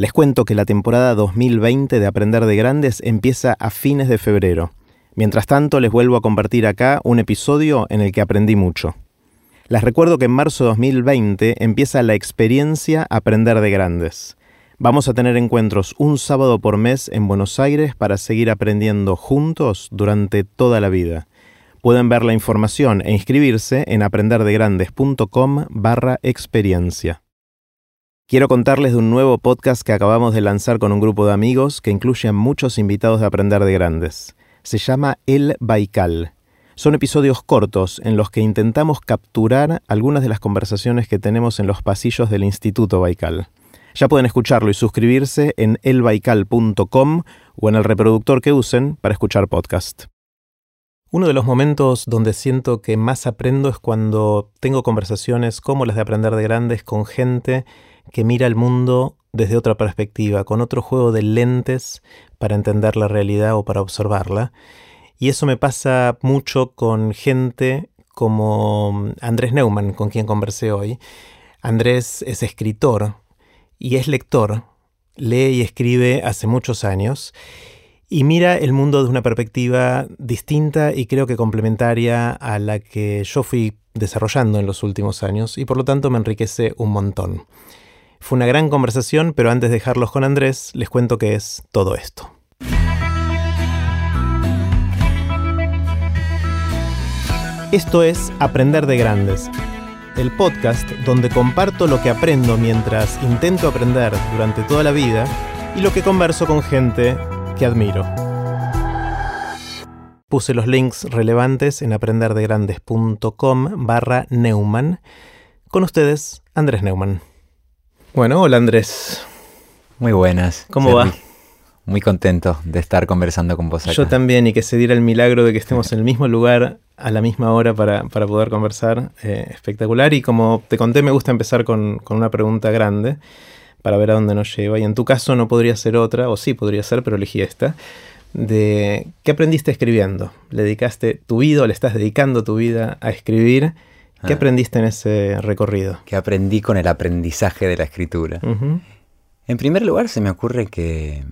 Les cuento que la temporada 2020 de Aprender de Grandes empieza a fines de febrero. Mientras tanto, les vuelvo a compartir acá un episodio en el que aprendí mucho. Les recuerdo que en marzo de 2020 empieza la experiencia Aprender de Grandes. Vamos a tener encuentros un sábado por mes en Buenos Aires para seguir aprendiendo juntos durante toda la vida. Pueden ver la información e inscribirse en aprenderdegrandes.com barra experiencia. Quiero contarles de un nuevo podcast que acabamos de lanzar con un grupo de amigos que incluye a muchos invitados de Aprender de Grandes. Se llama El Baikal. Son episodios cortos en los que intentamos capturar algunas de las conversaciones que tenemos en los pasillos del Instituto Baikal. Ya pueden escucharlo y suscribirse en elbaikal.com o en el reproductor que usen para escuchar podcast. Uno de los momentos donde siento que más aprendo es cuando tengo conversaciones como las de Aprender de Grandes con gente que mira el mundo desde otra perspectiva, con otro juego de lentes para entender la realidad o para observarla. Y eso me pasa mucho con gente como Andrés Neumann, con quien conversé hoy. Andrés es escritor y es lector, lee y escribe hace muchos años y mira el mundo de una perspectiva distinta y creo que complementaria a la que yo fui desarrollando en los últimos años y por lo tanto me enriquece un montón. Fue una gran conversación, pero antes de dejarlos con Andrés, les cuento qué es todo esto. Esto es Aprender de Grandes, el podcast donde comparto lo que aprendo mientras intento aprender durante toda la vida y lo que converso con gente que admiro. Puse los links relevantes en aprenderdegrandes.com barra Neumann. Con ustedes, Andrés Neumann. Bueno, hola Andrés. Muy buenas. ¿Cómo va? Muy, contento de estar conversando con vos acá. Yo también, y que se diera el milagro de que estemos en el mismo lugar a la misma hora para, poder conversar. Eh, espectacular. Y como te conté, me gusta empezar con, con, una pregunta grande para ver a dónde nos lleva. Y en tu caso no podría ser otra, o sí podría ser, pero elegí esta. De qué aprendiste escribiendo. ¿Le dedicaste tu vida o le estás dedicando tu vida a escribir? ¿Qué ah. aprendiste en ese recorrido? ¿Qué aprendí con el aprendizaje de la escritura? En primer lugar, se me ocurre que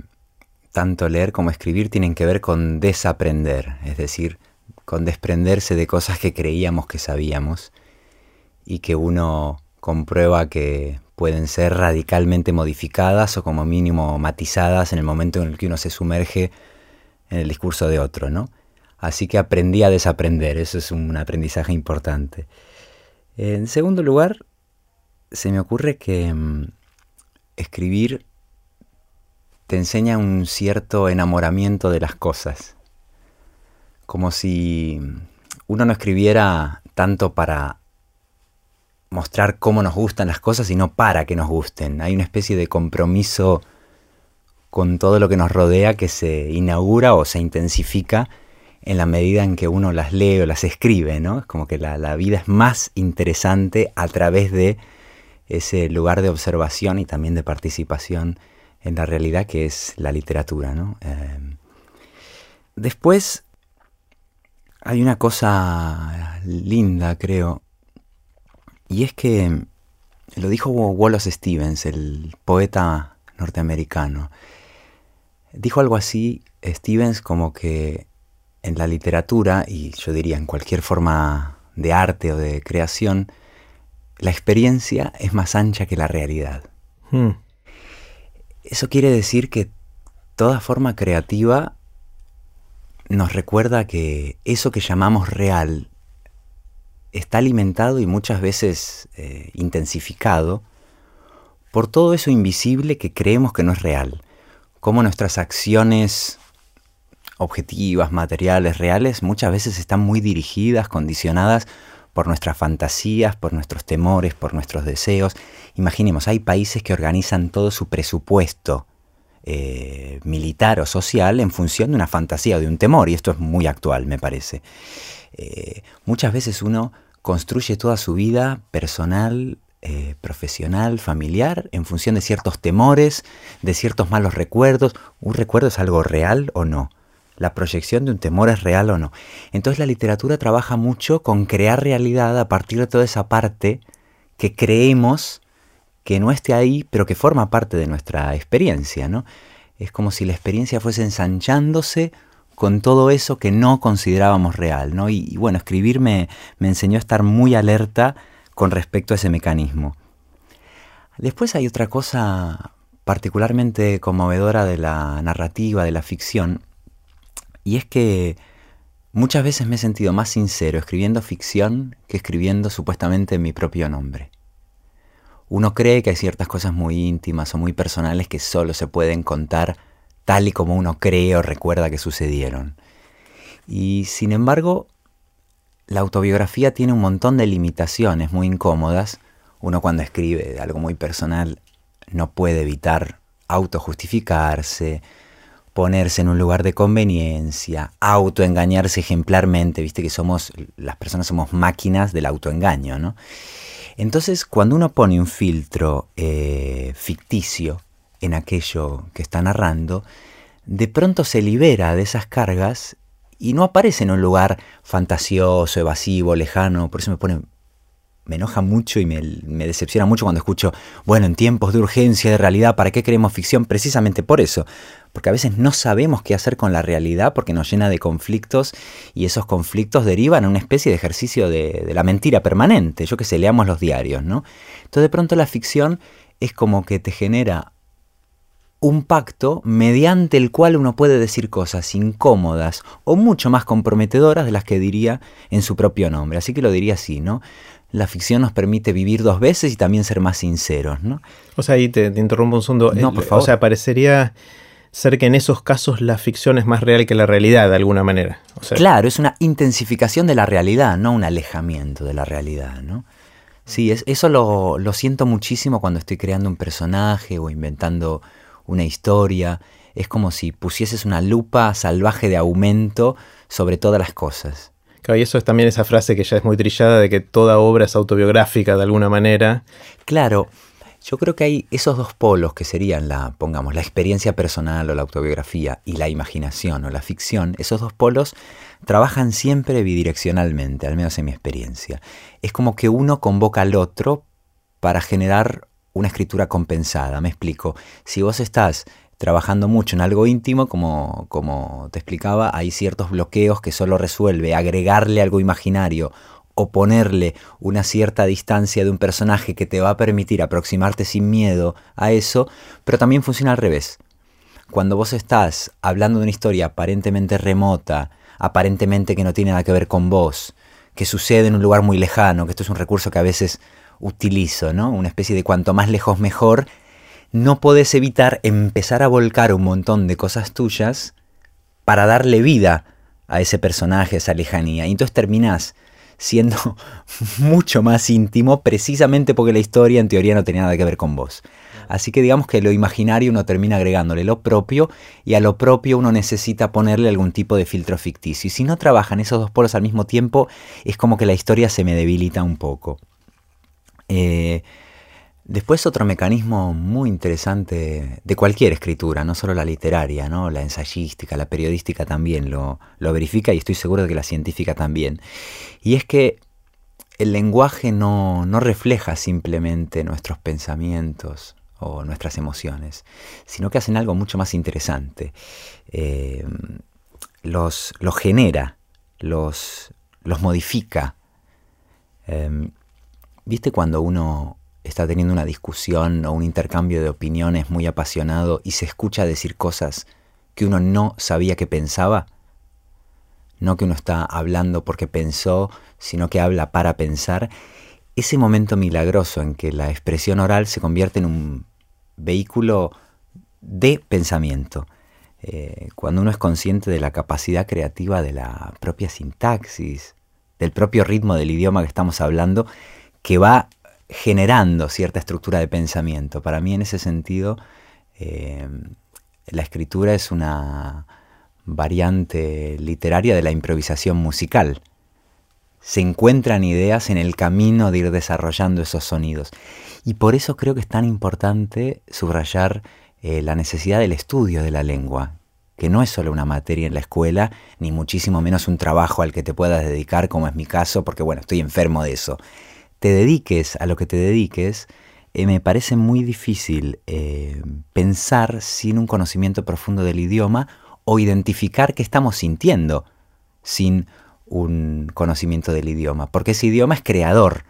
tanto leer como escribir tienen que ver con desaprender, es decir, con desprenderse de cosas que creíamos que sabíamos y que uno comprueba que pueden ser radicalmente modificadas o como mínimo matizadas en el momento en el que uno se sumerge en el discurso de otro, ¿no? Así que aprendí a desaprender, eso es un aprendizaje importante. En segundo lugar, se me ocurre que mm, escribir te enseña un cierto enamoramiento de las cosas. Como si uno no escribiera tanto para mostrar cómo nos gustan las cosas, sino para que nos gusten. Hay una especie de compromiso con todo lo que nos rodea que se inaugura o se intensifica en la medida en que uno las lee o las escribe, ¿no? Es como que la, vida es más interesante a través de ese lugar de observación y también de participación en la realidad que es la literatura, ¿no? Em, después hay una cosa linda, creo, y es que lo dijo Wallace Stevens, el poeta norteamericano. Dijo algo así, Stevens, como que en la literatura, y yo diría en cualquier forma de arte o de creación, la experiencia es más ancha que la realidad. Hmm. Eso quiere decir que toda forma creativa nos recuerda que eso que llamamos real está alimentado y muchas veces eh, intensificado por todo eso invisible que creemos que no es real. Como nuestras acciones objetivas, materiales, reales, muchas veces están muy dirigidas, condicionadas por nuestras fantasías, por nuestros temores, por nuestros deseos. Imaginemos, hay países que organizan todo su presupuesto eh, militar o social en función de una fantasía o de un temor, y esto es muy actual, me parece. Eh, muchas veces uno construye toda su vida personal, eh, profesional, familiar, en función de ciertos temores, de ciertos malos recuerdos. ¿Un recuerdo es algo real o no? La proyección de un temor es real o no. Entonces la literatura trabaja mucho con crear realidad a partir de toda esa parte que creemos que no esté ahí, pero que forma parte de nuestra experiencia, ¿no? Es como si la experiencia fuese ensanchándose con todo eso que no considerábamos real, ¿no? Y, bueno, escribir me, me enseñó a estar muy alerta con respecto a ese mecanismo. Después hay otra cosa particularmente conmovedora de la narrativa, de la ficción, y es que muchas veces me he sentido más sincero escribiendo ficción que escribiendo supuestamente mi propio nombre. Uno cree que hay ciertas cosas muy íntimas o muy personales que solo se pueden contar tal y como uno cree o recuerda que sucedieron. Y sin embargo, la autobiografía tiene un montón de limitaciones muy incómodas uno cuando escribe algo muy personal no puede evitar autojustificarse, ponerse en un lugar de conveniencia, autoengañarse ejemplarmente, viste que somos, las personas somos máquinas del autoengaño, ¿no? Entonces, cuando uno pone un filtro eh, ficticio en aquello que está narrando, de pronto se libera de esas cargas y no aparece en un lugar fantasioso, evasivo, lejano, por eso me pone me enoja mucho y me, decepciona mucho cuando escucho, bueno, en tiempos de urgencia, de realidad, ¿para qué queremos ficción? Precisamente por eso. Porque a veces no sabemos qué hacer con la realidad porque nos llena de conflictos y esos conflictos derivan a una especie de ejercicio de, de la mentira permanente. Yo que sé, leamos los diarios, ¿no? Entonces de pronto la ficción es como que te genera un pacto mediante el cual uno puede decir cosas incómodas o mucho más comprometedoras de las que diría en su propio nombre. Así que lo diría así, ¿no? la ficción nos permite vivir dos veces y también ser más sinceros, ¿no? O sea, ahí te, interrumpo un segundo. No, por favor. O sea, parecería ser que en esos casos la ficción es más real que la realidad de alguna manera. claro, es una intensificación de la realidad, no un alejamiento de la realidad, ¿no? Sí, es, eso lo, lo siento muchísimo cuando estoy creando un personaje o inventando una historia. Es como si pusieses una lupa salvaje de aumento sobre todas las cosas y eso es también esa frase que ya es muy trillada de que toda obra es autobiográfica de alguna manera. Claro, yo creo que hay esos dos polos que serían la, pongamos, la experiencia personal o la autobiografía y la imaginación o la ficción, esos dos polos trabajan siempre bidireccionalmente, al menos en mi experiencia. Es como que uno convoca al otro para generar una escritura compensada, me explico. Si vos estás trabajando mucho en algo íntimo, como, como te explicaba, hay ciertos bloqueos que solo resuelve agregarle algo imaginario o ponerle una cierta distancia de un personaje que te va a permitir aproximarte sin miedo a eso, pero también funciona al revés. Cuando vos estás hablando de una historia aparentemente remota, aparentemente que no tiene nada que ver con vos, que sucede en un lugar muy lejano, que esto es un recurso que a veces utilizo, ¿no? Una especie de cuanto más lejos mejor, no podés evitar empezar a volcar un montón de cosas tuyas para darle vida a ese personaje, esa lejanía. Y entonces terminás siendo mucho más íntimo precisamente porque la historia en teoría no tenía nada que ver con vos. Así que digamos que lo imaginario uno termina agregándole lo propio y a lo propio uno necesita ponerle algún tipo de filtro ficticio. Y si no trabajan esos dos polos al mismo tiempo, es como que la historia se me debilita un poco. Eh, Después otro mecanismo muy interesante de cualquier escritura, no solo la literaria, ¿no? la ensayística, la periodística también lo, lo verifica y estoy seguro de que la científica también. Y es que el lenguaje no, no refleja simplemente nuestros pensamientos o nuestras emociones, sino que hacen algo mucho más interesante. Eh, los, los, genera, los, los modifica. Eh, ¿Viste cuando uno está teniendo una discusión o un intercambio de opiniones muy apasionado y se escucha decir cosas que uno no sabía que pensaba? No que uno está hablando porque pensó, sino que habla para pensar. Ese momento milagroso en que la expresión oral se convierte en un vehículo de pensamiento. Eh, cuando uno es consciente de la capacidad creativa de la propia sintaxis, del propio ritmo del idioma que estamos hablando, que va generando cierta estructura de pensamiento. Para mí en ese sentido, eh, la escritura es una variante literaria de la improvisación musical. Se encuentran ideas en el camino de ir desarrollando esos sonidos. Y por eso creo que es tan importante subrayar eh, la necesidad del estudio de la lengua, que no es solo una materia en la escuela, ni muchísimo menos un trabajo al que te puedas dedicar, como es mi caso, porque bueno, estoy enfermo de eso te dediques a lo que te dediques, eh, me parece muy difícil eh, pensar sin un conocimiento profundo del idioma o identificar qué estamos sintiendo sin un conocimiento del idioma, porque ese idioma es creador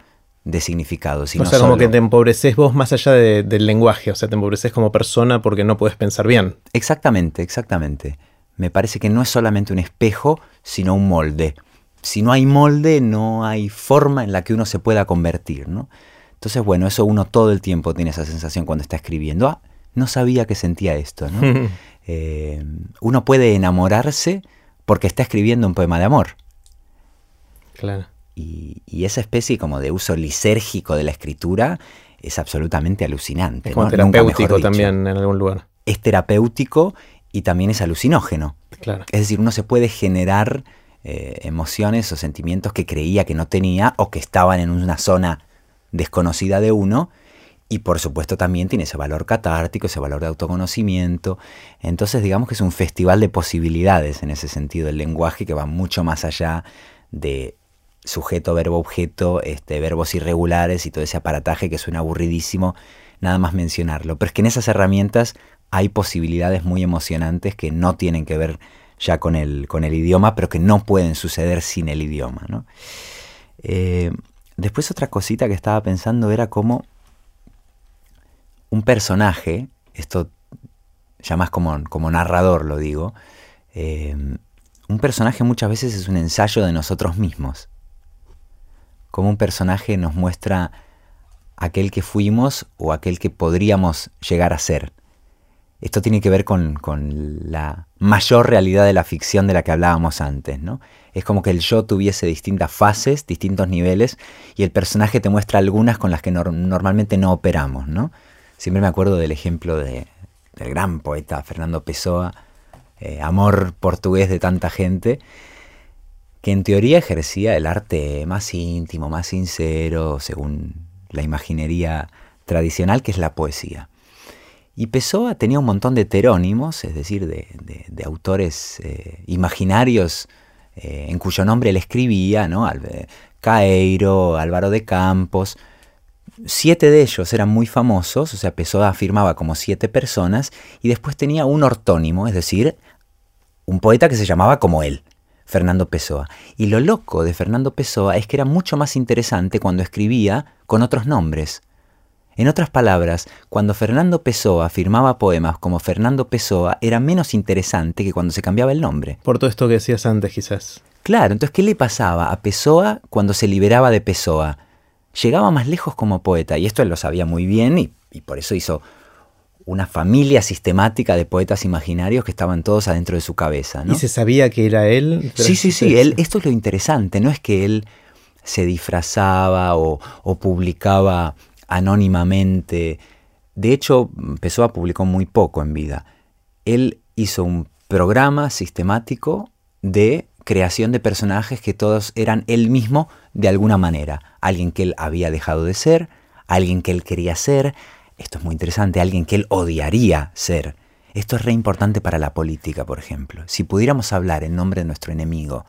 de significados. o sea, como que te empobreces vos más allá del lenguaje, o sea, te empobreces como persona porque no puedes pensar bien. Exactamente, exactamente. Me parece que no es solamente un espejo, sino un molde. Si no hay molde, no hay forma en la que uno se pueda convertir, ¿no? Entonces, bueno, eso uno todo el tiempo tiene esa sensación cuando está escribiendo. Ah, no sabía que sentía esto, ¿no? Eh, uno puede enamorarse porque está escribiendo un poema de amor. Claro. Y, esa especie como de uso lisérgico de la escritura es absolutamente alucinante. Es como terapéutico también en algún lugar. Es terapéutico y también es alucinógeno. Claro. Es decir, uno se puede generar eh, emociones o sentimientos que creía que no tenía o que estaban en una zona desconocida de uno. Y por supuesto también tiene ese valor catártico, ese valor de autoconocimiento. Entonces digamos que es un festival de posibilidades en ese sentido el lenguaje que va mucho más allá de sujeto, verbo, objeto, este, verbos irregulares y todo ese aparataje que suena aburridísimo, nada más mencionarlo. Pero es que en esas herramientas hay posibilidades muy emocionantes que no tienen que ver ya con el, con el idioma, pero que no pueden suceder sin el idioma. Eh, después otra cosita que estaba pensando era como un personaje, esto ya más como, como narrador lo digo, eh, un personaje muchas veces es un ensayo de nosotros mismos como un personaje nos muestra aquel que fuimos o aquel que podríamos llegar a ser. Esto tiene que ver con, la mayor realidad de la ficción de la que hablábamos antes, ¿no? Es como que el yo tuviese distintas fases, distintos niveles, y el personaje te muestra algunas con las que normalmente no operamos, ¿no? Siempre me acuerdo del ejemplo de, del gran poeta Fernando Pessoa, eh, amor portugués de tanta gente, que en teoría ejercía el arte más íntimo, más sincero, según la imaginería tradicional, que es la poesía. Y Pessoa tenía un montón de heterónimos, es decir, de, autores eh, imaginarios eh, en cuyo nombre él escribía, ¿no? Caeiro, Álvaro de Campos. Siete de ellos eran muy famosos, o sea, Pessoa afirmaba como siete personas, y después tenía un ortónimo, es decir, un poeta que se llamaba como él. Fernando Pessoa. Y lo loco de Fernando Pessoa es que era mucho más interesante cuando escribía con otros nombres. En otras palabras, cuando Fernando Pessoa firmaba poemas como Fernando Pessoa, era menos interesante que cuando se cambiaba el nombre. Por todo esto que decías antes, quizás. Claro, entonces, ¿qué le pasaba a Pessoa cuando se liberaba de Pessoa? Llegaba más lejos como poeta, y esto él lo sabía muy bien, y, y por eso hizo una familia sistemática de poetas imaginarios que estaban todos adentro de su cabeza. ¿no? ¿Y se sabía que era él? Sí, sí, sí. Él, esto es lo interesante. No es que él se disfrazaba o, publicaba anónimamente. De hecho, Pessoa publicó muy poco en vida. Él hizo un programa sistemático de creación de personajes que todos eran él mismo de alguna manera. Alguien que él había dejado de ser, alguien que él quería ser, esto es muy interesante, alguien que él odiaría ser. Esto es re importante para la política, por ejemplo. Si pudiéramos hablar en nombre de nuestro enemigo,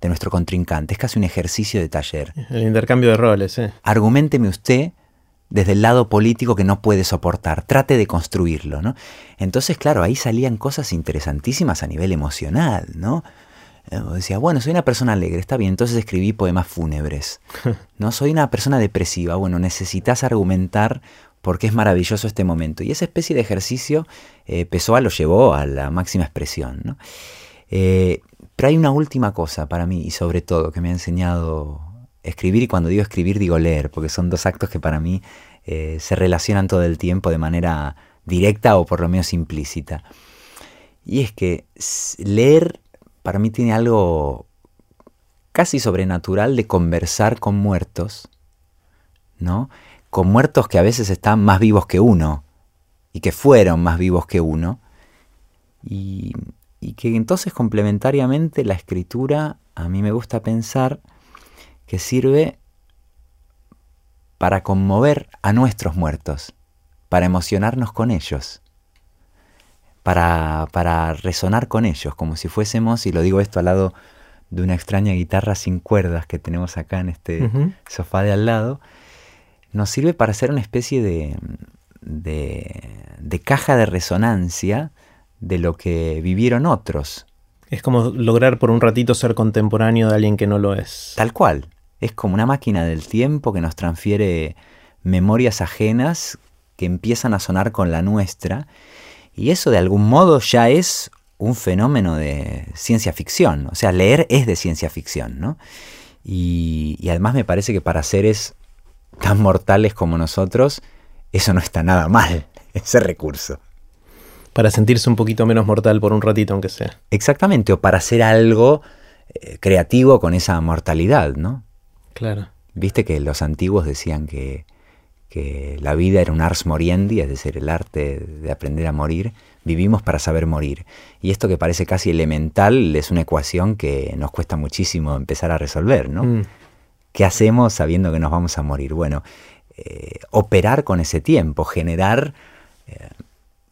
de nuestro contrincante, es casi un ejercicio de taller. El intercambio de roles, ¿eh? Argumenteme usted desde el lado político que no puede soportar, trate de construirlo, ¿no? Entonces, claro, ahí salían cosas interesantísimas a nivel emocional, ¿no? Eh, decía, bueno, soy una persona alegre, está bien, entonces escribí poemas fúnebres. No, soy una persona depresiva, bueno, necesitas argumentar porque es maravilloso este momento. Y esa especie de ejercicio eh, Pessoa lo llevó a la máxima expresión. Eh, pero hay una última cosa para mí, y sobre todo, que me ha enseñado escribir, y cuando digo escribir digo leer, porque son dos actos que para mí eh, se relacionan todo el tiempo de manera directa o por lo menos implícita. Y es que leer para mí tiene algo casi sobrenatural de conversar con muertos, ¿no? con muertos que a veces están más vivos que uno y que fueron más vivos que uno. Y, que entonces complementariamente la escritura, a mí me gusta pensar que sirve para conmover a nuestros muertos, para emocionarnos con ellos, para, para resonar con ellos, como si fuésemos, y lo digo esto al lado de una extraña guitarra sin cuerdas que tenemos acá en este sofá de al lado, nos sirve para hacer una especie de, de, caja de resonancia de lo que vivieron otros. Es como lograr por un ratito ser contemporáneo de alguien que no lo es. Tal cual. Es como una máquina del tiempo que nos transfiere memorias ajenas que empiezan a sonar con la nuestra. Y eso de algún modo ya es un fenómeno de ciencia ficción. O sea, leer es de ciencia ficción, ¿no? Y, y además me parece que para seres tan mortales como nosotros, eso no está nada mal, ese recurso. Para sentirse un poquito menos mortal por un ratito, aunque sea. Exactamente, o para hacer algo eh, creativo con esa mortalidad, ¿no? Claro. Viste que los antiguos decían que, que la vida era un ars moriendi, es decir, el arte de aprender a morir. Vivimos para saber morir. Y esto que parece casi elemental es una ecuación que nos cuesta muchísimo empezar a resolver, ¿no? Mm. ¿Qué hacemos sabiendo que nos vamos a morir? Bueno, eh, operar con ese tiempo, generar eh,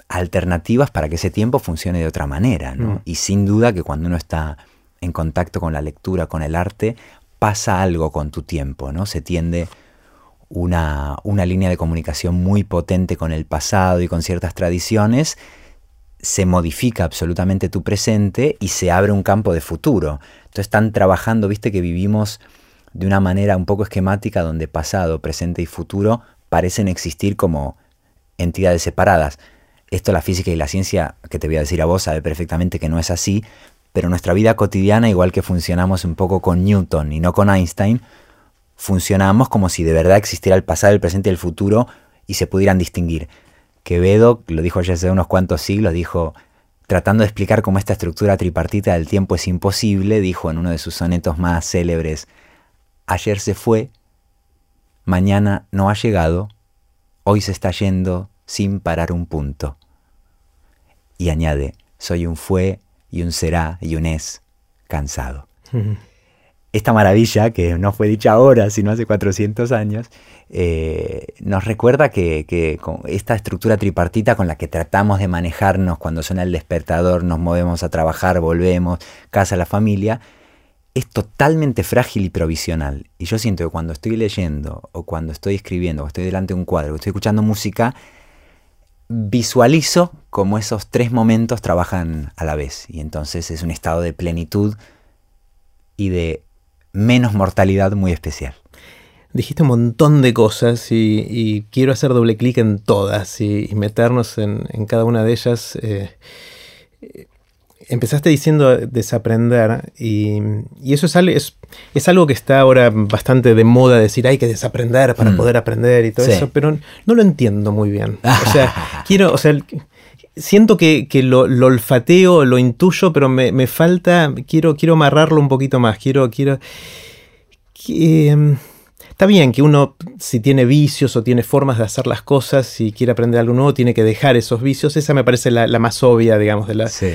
alternativas para que ese tiempo funcione de otra manera. ¿no? Mm. Y sin duda que cuando uno está en contacto con la lectura, con el arte, pasa algo con tu tiempo, ¿no? Se tiende una, una línea de comunicación muy potente con el pasado y con ciertas tradiciones, se modifica absolutamente tu presente y se abre un campo de futuro. Entonces están trabajando, viste que vivimos de una manera un poco esquemática donde pasado, presente y futuro parecen existir como entidades separadas. Esto la física y la ciencia, que te voy a decir a vos, sabe perfectamente que no es así, pero nuestra vida cotidiana, igual que funcionamos un poco con Newton y no con Einstein, funcionamos como si de verdad existiera el pasado, el presente y el futuro y se pudieran distinguir. Quevedo, lo dijo ya hace unos cuantos siglos, dijo, tratando de explicar cómo esta estructura tripartita del tiempo es imposible, dijo en uno de sus sonetos más célebres, ayer se fue, mañana no ha llegado, hoy se está yendo sin parar un punto. Y añade, soy un fue y un será y un es cansado. Esta maravilla, que no fue dicha ahora, sino hace 400 años, eh, nos recuerda que, que, con esta estructura tripartita con la que tratamos de manejarnos cuando suena el despertador, nos movemos a trabajar, volvemos, casa, la familia, es totalmente frágil y provisional. Y yo siento que cuando estoy leyendo, o cuando estoy escribiendo, o estoy delante de un cuadro, o estoy escuchando música, visualizo cómo esos tres momentos trabajan a la vez. Y entonces es un estado de plenitud y de menos mortalidad muy especial. Dijiste un montón de cosas y, quiero hacer doble clic en todas y, meternos en, cada una de ellas. Eh, empezaste diciendo desaprender y, eso es, es, es, algo que está ahora bastante de moda decir hay que desaprender para mm. poder aprender y todo eso, pero no lo entiendo muy bien. O sea, quiero, o sea, siento que, lo, olfateo, lo intuyo, pero me, falta, quiero, quiero amarrarlo un poquito más, quiero, quiero... Em, está bien que uno, si tiene vicios o tiene formas de hacer las cosas y quiere aprender algo nuevo, tiene que dejar esos vicios. Esa me parece la, más obvia, digamos, de la... Sí.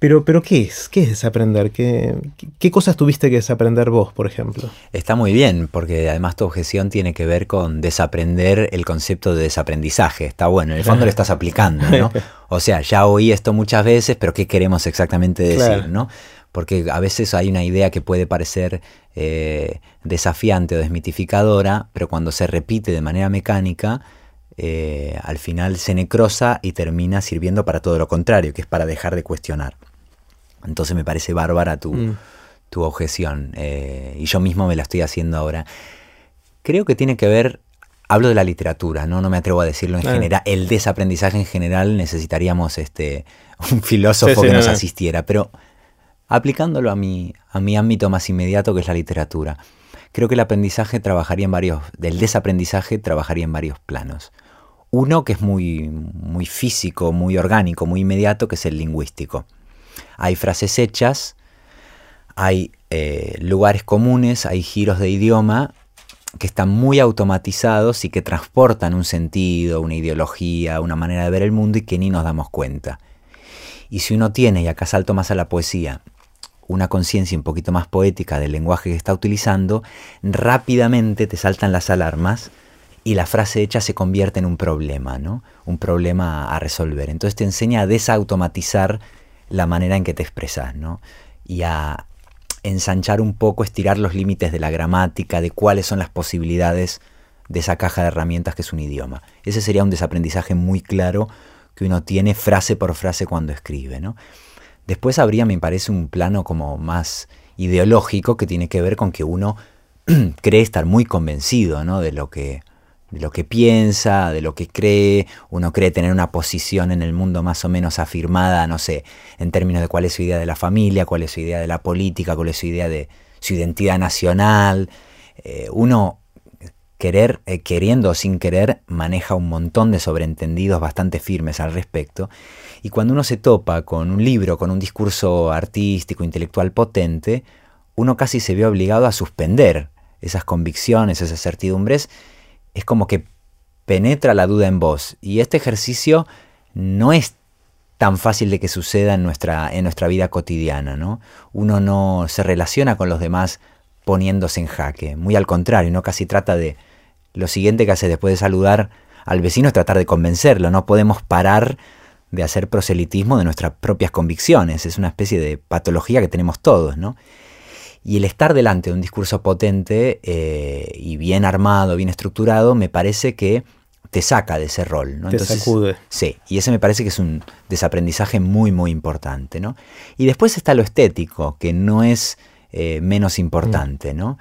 Pero, pero ¿qué es? ¿Qué es desaprender? ¿Qué, ¿Qué, cosas tuviste que desaprender vos, por ejemplo? Está muy bien, porque además tu objeción tiene que ver con desaprender el concepto de desaprendizaje. Está bueno, en el fondo lo estás aplicando, ¿no? O sea, ya oí esto muchas veces, pero ¿qué queremos exactamente decir, no? Porque a veces hay una idea que puede parecer eh, desafiante o desmitificadora, pero cuando se repite de manera mecánica, eh, al final se necrosa y termina sirviendo para todo lo contrario, que es para dejar de cuestionar. Entonces me parece bárbara tu, mm. objeción eh, y yo mismo me la estoy haciendo ahora. Creo que tiene que ver, hablo de la literatura, no, no me atrevo a decirlo en general, el desaprendizaje en general necesitaríamos este, un filósofo que nos asistiera, pero aplicándolo a mi, a mi ámbito más inmediato que es la literatura. Creo que el aprendizaje trabajaría en varios, del desaprendizaje trabajaría en varios planos. Uno que es muy, muy físico, muy orgánico, muy inmediato, que es el lingüístico. Hay frases hechas, hay eh, lugares comunes, hay giros de idioma que están muy automatizados y que transportan un sentido, una ideología, una manera de ver el mundo y que ni nos damos cuenta. Y si uno tiene, y acá salto más a la poesía, una conciencia un poquito más poética del lenguaje que está utilizando, rápidamente te saltan las alarmas y la frase hecha se convierte en un problema, ¿no? Un problema a resolver. Entonces te enseña a desautomatizar la manera en que te expresas, ¿no? Y a ensanchar un poco, estirar los límites de la gramática, de cuáles son las posibilidades de esa caja de herramientas que es un idioma. Ese sería un desaprendizaje muy claro que uno tiene frase por frase cuando escribe. ¿no? Después habría, me parece, un plano como más ideológico que tiene que ver con que uno cree estar muy convencido ¿no? de, lo que, de lo que piensa, de lo que cree, uno cree tener una posición en el mundo más o menos afirmada, no sé, en términos de cuál es su idea de la familia, cuál es su idea de la política, cuál es su idea de su identidad nacional. Eh, uno querer, eh, queriendo o sin querer, maneja un montón de sobreentendidos bastante firmes al respecto. Y cuando uno se topa con un libro, con un discurso artístico, intelectual potente, uno casi se ve obligado a suspender esas convicciones, esas certidumbres. Es como que penetra la duda en vos. Y este ejercicio no es tan fácil de que suceda en nuestra, en nuestra vida cotidiana. ¿no? Uno no se relaciona con los demás poniéndose en jaque. Muy al contrario, no casi trata de... Lo siguiente que hace después de saludar al vecino es tratar de convencerlo. No podemos parar de hacer proselitismo de nuestras propias convicciones. Es una especie de patología que tenemos todos, ¿no? Y el estar delante de un discurso potente eh, y bien armado, bien estructurado, me parece que te saca de ese rol. ¿no? Te sacude. Sí, y ese me parece que es un desaprendizaje muy, muy importante. ¿no? Y después está lo estético, que no es eh, menos importante. ¿no?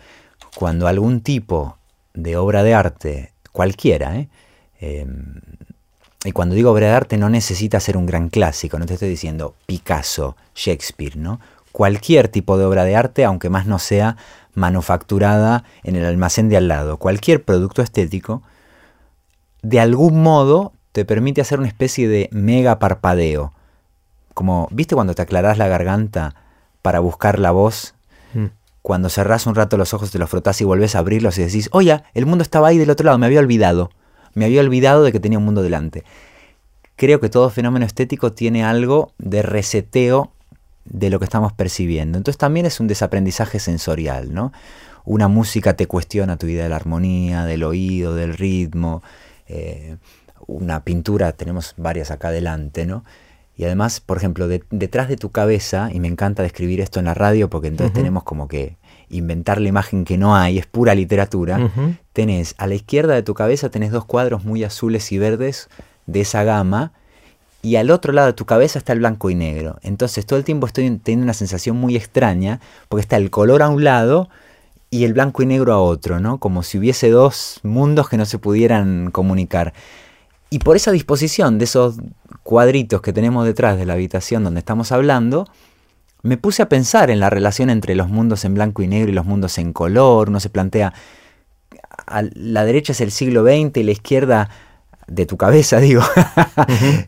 Cuando algún tipo de obra de arte, cualquiera, ¿eh? Em, y cuando digo obra de arte no necesita ser un gran clásico, no te estoy diciendo Picasso, Shakespeare, ¿no? Cualquier tipo de obra de arte, aunque más no sea manufacturada en el almacén de al lado, cualquier producto estético, de algún modo te permite hacer una especie de mega parpadeo. Como, ¿viste cuando te aclarás la garganta para buscar la voz? Mm. Cuando cerrás un rato los ojos, te los frotás y volvés a abrirlos y decís, oye, el mundo estaba ahí del otro lado, me había olvidado. Me había olvidado de que tenía un mundo delante. Creo que todo fenómeno estético tiene algo de reseteo de lo que estamos percibiendo. Entonces también es un desaprendizaje sensorial, ¿no? Una música te cuestiona tu idea de la armonía, del oído, del ritmo. Eh, una pintura, tenemos varias acá adelante, ¿no? Y además, por ejemplo, detrás de tu cabeza, y me encanta describir esto en la radio porque entonces tenemos como que inventar la imagen que no hay, es pura literatura, tenés a la izquierda de tu cabeza tenés dos cuadros muy azules y verdes de esa gama, y al otro lado de tu cabeza está el blanco y negro. Entonces todo el tiempo estoy teniendo una sensación muy extraña, porque está el color a un lado y el blanco y negro a otro, ¿no? Como si hubiese dos mundos que no se pudieran comunicar. Y por esa disposición de esos cuadritos que tenemos detrás de la habitación donde estamos hablando, me puse a pensar en la relación entre los mundos en blanco y negro y los mundos en color. Uno se plantea, a la derecha es el siglo XX y la izquierda de tu cabeza, digo,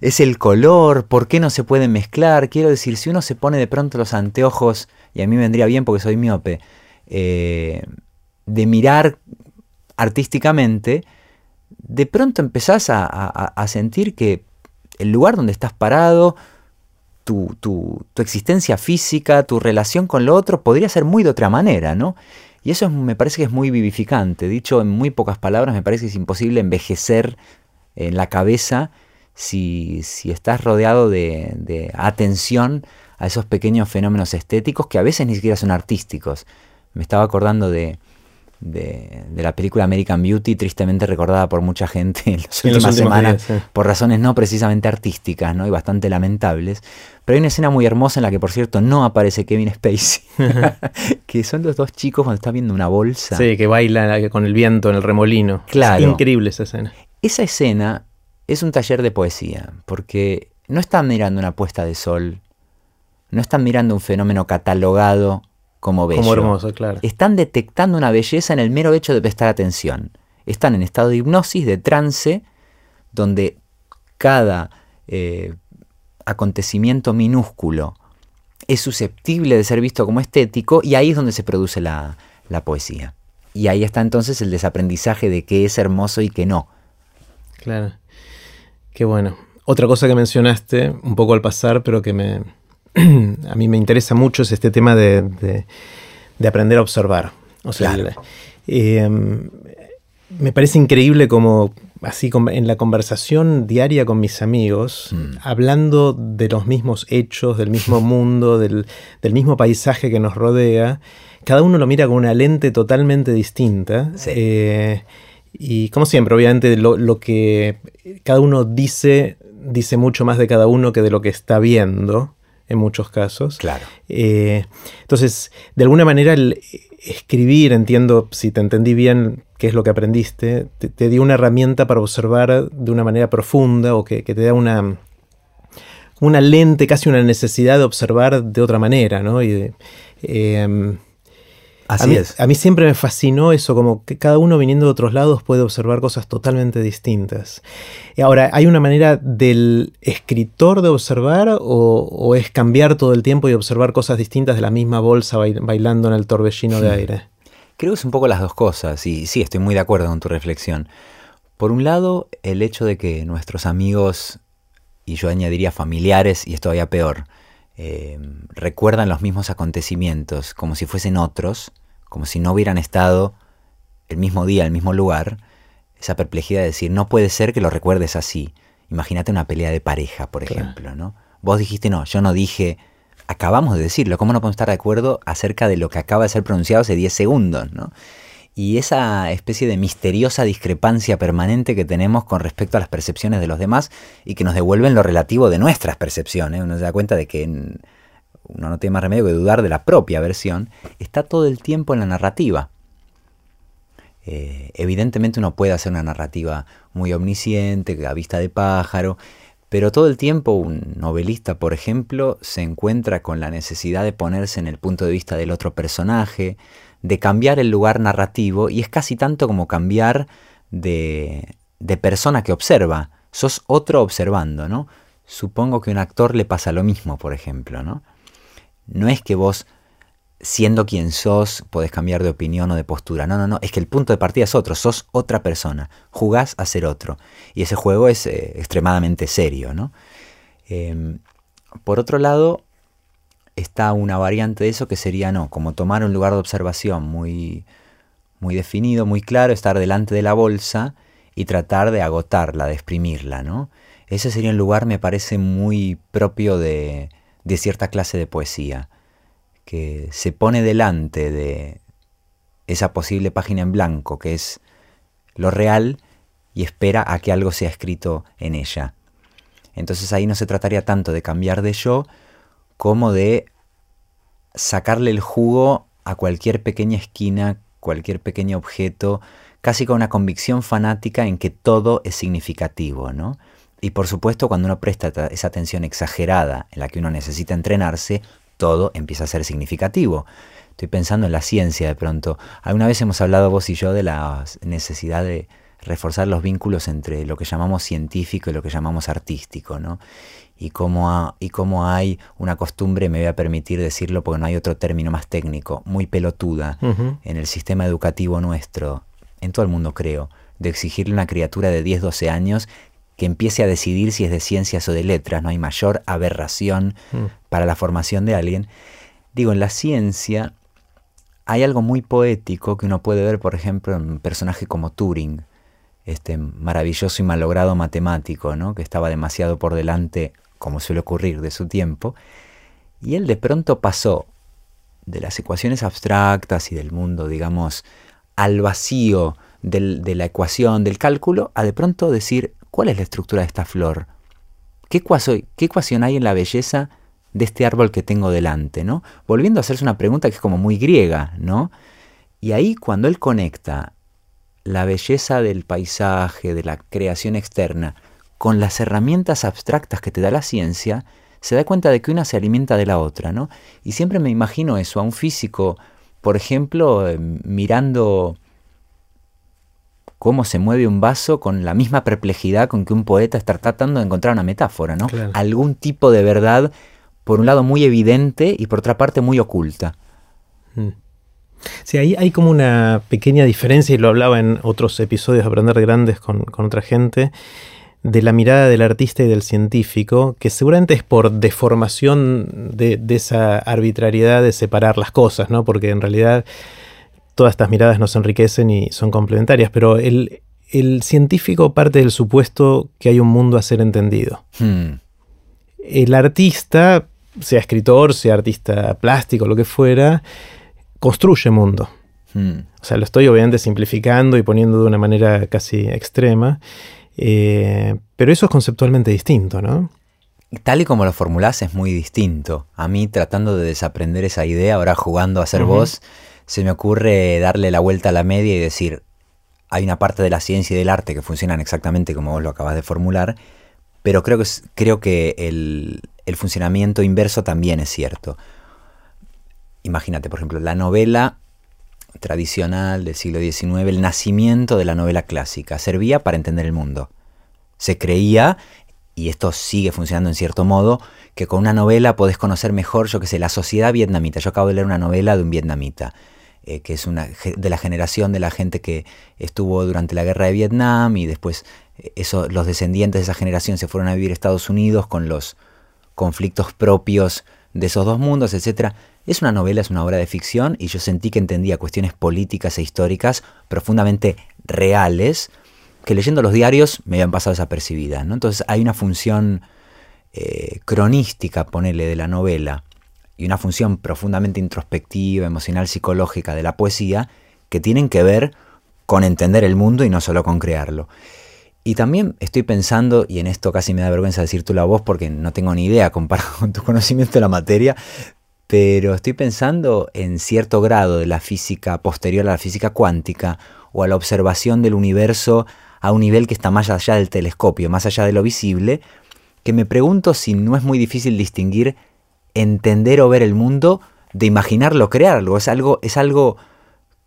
es el color, ¿por qué no se pueden mezclar? Quiero decir, si uno se pone de pronto los anteojos, y a mí me vendría bien porque soy miope, eh, de mirar artísticamente, de pronto empezás a sentir que el lugar donde estás parado, tu, existencia física, tu relación con lo otro, podría ser muy de otra manera, ¿no? Y eso me parece que es muy vivificante. Dicho en muy pocas palabras, me parece que es imposible envejecer en la cabeza si, estás rodeado de, de, atención a esos pequeños fenómenos estéticos que a veces ni siquiera son artísticos. Me estaba acordando de, de, la película American Beauty, tristemente recordada por mucha gente en las últimas semanas, por razones no precisamente artísticas ¿no? y bastante lamentables. Pero hay una escena muy hermosa en la que, por cierto, no aparece Kevin Spacey, que son los dos chicos cuando están viendo una bolsa. Sí, que bailan con el viento en el remolino. Claro. Es increíble esa escena. Esa escena es un taller de poesía, porque no están mirando una puesta de sol, no están mirando un fenómeno catalogado como bello. Como hermoso, claro. Están detectando una belleza en el mero hecho de prestar atención. Están en estado de hipnosis, de trance, donde cada eh, acontecimiento minúsculo es susceptible de ser visto como estético y ahí es donde se produce la, la poesía. Y ahí está entonces el desaprendizaje de qué es hermoso y qué no. Claro. Qué bueno. Otra cosa que mencionaste un poco al pasar, pero que me, a mí me interesa mucho es este tema de, aprender a observar. O sea, em, me parece increíble como así en la conversación diaria con mis amigos, mm. hablando de los mismos hechos, del mismo mundo, del, mismo paisaje que nos rodea, cada uno lo mira con una lente totalmente distinta. Eh, Y como siempre, obviamente lo, que cada uno dice, dice mucho más de cada uno que de lo que está viendo en muchos casos. Claro. Eh, entonces, de alguna manera, el escribir, entiendo, si te entendí bien qué es lo que aprendiste, te, dio una herramienta para observar de una manera profunda o que, te da una, una lente, casi una necesidad de observar de otra manera, ¿no? Y, em, Así a mí, es. A mí siempre me fascinó eso, como que cada uno viniendo de otros lados puede observar cosas totalmente distintas. Ahora, ¿hay una manera del escritor de observar o, es cambiar todo el tiempo y observar cosas distintas de la misma bolsa bailando en el torbellino de aire? Creo que es un poco las dos cosas y sí, estoy muy de acuerdo con tu reflexión. Por un lado, el hecho de que nuestros amigos, y yo añadiría familiares, y es todavía peor, eh, recuerdan los mismos acontecimientos como si fuesen otros, como si no hubieran estado el mismo día, el mismo lugar, esa perplejidad de decir, no puede ser que lo recuerdes así. Imagínate una pelea de pareja, por ejemplo, ¿no? Vos dijiste no, yo no dije, acabamos de decirlo, ¿cómo no podemos estar de acuerdo acerca de lo que acaba de ser pronunciado hace 10 segundos, ¿no? Y esa especie de misteriosa discrepancia permanente que tenemos con respecto a las percepciones de los demás y que nos devuelven lo relativo de nuestras percepciones. Uno se da cuenta de que uno no tiene más remedio que dudar de la propia versión, está todo el tiempo en la narrativa. Eh, evidentemente uno puede hacer una narrativa muy omnisciente, a vista de pájaro, pero todo el tiempo un novelista, por ejemplo, se encuentra con la necesidad de ponerse en el punto de vista del otro personaje, de cambiar el lugar narrativo, y es casi tanto como cambiar de, de persona que observa. Sos otro observando, ¿no? Supongo que a un actor le pasa lo mismo, por ejemplo, ¿no? No es que vos, siendo quien sos, podés cambiar de opinión o de postura. No, no, no. Es que el punto de partida es otro. Sos otra persona. Jugás a ser otro. Y ese juego es eh, extremadamente serio, ¿no? Em, por otro lado, está una variante de eso que sería, no, como tomar un lugar de observación muy, muy definido, muy claro, estar delante de la bolsa y tratar de agotarla, de exprimirla, ¿no? Ese sería un lugar, me parece, muy propio de, de cierta clase de poesía, que se pone delante de esa posible página en blanco, que es lo real, y espera a que algo sea escrito en ella. Entonces ahí no se trataría tanto de cambiar de yo como de sacarle el jugo a cualquier pequeña esquina, cualquier pequeño objeto, casi con una convicción fanática en que todo es significativo, ¿no? Y por supuesto, cuando uno presta esa atención exagerada en la que uno necesita entrenarse, todo empieza a ser significativo. Estoy pensando en la ciencia de pronto. Alguna vez hemos hablado vos y yo de la necesidad de reforzar los vínculos entre lo que llamamos científico y lo que llamamos artístico, ¿no? Y cómo, y cómo hay una costumbre, me voy a permitir decirlo porque no hay otro término más técnico, muy pelotuda en el sistema educativo nuestro, en todo el mundo creo, de exigirle a una criatura de 10, 12 años que empiece a decidir si es de ciencias o de letras, no hay mayor aberración mm. para la formación de alguien. Digo, en la ciencia hay algo muy poético que uno puede ver, por ejemplo, en un personaje como Turing, este maravilloso y malogrado matemático, ¿no? que estaba demasiado por delante, como suele ocurrir, de su tiempo, y él de pronto pasó de las ecuaciones abstractas y del mundo, digamos, al vacío de la ecuación, del cálculo, a de pronto decir, ¿Cuál es la estructura de esta flor? ¿Qué, ecuación hay en la belleza de este árbol que tengo delante? ¿no? Volviendo a hacerse una pregunta que es como muy griega, ¿no? Y ahí cuando él conecta la belleza del paisaje, de la creación externa, con las herramientas abstractas que te da la ciencia, se da cuenta de que una se alimenta de la otra, ¿no? Y siempre me imagino eso, a un físico, por ejemplo, eh, mirando cómo se mueve un vaso con la misma perplejidad con que un poeta está tratando de encontrar una metáfora, ¿no? Algún tipo de verdad, por un lado muy evidente y por otra parte muy oculta. Mm. Sí, ahí hay como una pequeña diferencia, y lo hablaba en otros episodios de Aprender de Grandes con, otra gente, de la mirada del artista y del científico, que seguramente es por deformación de, de esa arbitrariedad de separar las cosas, ¿no? Porque en realidad todas estas miradas nos enriquecen y son complementarias, pero el, científico parte del supuesto que hay un mundo a ser entendido. Hmm. El artista, sea escritor, sea artista plástico, lo que fuera, construye mundo. Hmm. O sea, lo estoy obviamente simplificando y poniendo de una manera casi extrema, eh, pero eso es conceptualmente distinto, ¿no? Tal y como lo formulás es muy distinto. A mí tratando de desaprender esa idea, ahora jugando a ser vos, se me ocurre darle la vuelta a la media y decir, hay una parte de la ciencia y del arte que funcionan exactamente como vos lo acabas de formular, pero creo que, creo que el, el funcionamiento inverso también es cierto. Imagínate, por ejemplo, la novela tradicional del siglo XIX, el nacimiento de la novela clásica, servía para entender el mundo. Se creía, y esto sigue funcionando en cierto modo, que con una novela podés conocer mejor, yo qué sé, la sociedad vietnamita. Yo acabo de leer una novela de un vietnamita, eh, que es una, de la generación de la gente que estuvo durante la guerra de Vietnam y después eh, los descendientes de esa generación se fueron a vivir a Estados Unidos con los conflictos propios de esos dos mundos, etc. Es una novela, es una obra de ficción y yo sentí que entendía cuestiones políticas e históricas profundamente reales que leyendo los diarios me habían pasado desapercibidas. ¿no? Entonces hay una función eh, cronística, ponele, de la novela y una función profundamente introspectiva, emocional, psicológica de la poesía que tienen que ver con entender el mundo y no solo con crearlo. Y también estoy pensando, y en esto casi me da vergüenza decir tú la voz porque no tengo ni idea comparado con tu conocimiento de la materia, pero estoy pensando en cierto grado de la física posterior a la física cuántica o a la observación del universo a un nivel que está más allá del telescopio, más allá de lo visible, que me pregunto si no es muy difícil distinguir entender o ver el mundo de imaginarlo, crearlo. Es algo, es algo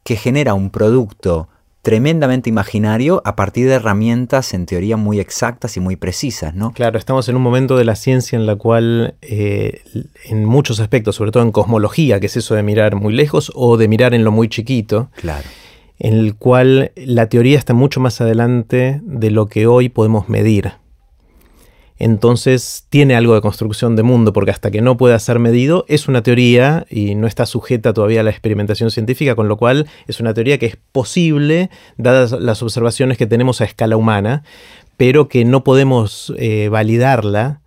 que genera un producto tremendamente imaginario a partir de herramientas en teoría muy exactas y muy precisas, ¿no? Claro, estamos en un momento de la ciencia en la cual eh, en muchos aspectos, sobre todo en cosmología, que es eso de mirar muy lejos o de mirar en lo muy chiquito, claro. en el cual la teoría está mucho más adelante de lo que hoy podemos medir entonces tiene algo de construcción de mundo, porque hasta que no pueda ser medido es una teoría y no está sujeta todavía a la experimentación científica, con lo cual es una teoría que es posible, dadas las observaciones que tenemos a escala humana, pero que no podemos eh, validarla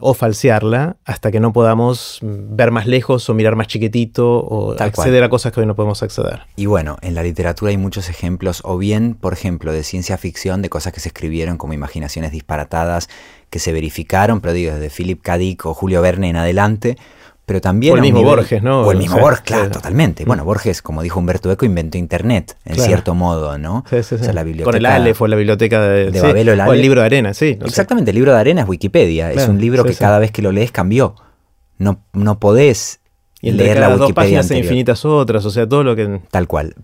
o falsearla hasta que no podamos ver más lejos o mirar más chiquitito o acceder a cosas que hoy no podemos acceder. Y bueno, en la literatura hay muchos ejemplos, o bien, por ejemplo, de ciencia ficción, de cosas que se escribieron como imaginaciones disparatadas, que se verificaron, pero digo, desde Philip K. Dick o Julio Verne en adelante, pero también... O el mismo Borges, ¿no? O el mismo Borges, claro, totalmente. Bueno, Borges, como dijo Humberto Eco, inventó Internet, en cierto modo, ¿no? Sí, sí, sí. la biblioteca, Con el Aleph o la biblioteca de, de Babel o, el libro de arena, sí. Exactamente, el libro de arena es Wikipedia. es un libro que cada vez que lo lees cambió. No, no podés y leer la Wikipedia dos páginas infinitas otras, o sea, todo lo que... Tal cual.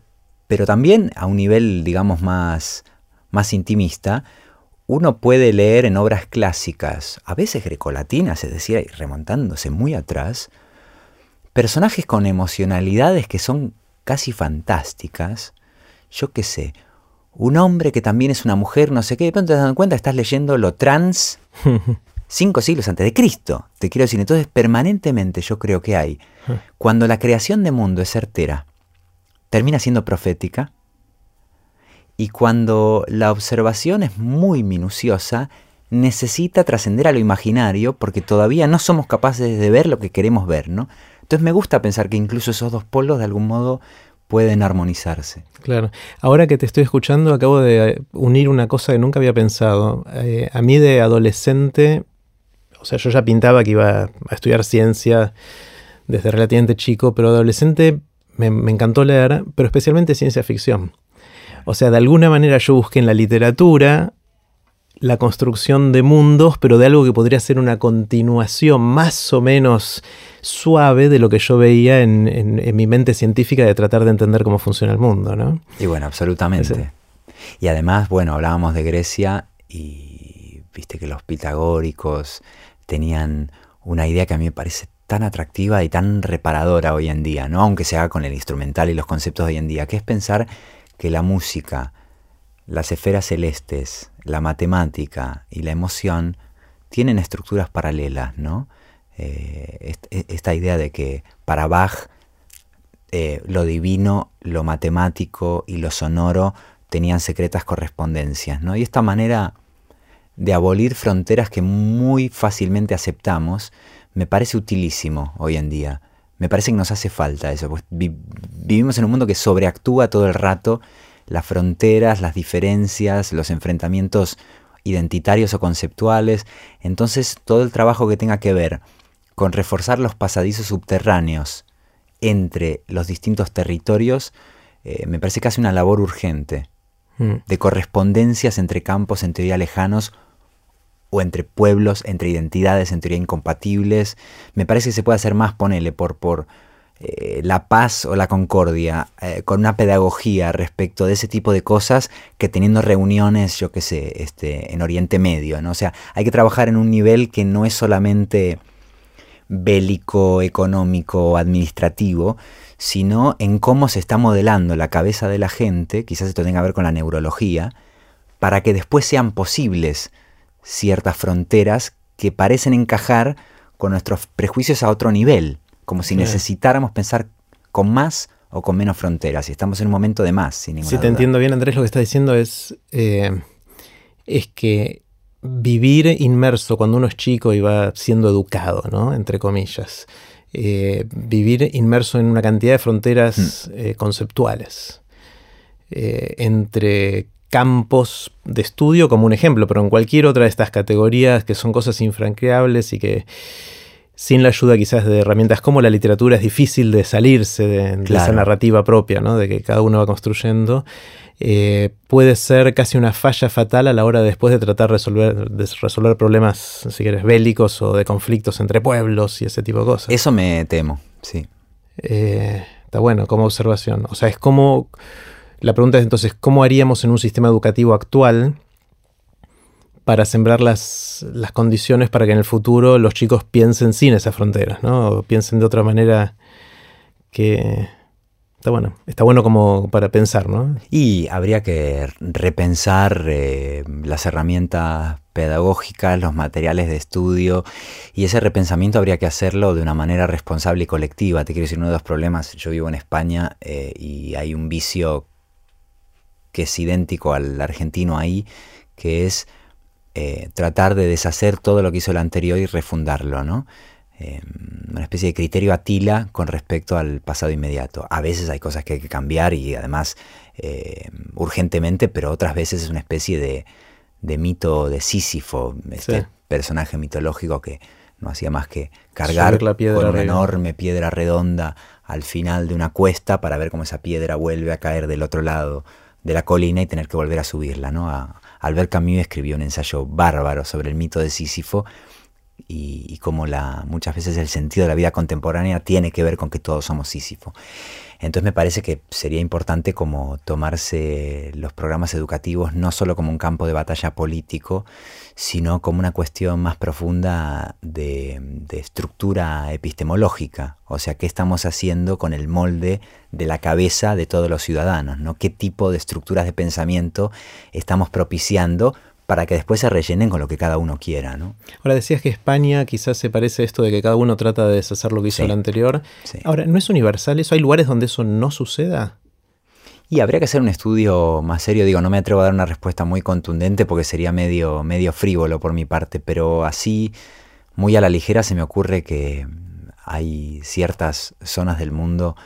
Pero también a un nivel, digamos, más, más intimista, uno puede leer en obras clásicas, a veces grecolatinas, es decir, remontándose muy atrás, personajes con emocionalidades que son casi fantásticas. Yo qué sé, un hombre que también es una mujer, no sé qué, de pronto te das cuenta, estás leyendo lo trans cinco siglos antes de Cristo. Te quiero decir, entonces permanentemente yo creo que hay, cuando la creación de mundo es certera, termina siendo profética, y cuando la observación es muy minuciosa, necesita trascender a lo imaginario porque todavía no somos capaces de ver lo que queremos ver, ¿no? Entonces me gusta pensar que incluso esos dos polos de algún modo pueden armonizarse. Claro. Ahora que te estoy escuchando, acabo de unir una cosa que nunca había pensado. Eh, a mí de adolescente, o sea, yo ya pintaba que iba a estudiar ciencia desde relativamente chico, pero adolescente me, me encantó leer, pero especialmente ciencia ficción. O sea, de alguna manera yo busqué en la literatura la construcción de mundos, pero de algo que podría ser una continuación más o menos suave de lo que yo veía en, mi mente científica de tratar de entender cómo funciona el mundo, ¿no? Y bueno, absolutamente. Y además, bueno, hablábamos de Grecia y viste que los pitagóricos tenían una idea que a mí me parece tan atractiva y tan reparadora hoy en día, ¿no? Aunque se haga con el instrumental y los conceptos de hoy en día, que es pensar que la música, las esferas celestes, la matemática y la emoción tienen estructuras paralelas, ¿no? Eh, e, esta idea de que para Bach eh, lo divino, lo matemático y lo sonoro tenían secretas correspondencias, ¿no? Y esta manera de abolir fronteras que muy fácilmente aceptamos me parece utilísimo hoy en día. Me parece que nos hace falta eso. Pues vivimos en un mundo que sobreactúa todo el rato las fronteras, las diferencias, los enfrentamientos identitarios o conceptuales. Entonces todo el trabajo que tenga que ver con reforzar los pasadizos subterráneos entre los distintos territorios, eh, me parece que hace una labor urgente mm. de correspondencias entre campos en teoría lejanos o entre pueblos, entre identidades en teoría incompatibles. Me parece que se puede hacer más, ponele, por, por eh, la paz o la concordia, eh, con una pedagogía respecto de ese tipo de cosas que teniendo reuniones, yo qué sé, este, en Oriente Medio, ¿no? O sea, hay que trabajar en un nivel que no es solamente bélico, económico, administrativo, sino en cómo se está modelando la cabeza de la gente, quizás esto tenga que ver con la neurología, para que después sean posibles ciertas fronteras que parecen encajar con nuestros prejuicios a otro nivel, como si necesitáramos pensar con más o con menos fronteras, y estamos en un momento de más, sin ninguna Si te entiendo bien, Andrés, lo que está diciendo es, eh, es que vivir inmerso cuando uno es chico y va siendo educado, ¿no? Entre comillas. Eh, vivir inmerso en una cantidad de fronteras hmm. eh, conceptuales. entre campos de estudio como un ejemplo, pero en cualquier otra de estas categorías que son cosas infranqueables y que sin la ayuda quizás de herramientas como la literatura es difícil de salirse de, esa narrativa propia, ¿no? de que cada uno va construyendo, eh, puede ser casi una falla fatal a la hora después de tratar de resolver, de resolver problemas, si quieres, bélicos o de conflictos entre pueblos y ese tipo de cosas. Eso me temo, sí. Eh, está bueno como observación. O sea, es como la pregunta es entonces, ¿cómo haríamos en un sistema educativo actual para sembrar las, condiciones para que en el futuro los chicos piensen sin esas fronteras, ¿no? O piensen de otra manera que... Está bueno, está bueno como para pensar, ¿no? Y habría que repensar eh, las herramientas pedagógicas, los materiales de estudio, y ese repensamiento habría que hacerlo de una manera responsable y colectiva. Te quiero decir, uno de los problemas, yo vivo en España eh, y hay un vicio que es idéntico al argentino ahí, que es eh, tratar de deshacer todo lo que hizo el anterior y refundarlo, ¿no? Eh, una especie de criterio atila con respecto al pasado inmediato. A veces hay cosas que hay que cambiar y además eh, urgentemente, pero otras veces es una especie de, mito de Sísifo, este personaje mitológico que no hacía más que cargar con una enorme piedra redonda al final de una cuesta para ver cómo esa piedra vuelve a caer del otro lado de la colina y tener que volver a subirla. ¿no? Albert Camus escribió un ensayo bárbaro sobre el mito de Sísifo y, y cómo la, muchas veces el sentido de la vida contemporánea tiene que ver con que todos somos Sísifo. Entonces me parece que sería importante como tomarse los programas educativos no solo como un campo de batalla político, sino como una cuestión más profunda de, estructura epistemológica. O sea, qué estamos haciendo con el molde de la cabeza de todos los ciudadanos, ¿no? ¿Qué tipo de estructuras de pensamiento estamos propiciando para que después se rellenen con lo que cada uno quiera. ¿no? Ahora decías que España quizás se parece a esto de que cada uno trata de deshacer lo que hizo el anterior. Ahora, ¿no es universal eso? ¿Hay lugares donde eso no suceda? Y habría que hacer un estudio más serio, digo, no me atrevo a dar una respuesta muy contundente porque sería medio, medio frívolo por mi parte, pero así, muy a la ligera, se me ocurre que hay ciertas zonas del mundo,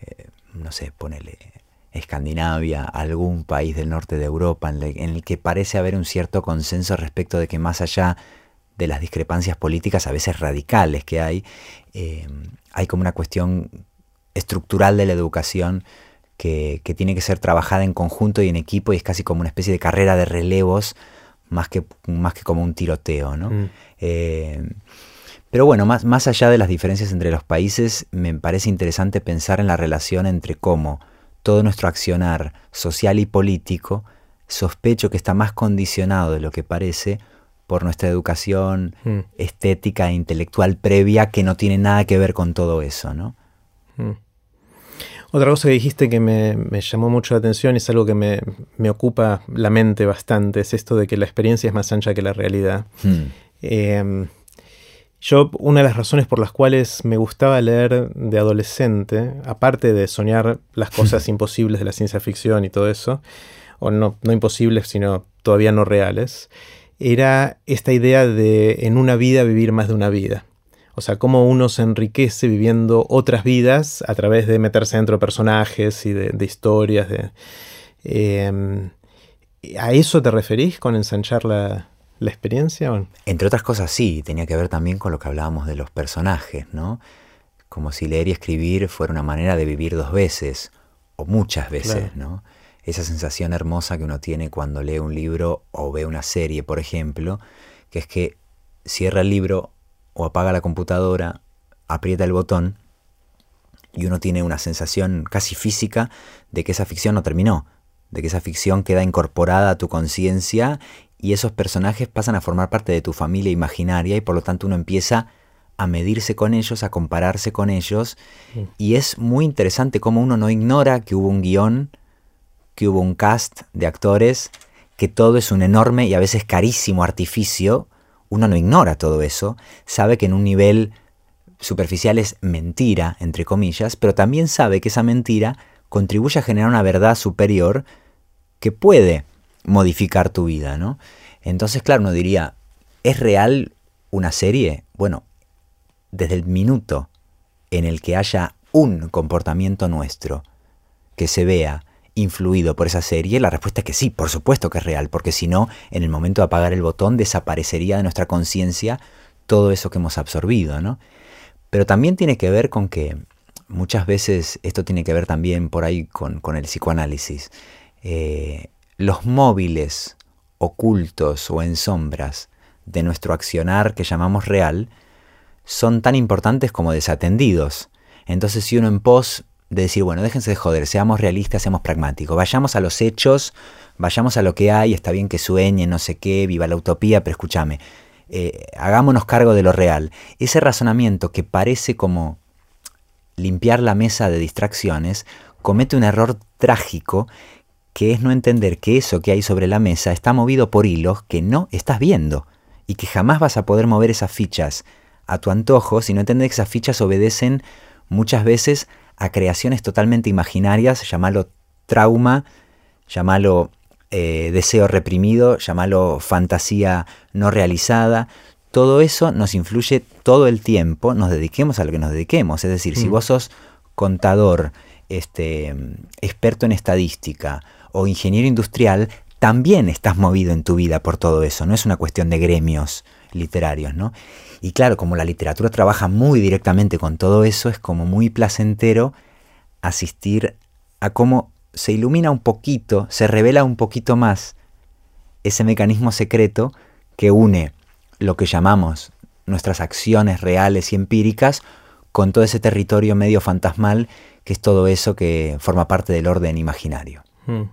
eh, no sé, ponele Escandinavia, algún país del norte de Europa, en, el que parece haber un cierto consenso respecto de que más allá de las discrepancias políticas, a veces radicales que hay, eh, hay como una cuestión estructural de la educación que, tiene que ser trabajada en conjunto y en equipo y es casi como una especie de carrera de relevos más que, más que como un tiroteo. ¿no? Mm. Eh, pero bueno, más, más allá de las diferencias entre los países, me parece interesante pensar en la relación entre cómo todo nuestro accionar social y político, sospecho que está más condicionado de lo que parece por nuestra educación mm. estética e intelectual previa que no tiene nada que ver con todo eso, ¿no? Mm. Otra cosa que dijiste que me, llamó mucho la atención y es algo que me, ocupa la mente bastante, es esto de que la experiencia es más ancha que la realidad. Mm. Em, yo, una de las razones por las cuales me gustaba leer de adolescente, aparte de soñar las cosas imposibles de la ciencia ficción y todo eso, o no, no imposibles, sino todavía no reales, era esta idea de en una vida vivir más de una vida. O sea, cómo uno se enriquece viviendo otras vidas a través de meterse dentro de personajes y de, historias. De, em, ¿A eso te referís con ensanchar la, la experiencia? Entre otras cosas, sí, tenía que ver también con lo que hablábamos de los personajes, ¿no? Como si leer y escribir fuera una manera de vivir dos veces, o muchas veces, ¿no? Esa sensación hermosa que uno tiene cuando lee un libro o ve una serie, por ejemplo, que es que cierra el libro o apaga la computadora, aprieta el botón y uno tiene una sensación casi física de que esa ficción no terminó, de que esa ficción queda incorporada a tu conciencia y esos personajes pasan a formar parte de tu familia imaginaria y por lo tanto uno empieza a medirse con ellos, a compararse con ellos. Y es muy interesante cómo uno no ignora que hubo un guion, que hubo un cast de actores, que todo es un enorme y a veces carísimo artificio. Uno no ignora todo eso, sabe que en un nivel superficial es mentira, entre comillas, pero también sabe que esa mentira contribuye a generar una verdad superior que puede modificar tu vida, ¿no? Entonces, claro, uno diría, ¿es real una serie? Bueno, desde el minuto en el que haya un comportamiento nuestro que se vea influido por esa serie? La respuesta es que sí, por supuesto que es real, porque si no, en el momento de apagar el botón desaparecería de nuestra conciencia todo eso que hemos absorbido, ¿no? Pero también tiene que ver con que muchas veces esto tiene que ver también por ahí con, el psicoanálisis. Eh, los móviles ocultos o en sombras de nuestro accionar que llamamos real son tan importantes como desatendidos. Entonces si uno en pos de decir, bueno, déjense de joder, seamos realistas, seamos pragmáticos, vayamos a los hechos, vayamos a lo que hay, está bien que sueñen, no sé qué, viva la utopía, pero escúchame, eh, hagámonos cargo de lo real. Ese razonamiento que parece como limpiar la mesa de distracciones, comete un error trágico que es no entender que eso que hay sobre la mesa está movido por hilos que no estás viendo y que jamás vas a poder mover esas fichas a tu antojo si no entender que esas fichas obedecen muchas veces a creaciones totalmente imaginarias, llamalo trauma, llamalo eh, deseo reprimido, llamalo fantasía no realizada. Todo eso nos influye todo el tiempo, nos dediquemos a lo que nos dediquemos. Es decir, si mm. vos sos contador, este, experto en estadística o ingeniero industrial, también estás movido en tu vida por todo eso. No es una cuestión de gremios literarios, ¿no? Y claro, como la literatura trabaja muy directamente con todo eso, es como muy placentero asistir a cómo se ilumina un poquito, se revela un poquito más ese mecanismo secreto que une lo que llamamos nuestras acciones reales y empíricas con todo ese territorio medio fantasmal que es todo eso que forma parte del orden imaginario. Hmm.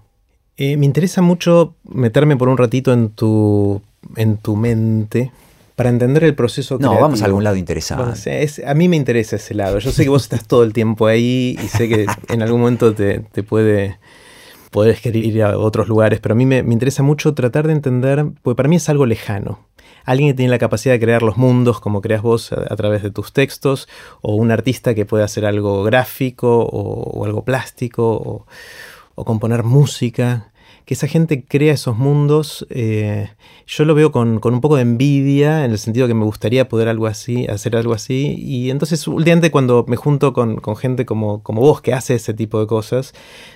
Eh, me interesa mucho meterme por un ratito en tu, en tu mente, para entender el proceso No, vamos a algún lado interesante. a mí me interesa ese lado. Yo sé que vos estás todo el tiempo ahí y sé que en algún momento te, puede puedes querer ir a otros lugares, pero a mí me, interesa mucho tratar de entender, porque para mí es algo lejano. Alguien que tiene la capacidad de crear los mundos como creas vos a, través de tus textos, o un artista que puede hacer algo gráfico o, algo plástico, o componer música que esa gente crea esos mundos, eh, yo lo veo con, un poco de envidia, en el sentido que me gustaría poder algo así, hacer algo así. Y entonces, últimamente, cuando me junto con, gente como, como, vos que hace ese tipo de cosas,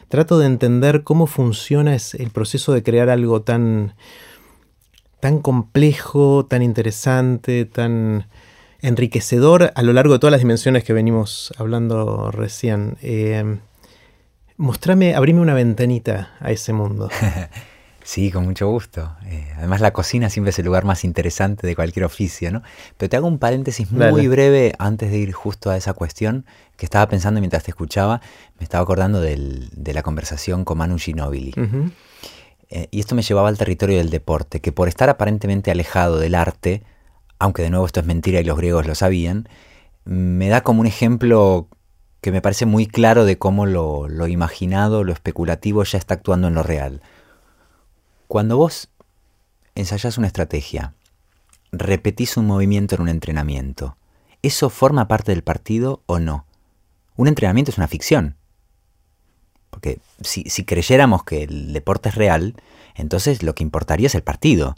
trato de entender cómo funciona el proceso de crear algo tan, tan complejo, tan interesante, tan enriquecedor a lo largo de todas las dimensiones que venimos hablando recién. Eh, Mostrame, abrime una ventanita a ese mundo. sí, con mucho gusto. Eh, además la cocina siempre es el lugar más interesante de cualquier oficio, ¿no? Pero te hago un paréntesis muy breve antes de ir justo a esa cuestión que estaba pensando mientras te escuchaba. Me estaba acordando de la conversación con Manu Ginobili. Eh, y esto me llevaba al territorio del deporte, que por estar aparentemente alejado del arte, aunque de nuevo esto es mentira y los griegos lo sabían, me da como un ejemplo que me parece muy claro de cómo lo, imaginado, lo especulativo ya está actuando en lo real. Cuando vos ensayás una estrategia, repetís un movimiento en un entrenamiento, ¿eso forma parte del partido o no? Un entrenamiento es una ficción. Porque si, si creyéramos que el deporte es real, entonces lo que importaría es el partido.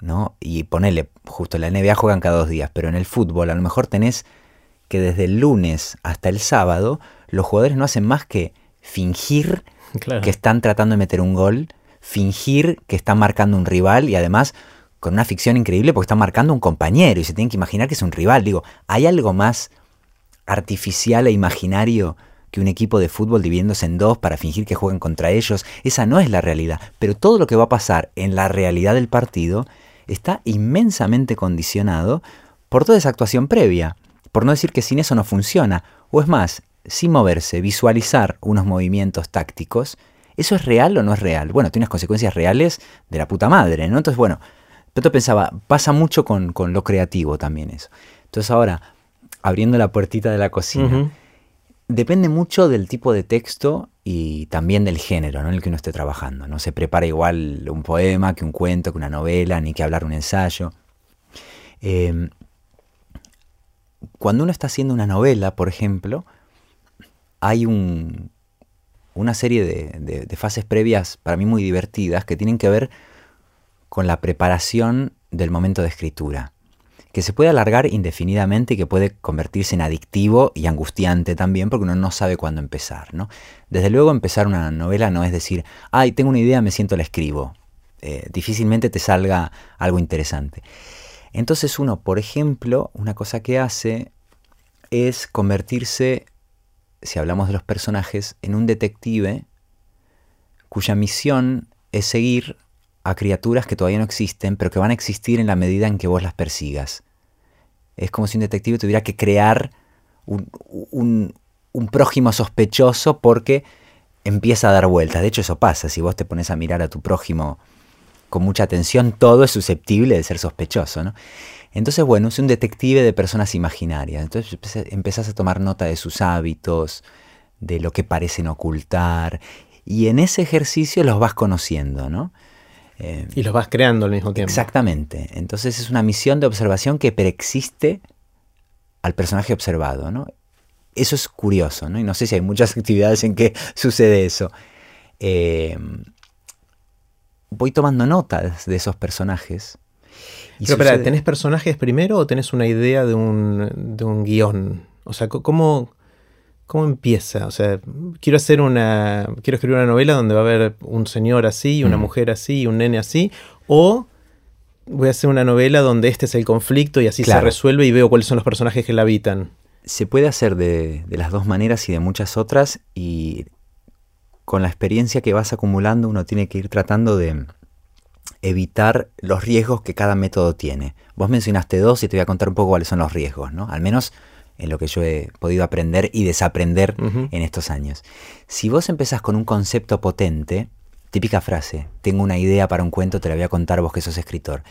¿no? Y ponele, justo la NBA juegan cada dos días, pero en el fútbol a lo mejor tenés que desde el lunes hasta el sábado los jugadores no hacen más que fingir que están tratando de meter un gol, fingir que están marcando un rival y además con una ficción increíble porque están marcando un compañero y se tienen que imaginar que es un rival. Digo, ¿hay algo más artificial e imaginario que un equipo de fútbol dividiéndose en dos para fingir que juegan contra ellos? Esa no es la realidad. Pero todo lo que va a pasar en la realidad del partido está inmensamente condicionado por toda esa actuación previa. Por no decir que sin eso no funciona. O es más, sin moverse, visualizar unos movimientos tácticos, ¿eso es real o no es real? Bueno, tiene unas consecuencias reales de la puta madre, ¿no? Entonces, bueno, pero pensaba, pasa mucho con, lo creativo también eso. Entonces ahora, abriendo la puertita de la cocina, depende mucho del tipo de texto y también del género en el que uno esté trabajando. No se prepara igual un poema que un cuento, que una novela, ni que hablar un ensayo. Em, cuando uno está haciendo una novela, por ejemplo, hay una serie de, fases previas para mí muy divertidas que tienen que ver con la preparación del momento de escritura, que se puede alargar indefinidamente y que puede convertirse en adictivo y angustiante también porque uno no sabe cuándo empezar. ¿no? Desde luego empezar una novela no es decir, ay, tengo una idea, me siento, la escribo. Eh, difícilmente te salga algo interesante. Entonces uno, por ejemplo, una cosa que hace es convertirse, si hablamos de los personajes, en un detective cuya misión es seguir a criaturas que todavía no existen, pero que van a existir en la medida en que vos las persigas. Es como si un detective tuviera que crear un, prójimo sospechoso porque empieza a dar vueltas. De hecho, eso pasa. Si vos te pones a mirar a tu prójimo con mucha atención, todo es susceptible de ser sospechoso. ¿no? Entonces, bueno, es un detective de personas imaginarias. Entonces empezás a tomar nota de sus hábitos, de lo que parecen ocultar, y en ese ejercicio los vas conociendo, ¿no? Eh, y los vas creando al mismo tiempo. Exactamente. Entonces es una misión de observación que preexiste al personaje observado, ¿no? Eso es curioso, ¿no? Y no sé si hay muchas actividades en que sucede eso. Eh, voy tomando notas de esos personajes. Pero espera, ¿tenés personajes primero o tenés una idea de un, de un guion? O sea, ¿cómo, ¿Cómo empieza? O sea, quiero hacer una. Quiero escribir una novela donde va a haber un señor así, una mm. mujer así, un nene así. O voy a hacer una novela donde este es el conflicto y así se resuelve y veo cuáles son los personajes que la habitan. Se puede hacer de, de las dos maneras y de muchas otras. Y con la experiencia que vas acumulando, uno tiene que ir tratando de evitar los riesgos que cada método tiene. Vos mencionaste dos y te voy a contar un poco cuáles son los riesgos, ¿no? Al menos en lo que yo he podido aprender y desaprender en estos años. Si vos empezás con un concepto potente, típica frase, tengo una idea para un cuento, te la voy a contar vos que sos escritor.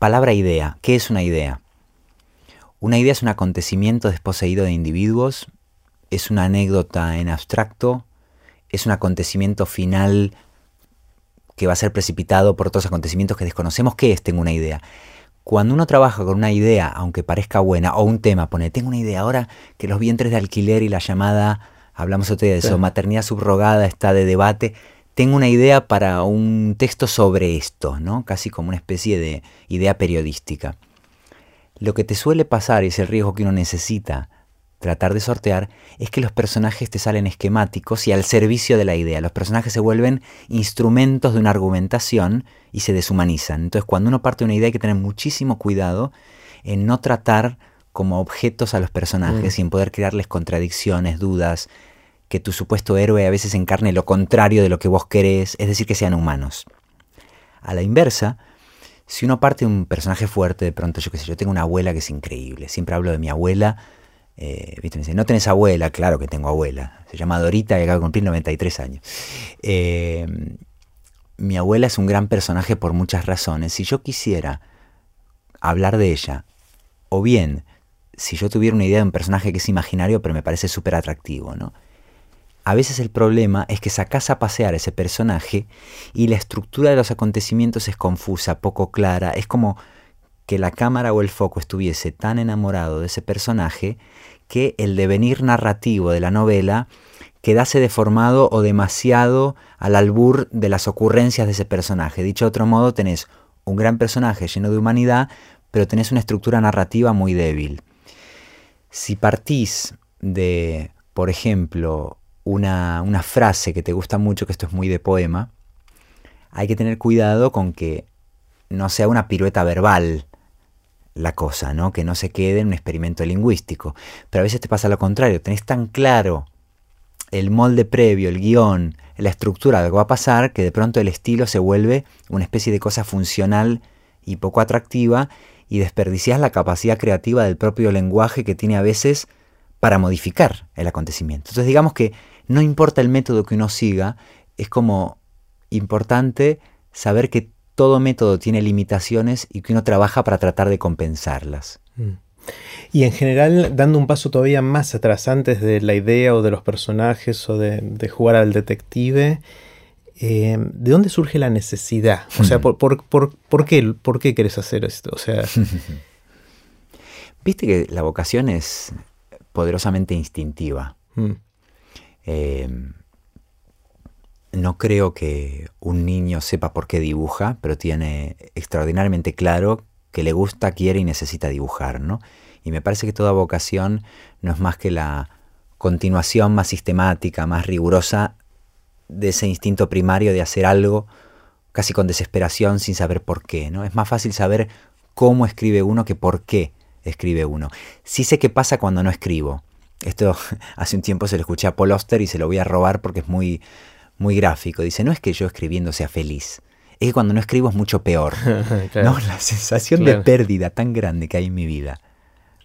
Palabra idea, ¿qué es una idea? Una idea es un acontecimiento desposeído de individuos, es una anécdota en abstracto, es un acontecimiento final que va a ser precipitado por otros acontecimientos que desconocemos. ¿Qué es? Tengo una idea cuando uno trabaja con una idea, aunque parezca buena, o un tema, pone, tengo una idea ahora que los vientres de alquiler y la llamada, hablamos otro día de eso, maternidad subrogada está de debate, tengo una idea para un texto sobre esto, ¿no? Casi como una especie de idea periodística. Lo que te suele pasar, y es el riesgo que uno necesita tratar de sortear es que los personajes te salen esquemáticos y al servicio de la idea. Los personajes se vuelven instrumentos de una argumentación y se deshumanizan. Entonces cuando uno parte de una idea hay que tener muchísimo cuidado en no tratar como objetos a los personajes mm. y en poder crearles contradicciones, dudas, que tu supuesto héroe a veces encarne lo contrario de lo que vos querés, es decir, que sean humanos. A la inversa, si uno parte de un personaje fuerte, de pronto yo qué sé, yo tengo una abuela que es increíble, siempre hablo de mi abuela, eh, no tenés abuela, claro que tengo abuela. Se llama Dorita y acaba de cumplir 93 años. Eh, mi abuela es un gran personaje por muchas razones. Si yo quisiera hablar de ella, o bien si yo tuviera una idea de un personaje que es imaginario, pero me parece súper atractivo, ¿no? A veces el problema es que sacás a pasear ese personaje y la estructura de los acontecimientos es confusa, poco clara. Es como que la cámara o el foco estuviese tan enamorado de ese personaje que el devenir narrativo de la novela quedase deformado o demasiado al albur de las ocurrencias de ese personaje. Dicho de otro modo, tenés un gran personaje lleno de humanidad, pero tenés una estructura narrativa muy débil. Si partís de, por ejemplo, una, una frase que te gusta mucho, que esto es muy de poema, hay que tener cuidado con que no sea una pirueta verbal la cosa, ¿no? Que no se quede en un experimento lingüístico. Pero a veces te pasa lo contrario, tenés tan claro el molde previo, el guion, la estructura de lo que va a pasar, que de pronto el estilo se vuelve una especie de cosa funcional y poco atractiva y desperdicias la capacidad creativa del propio lenguaje que tiene a veces para modificar el acontecimiento. Entonces digamos que no importa el método que uno siga, es como importante saber que todo método tiene limitaciones y que uno trabaja para tratar de compensarlas. Mm. Y en general, dando un paso todavía más atrás, antes de la idea o de los personajes o de, jugar al detective, eh, ¿de dónde surge la necesidad? O sea, ¿por, por, qué, ¿por qué querés hacer esto? O sea... Viste que la vocación es poderosamente instintiva. Mm. Eh, no creo que un niño sepa por qué dibuja, pero tiene extraordinariamente claro que le gusta, quiere y necesita dibujar, ¿no? Y me parece que toda vocación no es más que la continuación más sistemática, más rigurosa de ese instinto primario de hacer algo casi con desesperación sin saber por qué, ¿no? Es más fácil saber cómo escribe uno que por qué escribe uno. Sí sé qué pasa cuando no escribo. Esto hace un tiempo se lo escuché a Paul Oster y se lo voy a robar porque es muy, muy gráfico. Dice, no es que yo escribiendo sea feliz, es que cuando no escribo es mucho peor. ¿no? La sensación de pérdida tan grande que hay en mi vida.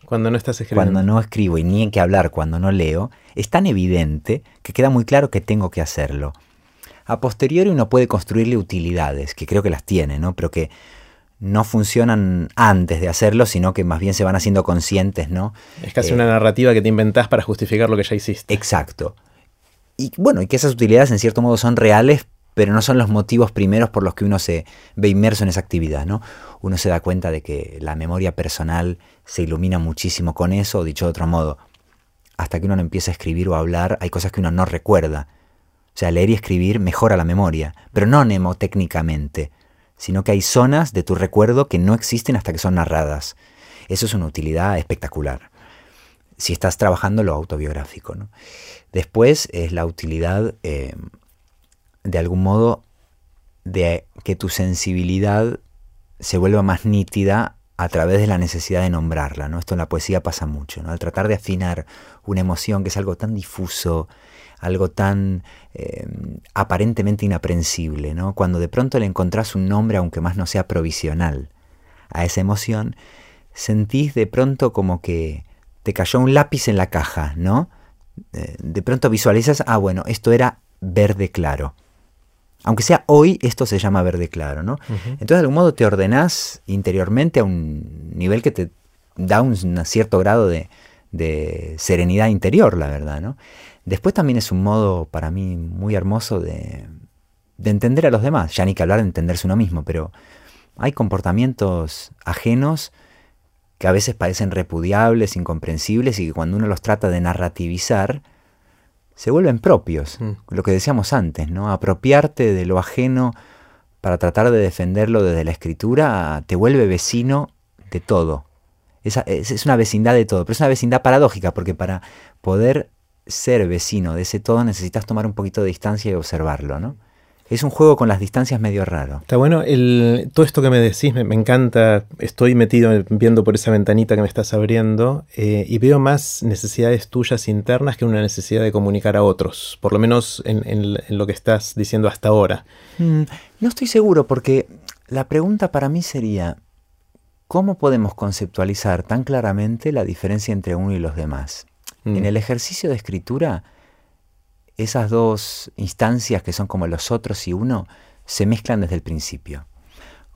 Cuando no estás escribiendo. Cuando no escribo y ni en qué hablar cuando no leo, es tan evidente que queda muy claro que tengo que hacerlo. A posteriori uno puede construirle utilidades, que creo que las tiene, ¿no? Pero que no funcionan antes de hacerlo, sino que más bien se van haciendo conscientes, ¿no? Es casi una narrativa que te inventás para justificar lo que ya hiciste. Exacto. Y bueno, y que esas utilidades en cierto modo son reales, pero no son los motivos primeros por los que uno se ve inmerso en esa actividad, ¿no? Uno se da cuenta de que la memoria personal se ilumina muchísimo con eso, o dicho de otro modo, hasta que uno no empieza a escribir o a hablar, hay cosas que uno no recuerda. O sea, leer y escribir mejora la memoria, pero no mnemotécnicamente, sino que hay zonas de tu recuerdo que no existen hasta que son narradas. Eso es una utilidad espectacular. Si estás trabajando lo autobiográfico. ¿no? Después es la utilidad eh, de algún modo, de que tu sensibilidad se vuelva más nítida a través de la necesidad de nombrarla, ¿no? Esto en la poesía pasa mucho, ¿no? Al tratar de afinar una emoción que es algo tan difuso, algo tan eh, aparentemente inaprensible, ¿no? Cuando de pronto le encontrás un nombre, aunque más no sea provisional, a esa emoción, sentís de pronto como que te cayó un lápiz en la caja, ¿no? Eh, de pronto visualizas, ah, bueno, esto era verde claro. Aunque sea hoy, esto se llama verde claro, ¿no? Entonces, de algún modo te ordenás interiormente a un nivel que te da un, cierto grado de, serenidad interior, la verdad, ¿no? Después también es un modo para mí muy hermoso de, de entender a los demás, ya ni que hablar de entenderse uno mismo, pero hay comportamientos ajenos que a veces parecen repudiables, incomprensibles y que cuando uno los trata de narrativizar, se vuelven propios, mm. lo que decíamos antes, ¿no? Apropiarte de lo ajeno para tratar de defenderlo desde la escritura te vuelve vecino de todo. Es, es, una vecindad de todo, pero es una vecindad paradójica, porque para poder ser vecino de ese todo necesitas tomar un poquito de distancia y observarlo, ¿no? Es un juego con las distancias medio raro. Está bueno, el, todo esto que me decís me, encanta, estoy metido viendo por esa ventanita que me estás abriendo eh, y veo más necesidades tuyas internas que una necesidad de comunicar a otros, por lo menos en, lo que estás diciendo hasta ahora. Mm, no estoy seguro porque la pregunta para mí sería, ¿cómo podemos conceptualizar tan claramente la diferencia entre uno y los demás? Mm. En el ejercicio de escritura, esas dos instancias que son como los otros y uno se mezclan desde el principio.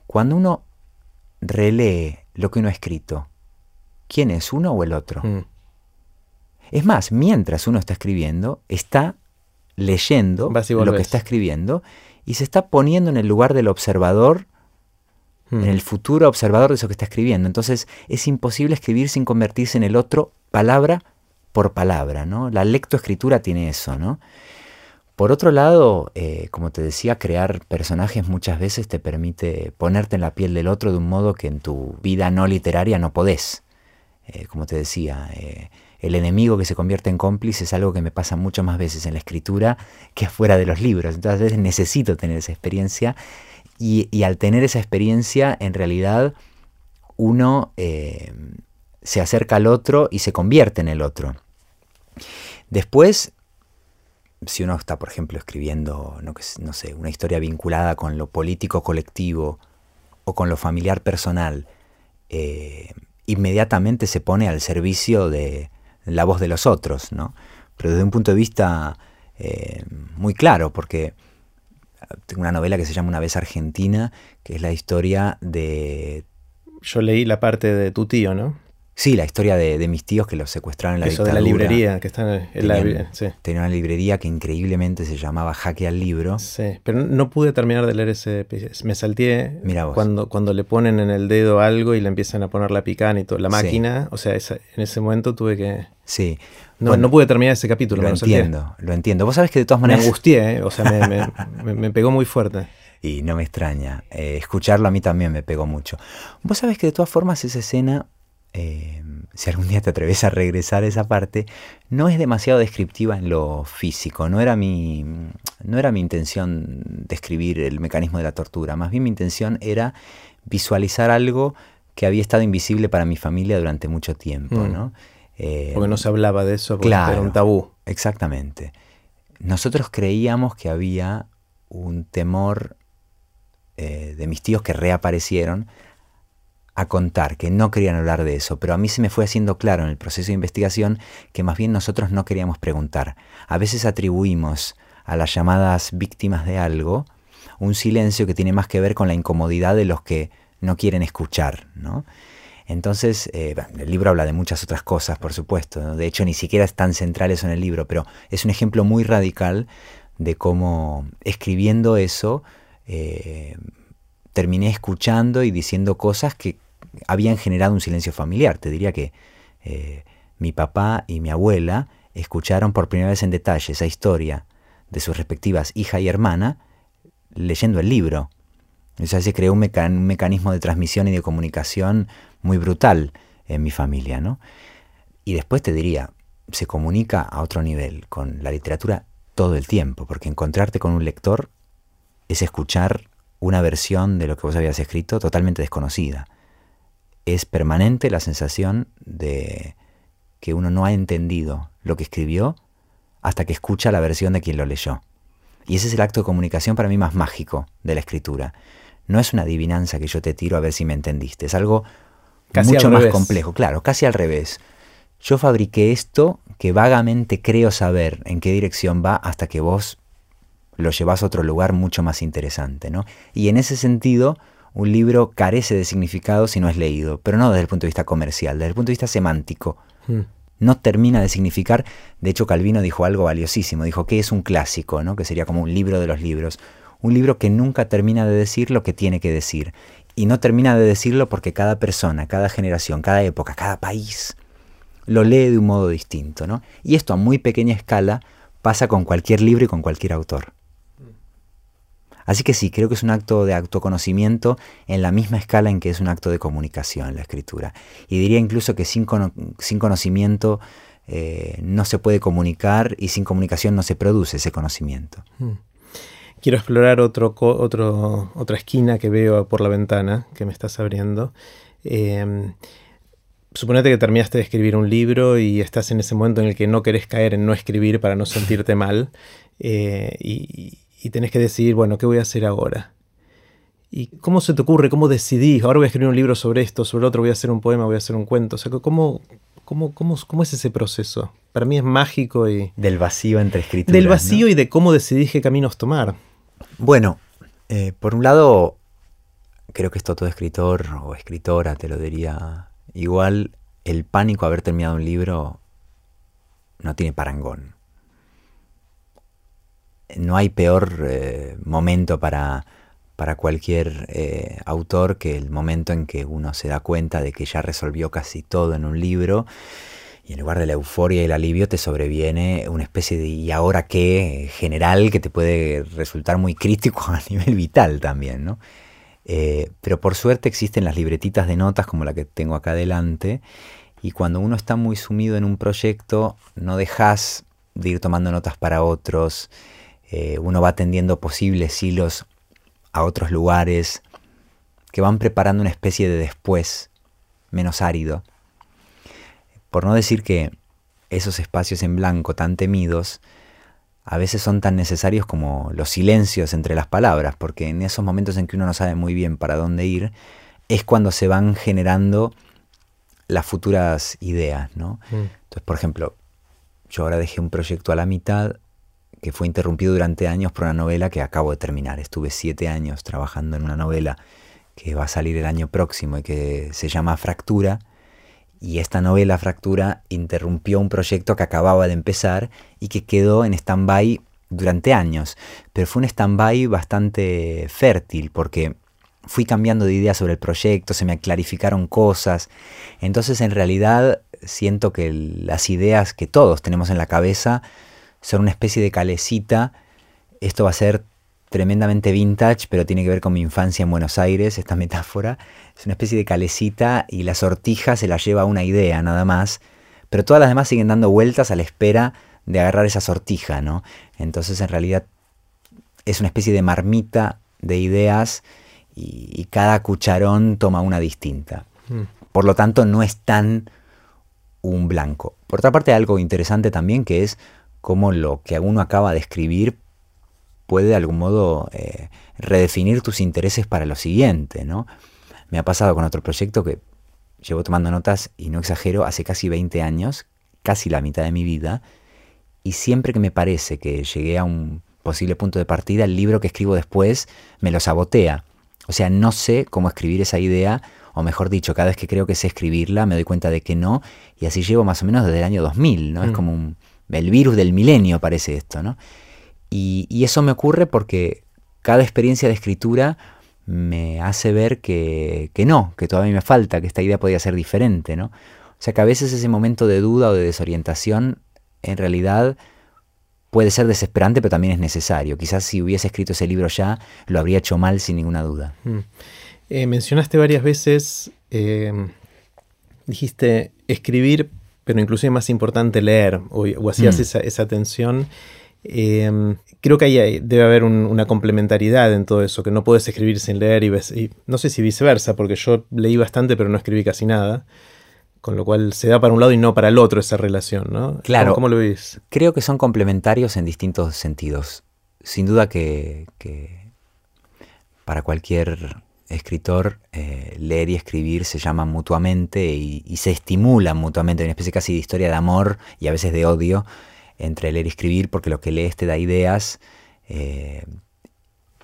Cuando uno relee lo que uno ha escrito, ¿quién es uno o el otro? Mm. Es más, mientras uno está escribiendo, está leyendo lo que está escribiendo y se está poniendo en el lugar del observador, en mm. el futuro observador de eso que está escribiendo. Entonces es imposible escribir sin convertirse en el otro palabra por palabra, ¿no? La lectoescritura tiene eso, ¿no? Por otro lado, eh, como te decía, crear personajes muchas veces te permite ponerte en la piel del otro de un modo que en tu vida no literaria no podés. Eh, como te decía, eh, el enemigo que se convierte en cómplice es algo que me pasa mucho más veces en la escritura que afuera de los libros. Entonces a veces necesito tener esa experiencia y, al tener esa experiencia en realidad uno se acerca al otro y se convierte en el otro. Después si uno está, por ejemplo, escribiendo, no, sé, una historia vinculada con lo político colectivo o con lo familiar personal, eh, inmediatamente se pone al servicio de la voz de los otros, ¿no? Pero desde un punto de vista eh, muy claro, porque tengo una novela que se llama Una vez Argentina, que es la historia de... Yo leí la parte de tu tío, ¿no? Sí, la historia de, mis tíos que los secuestraron en la Eso de la librería, que está en la librería. Sí. Tenía una librería que increíblemente se llamaba Jaque al Libro. Sí, pero no pude terminar de leer ese. Me salté Cuando, cuando le ponen en el dedo algo y le empiezan a poner la picana y todo, la máquina. O sea, en ese momento tuve que. Sí. No, no pude terminar ese capítulo. Lo entiendo, lo entiendo. Vos sabés que de todas maneras. Me angustié, ¿eh? o sea, me, me, pegó muy fuerte. Y no me extraña. Eh, escucharlo a mí también me pegó mucho. Vos sabés que de todas formas esa escena Em, si algún día te atreves a regresar a esa parte, no es demasiado descriptiva en lo físico. No era, mi, no era mi intención describir el mecanismo de la tortura. Más bien mi intención era visualizar algo que había estado invisible para mi familia durante mucho tiempo. Mm. ¿no? porque no se hablaba de eso, porque era un tabú. Exactamente. Nosotros creíamos que había un temor eh, de mis tíos que reaparecieron a contar, que no querían hablar de eso, pero a mí se me fue haciendo claro en el proceso de investigación que más bien nosotros no queríamos preguntar. A veces atribuimos a las llamadas víctimas de algo un silencio que tiene más que ver con la incomodidad de los que no quieren escuchar, ¿no? Entonces, eh, el libro habla de muchas otras cosas, por supuesto. De hecho, ni siquiera están centrales en el libro, pero es un ejemplo muy radical de cómo escribiendo eso eh, terminé escuchando y diciendo cosas que habían generado un silencio familiar. Te diría que eh, mi papá y mi abuela escucharon por primera vez en detalle esa historia de sus respectivas hija y hermana leyendo el libro. O sea, se creó un, mecanismo de transmisión y de comunicación muy brutal en mi familia, ¿no? Y después te diría, se comunica a otro nivel con la literatura todo el tiempo, porque encontrarte con un lector es escuchar una versión de lo que vos habías escrito totalmente desconocida. Es permanente la sensación de que uno no ha entendido lo que escribió hasta que escucha la versión de quien lo leyó. Y ese es el acto de comunicación para mí más mágico de la escritura. No es una adivinanza que yo te tiro a ver si me entendiste, es algo mucho más complejo, claro, casi al revés. Yo fabriqué esto que vagamente creo saber en qué dirección va hasta que vos lo llevas a otro lugar mucho más interesante. ¿no? Y en ese sentido, un libro carece de significado si no es leído, pero no desde el punto de vista comercial, desde el punto de vista semántico. Hmm. No termina de significar, de hecho Calvino dijo algo valiosísimo, dijo que es un clásico, ¿no? que sería como un libro de los libros, un libro que nunca termina de decir lo que tiene que decir. Y no termina de decirlo porque cada persona, cada generación, cada época, cada país lo lee de un modo distinto. ¿no? Y esto a muy pequeña escala pasa con cualquier libro y con cualquier autor. Así que sí, creo que es un acto de autoconocimiento en la misma escala en que es un acto de comunicación la escritura. Y diría incluso que sin, sin conocimiento eh, no se puede comunicar y sin comunicación no se produce ese conocimiento. Hmm. Quiero explorar otro, otro, otra esquina que veo por la ventana que me estás abriendo. Eh, suponete que terminaste de escribir un libro y estás en ese momento en el que no querés caer en no escribir para no sentirte mal. Eh, y, y tenés que decidir, bueno, ¿qué voy a hacer ahora? ¿Y cómo se te ocurre? ¿Cómo decidís? Ahora voy a escribir un libro sobre esto, sobre otro, voy a hacer un poema, voy a hacer un cuento. O sea, ¿cómo, cómo, cómo, cómo es ese proceso? Para mí es mágico y... Del vacío entre escrituras. Del vacío y de cómo decidís qué caminos tomar. Bueno, eh, por un lado, creo que esto todo escritor o escritora te lo diría igual, el pánico a haber terminado un libro no tiene parangón no hay peor eh, momento para, para cualquier eh, autor que el momento en que uno se da cuenta de que ya resolvió casi todo en un libro y en lugar de la euforia y el alivio te sobreviene una especie de ¿y ahora qué? general que te puede resultar muy crítico a nivel vital también, ¿no? Eh, pero por suerte existen las libretitas de notas como la que tengo acá adelante y cuando uno está muy sumido en un proyecto no dejas de ir tomando notas para otros, eh, uno va tendiendo posibles hilos a otros lugares que van preparando una especie de después menos árido. Por no decir que esos espacios en blanco tan temidos a veces son tan necesarios como los silencios entre las palabras, porque en esos momentos en que uno no sabe muy bien para dónde ir, es cuando se van generando las futuras ideas, ¿no? Mm. Entonces, por ejemplo, yo ahora dejé un proyecto a la mitad que fue interrumpido durante años por una novela que acabo de terminar. Estuve siete años trabajando en una novela que va a salir el año próximo y que se llama Fractura, y esta novela Fractura interrumpió un proyecto que acababa de empezar y que quedó en stand-by durante años. Pero fue un stand-by bastante fértil porque fui cambiando de idea sobre el proyecto, se me clarificaron cosas. Entonces en realidad siento que las ideas que todos tenemos en la cabeza son una especie de calecita. Esto va a ser tremendamente vintage, pero tiene que ver con mi infancia en Buenos Aires, esta metáfora. Es una especie de calecita y la sortija se la lleva una idea nada más, pero todas las demás siguen dando vueltas a la espera de agarrar esa sortija, ¿no? Entonces en realidad es una especie de marmita de ideas y, cada cucharón toma una distinta. Mm. Por lo tanto, no es tan un blanco. Por otra parte, algo interesante también que es cómo lo que uno acaba de escribir puede de algún modo eh, redefinir tus intereses para lo siguiente, ¿no? Me ha pasado con otro proyecto que llevo tomando notas, y no exagero, hace casi 20 años, casi la mitad de mi vida, y siempre que me parece que llegué a un posible punto de partida, el libro que escribo después me lo sabotea. O sea, no sé cómo escribir esa idea, o mejor dicho, cada vez que creo que sé escribirla, me doy cuenta de que no, y así llevo más o menos desde el año 2000, ¿no? Es mm. como un, el virus del milenio parece esto, ¿no? Y, eso me ocurre porque cada experiencia de escritura me hace ver que, no, que todavía me falta, que esta idea podría ser diferente, ¿no? O sea que a veces ese momento de duda o de desorientación en realidad puede ser desesperante, pero también es necesario. Quizás si hubiese escrito ese libro ya, lo habría hecho mal sin ninguna duda. Mm. Eh, mencionaste varias veces, eh, dijiste escribir, pero inclusive más importante leer, o, hacías mm. esa, esa tensión. Em, creo que ahí debe haber una complementariedad en todo eso, que no puedes escribir sin leer y, no sé si viceversa, porque yo leí bastante pero no escribí casi nada. Con lo cual se da para un lado y no para el otro esa relación, ¿no? Claro. ¿Cómo, lo ves? Creo que son complementarios en distintos sentidos. Sin duda que, para cualquier escritor eh, leer y escribir se llaman mutuamente y, se estimulan mutuamente, una especie casi de historia de amor y a veces de odio entre leer y escribir, porque lo que lees te da ideas eh,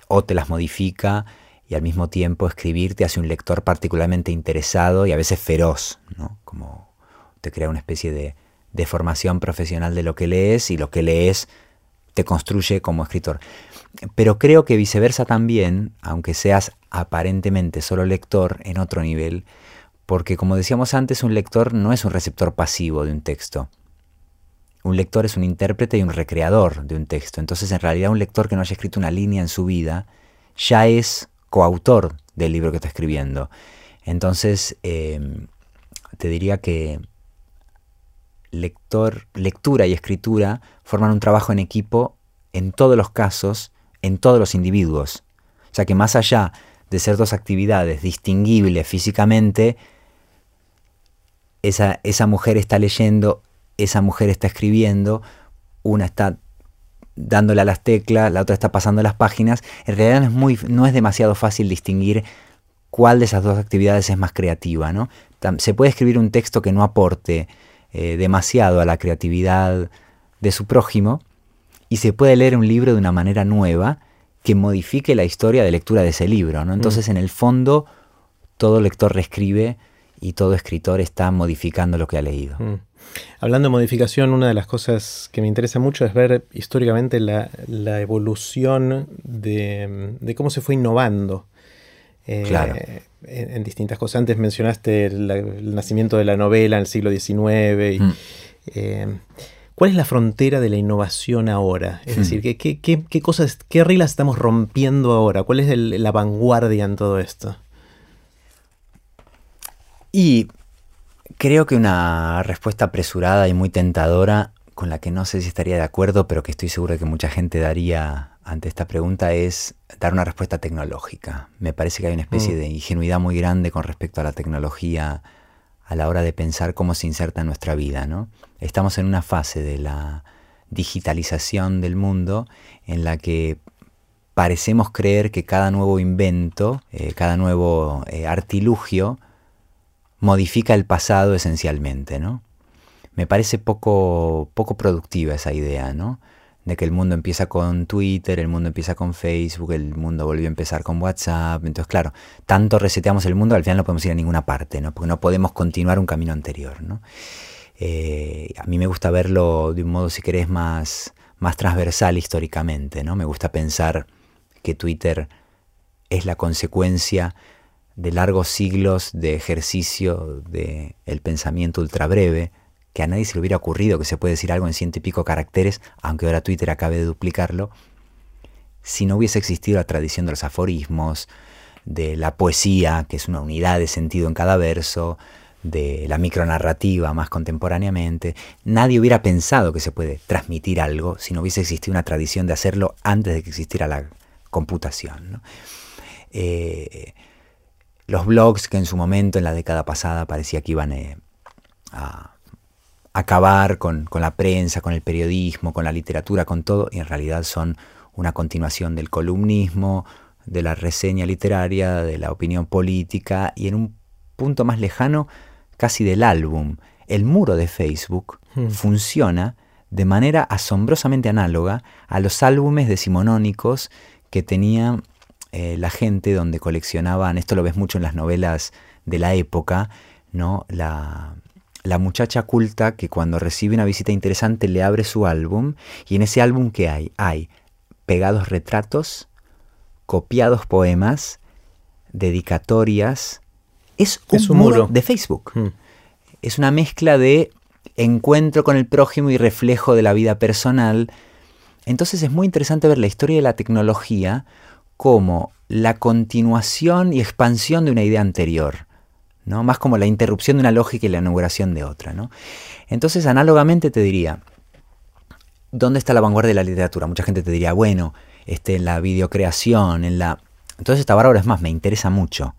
o te las modifica y al mismo tiempo escribir te hace un lector particularmente interesado y a veces feroz, ¿no? como te crea una especie de, de formación profesional de lo que lees y lo que lees te construye como escritor. Pero creo que viceversa también, aunque seas aparentemente solo lector en otro nivel, porque como decíamos antes, un lector no es un receptor pasivo de un texto. Un lector es un intérprete y un recreador de un texto. Entonces, en realidad, un lector que no haya escrito una línea en su vida ya es coautor del libro que está escribiendo. Entonces, em, te diría que lector, lectura y escritura forman un trabajo en equipo en todos los casos, en todos los individuos. Sea que más allá de ser dos actividades distinguibles físicamente, esa, esa mujer está leyendo esa mujer está escribiendo, una está dándole a las teclas, la otra está pasando las páginas, en realidad no es, muy, no es demasiado fácil distinguir cuál de esas dos actividades es más creativa. ¿no? Se puede escribir un texto que no aporte eh, demasiado a la creatividad de su prójimo y se puede leer un libro de una manera nueva que modifique la historia de lectura de ese libro. ¿no? Entonces, mm. en el fondo, todo lector reescribe y todo escritor está modificando lo que ha leído. Mm. Hablando de modificación, una de las cosas que me interesa mucho es ver históricamente la, evolución de, cómo se fue innovando. Eh, en, distintas cosas. Antes mencionaste el, nacimiento de la novela en el siglo XIX. Mm. Eh, ¿Cuál es la frontera de la innovación ahora? Es mm. decir, ¿qué, qué, cosas, qué reglas estamos rompiendo ahora? ¿Cuál es la vanguardia en todo esto? Y creo que una respuesta apresurada y muy tentadora, con la que no sé si estaría de acuerdo, pero que estoy seguro de que mucha gente daría ante esta pregunta, es dar una respuesta tecnológica. Me parece que hay una especie mm. de ingenuidad muy grande con respecto a la tecnología a la hora de pensar cómo se inserta en nuestra vida. ¿no? Estamos en una fase de la digitalización del mundo en la que parecemos creer que cada nuevo invento, eh, cada nuevo eh, artilugio, modifica el pasado esencialmente, ¿no? Me parece poco, poco productiva esa idea, ¿no? De que el mundo empieza con Twitter, el mundo empieza con Facebook, el mundo volvió a empezar con WhatsApp. Entonces, claro, tanto reseteamos el mundo, al final no podemos ir a ninguna parte, ¿no? Porque no podemos continuar un camino anterior, ¿no? Eh, a mí me gusta verlo de un modo, si querés, más, más transversal históricamente, ¿no? Me gusta pensar que Twitter es la consecuencia de largos siglos de ejercicio del el pensamiento ultrabreve, que a nadie se le hubiera ocurrido que se puede decir algo en ciento y pico caracteres, aunque ahora Twitter acabe de duplicarlo, si no hubiese existido la tradición de los aforismos, de la poesía, que es una unidad de sentido en cada verso, de la micronarrativa más contemporáneamente, nadie hubiera pensado que se puede transmitir algo si no hubiese existido una tradición de hacerlo antes de que existiera la computación. Eh, los blogs que en su momento, en la década pasada, parecía que iban eh, a acabar con, la prensa, con el periodismo, con la literatura, con todo, y en realidad son una continuación del columnismo, de la reseña literaria, de la opinión política y en un punto más lejano, casi del álbum. El muro de Facebook hmm. funciona de manera asombrosamente análoga a los álbumes decimonónicos que tenían eh, la gente donde coleccionaban, esto lo ves mucho en las novelas de la época, ¿no? La, la muchacha culta que cuando recibe una visita interesante le abre su álbum y en ese álbum que hay? Hay pegados retratos, copiados poemas, dedicatorias. Es un, muro. de Facebook. Hmm. Es una mezcla de encuentro con el prójimo y reflejo de la vida personal. Entonces es muy interesante ver la historia de la tecnología como la continuación y expansión de una idea anterior, ¿no? más como la interrupción de una lógica y la inauguración de otra. ¿no? Entonces, análogamente te diría, ¿dónde está la vanguardia de la literatura? Mucha gente te diría, bueno, este, en la videocreación, en la... Entonces esta ahora es más, me interesa mucho.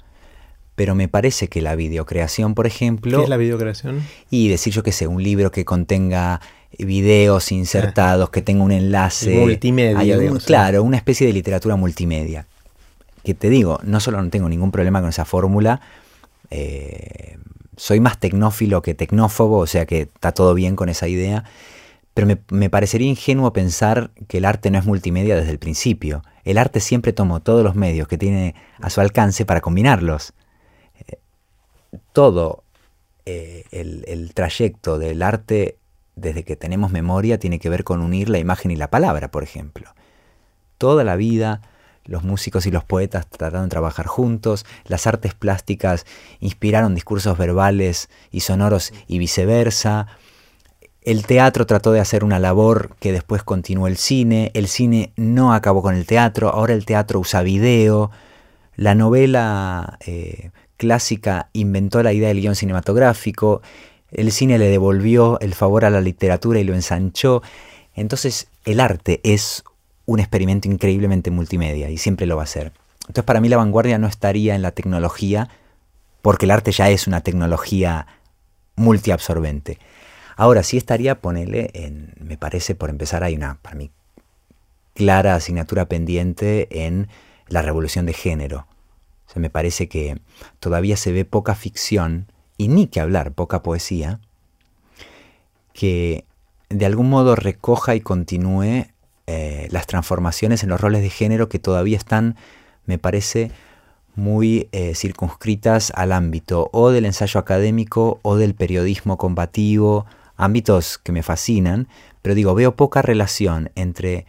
Pero me parece que la videocreación, por ejemplo... ¿Qué es la videocreación? Y decir, yo qué sé, un libro que contenga videos insertados, que tenga un enlace. Multimedia. claro, una especie de literatura multimedia. Que te digo, no solo no tengo ningún problema con esa fórmula, eh, soy más tecnófilo que tecnófobo, o sea que está todo bien con esa idea, pero me, parecería ingenuo pensar que el arte no es multimedia desde el principio. El arte siempre tomó todos los medios que tiene a su alcance para combinarlos. Eh, todo eh, el trayecto del arte desde que tenemos memoria tiene que ver con unir la imagen y la palabra, por ejemplo. Toda la vida los músicos y los poetas trataron de trabajar juntos, las artes plásticas inspiraron discursos verbales y sonoros y viceversa. El teatro trató de hacer una labor que después continuó el cine, el cine no acabó con el teatro, ahora el teatro usa video, la novela eh, clásica inventó la idea del guion cinematográfico, el cine le devolvió el favor a la literatura y lo ensanchó. Entonces el arte es un experimento increíblemente multimedia y siempre lo va a ser. Entonces para mí la vanguardia no estaría en la tecnología porque el arte ya es una tecnología multiabsorbente. Ahora sí estaría, ponerle en, me parece, por empezar, hay una, para mí, clara asignatura pendiente en la revolución de género. O sea, me parece que todavía se ve poca ficción y ni que hablar, poca poesía, que de algún modo recoja y continúe eh, las transformaciones en los roles de género que todavía están, me parece, muy eh, circunscritas al ámbito o del ensayo académico o del periodismo combativo, ámbitos que me fascinan, pero digo, veo poca relación entre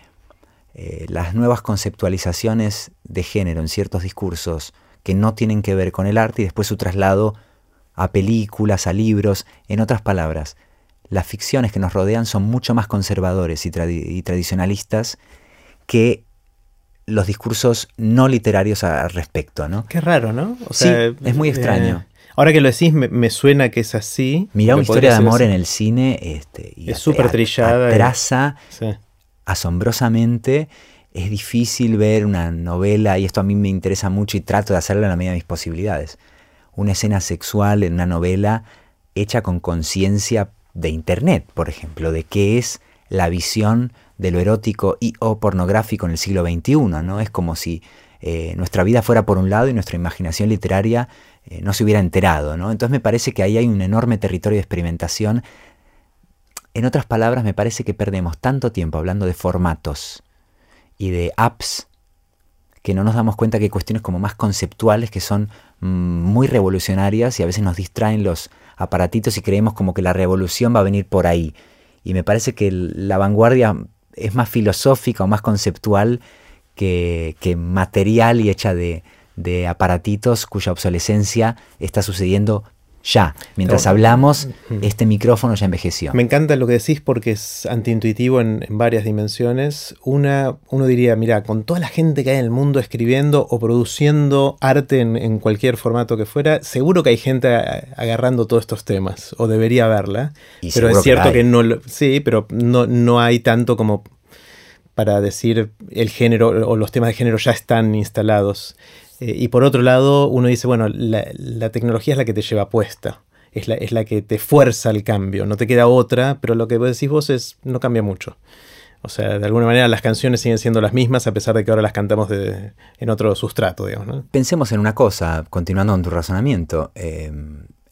eh, las nuevas conceptualizaciones de género en ciertos discursos que no tienen que ver con el arte y después su traslado a películas, a libros. En otras palabras, las ficciones que nos rodean son mucho más conservadores y, tradicionalistas que los discursos no literarios al respecto, ¿no? Qué raro, ¿no? sí, es muy extraño. Eh, ahora que lo decís, me, suena que es así. Mira una historia de amor en el cine. Este, es súper trillada. Traza asombrosamente. Es difícil ver una novela, y esto a mí me interesa mucho y trato de hacerlo en la medida de mis posibilidades. Una escena sexual en una novela hecha con conciencia de Internet, por ejemplo, de qué es la visión de lo erótico y o pornográfico en el siglo XXI, ¿no? Es como si eh, nuestra vida fuera por un lado y nuestra imaginación literaria eh, no se hubiera enterado, ¿no? Entonces me parece que ahí hay un enorme territorio de experimentación. En otras palabras, me parece que perdemos tanto tiempo hablando de formatos y de apps que no nos damos cuenta que hay cuestiones como más conceptuales que son muy revolucionarias y a veces nos distraen los aparatitos y creemos como que la revolución va a venir por ahí. Y me parece que la vanguardia es más filosófica o más conceptual que, material y hecha de, aparatitos cuya obsolescencia está sucediendo ya. Mientras hablamos, este micrófono ya envejeció. Me encanta lo que decís porque es antiintuitivo en, en, varias dimensiones. Una, uno diría, mira, con toda la gente que hay en el mundo escribiendo o produciendo arte en, cualquier formato que fuera, seguro que hay gente agarrando todos estos temas, o debería haberla. pero es cierto que, no lo, sí, pero no, no hay tanto como para decir el género o los temas de género ya están instalados. Eh, y por otro lado, uno dice, bueno, la, tecnología es la que te lleva puesta, es la, es la que te fuerza al cambio, no te queda otra, pero lo que decís vos es, no cambia mucho. O sea, de alguna manera las canciones siguen siendo las mismas a pesar de que ahora las cantamos en otro sustrato, digamos. Pensemos en una cosa, continuando con tu razonamiento. Eh,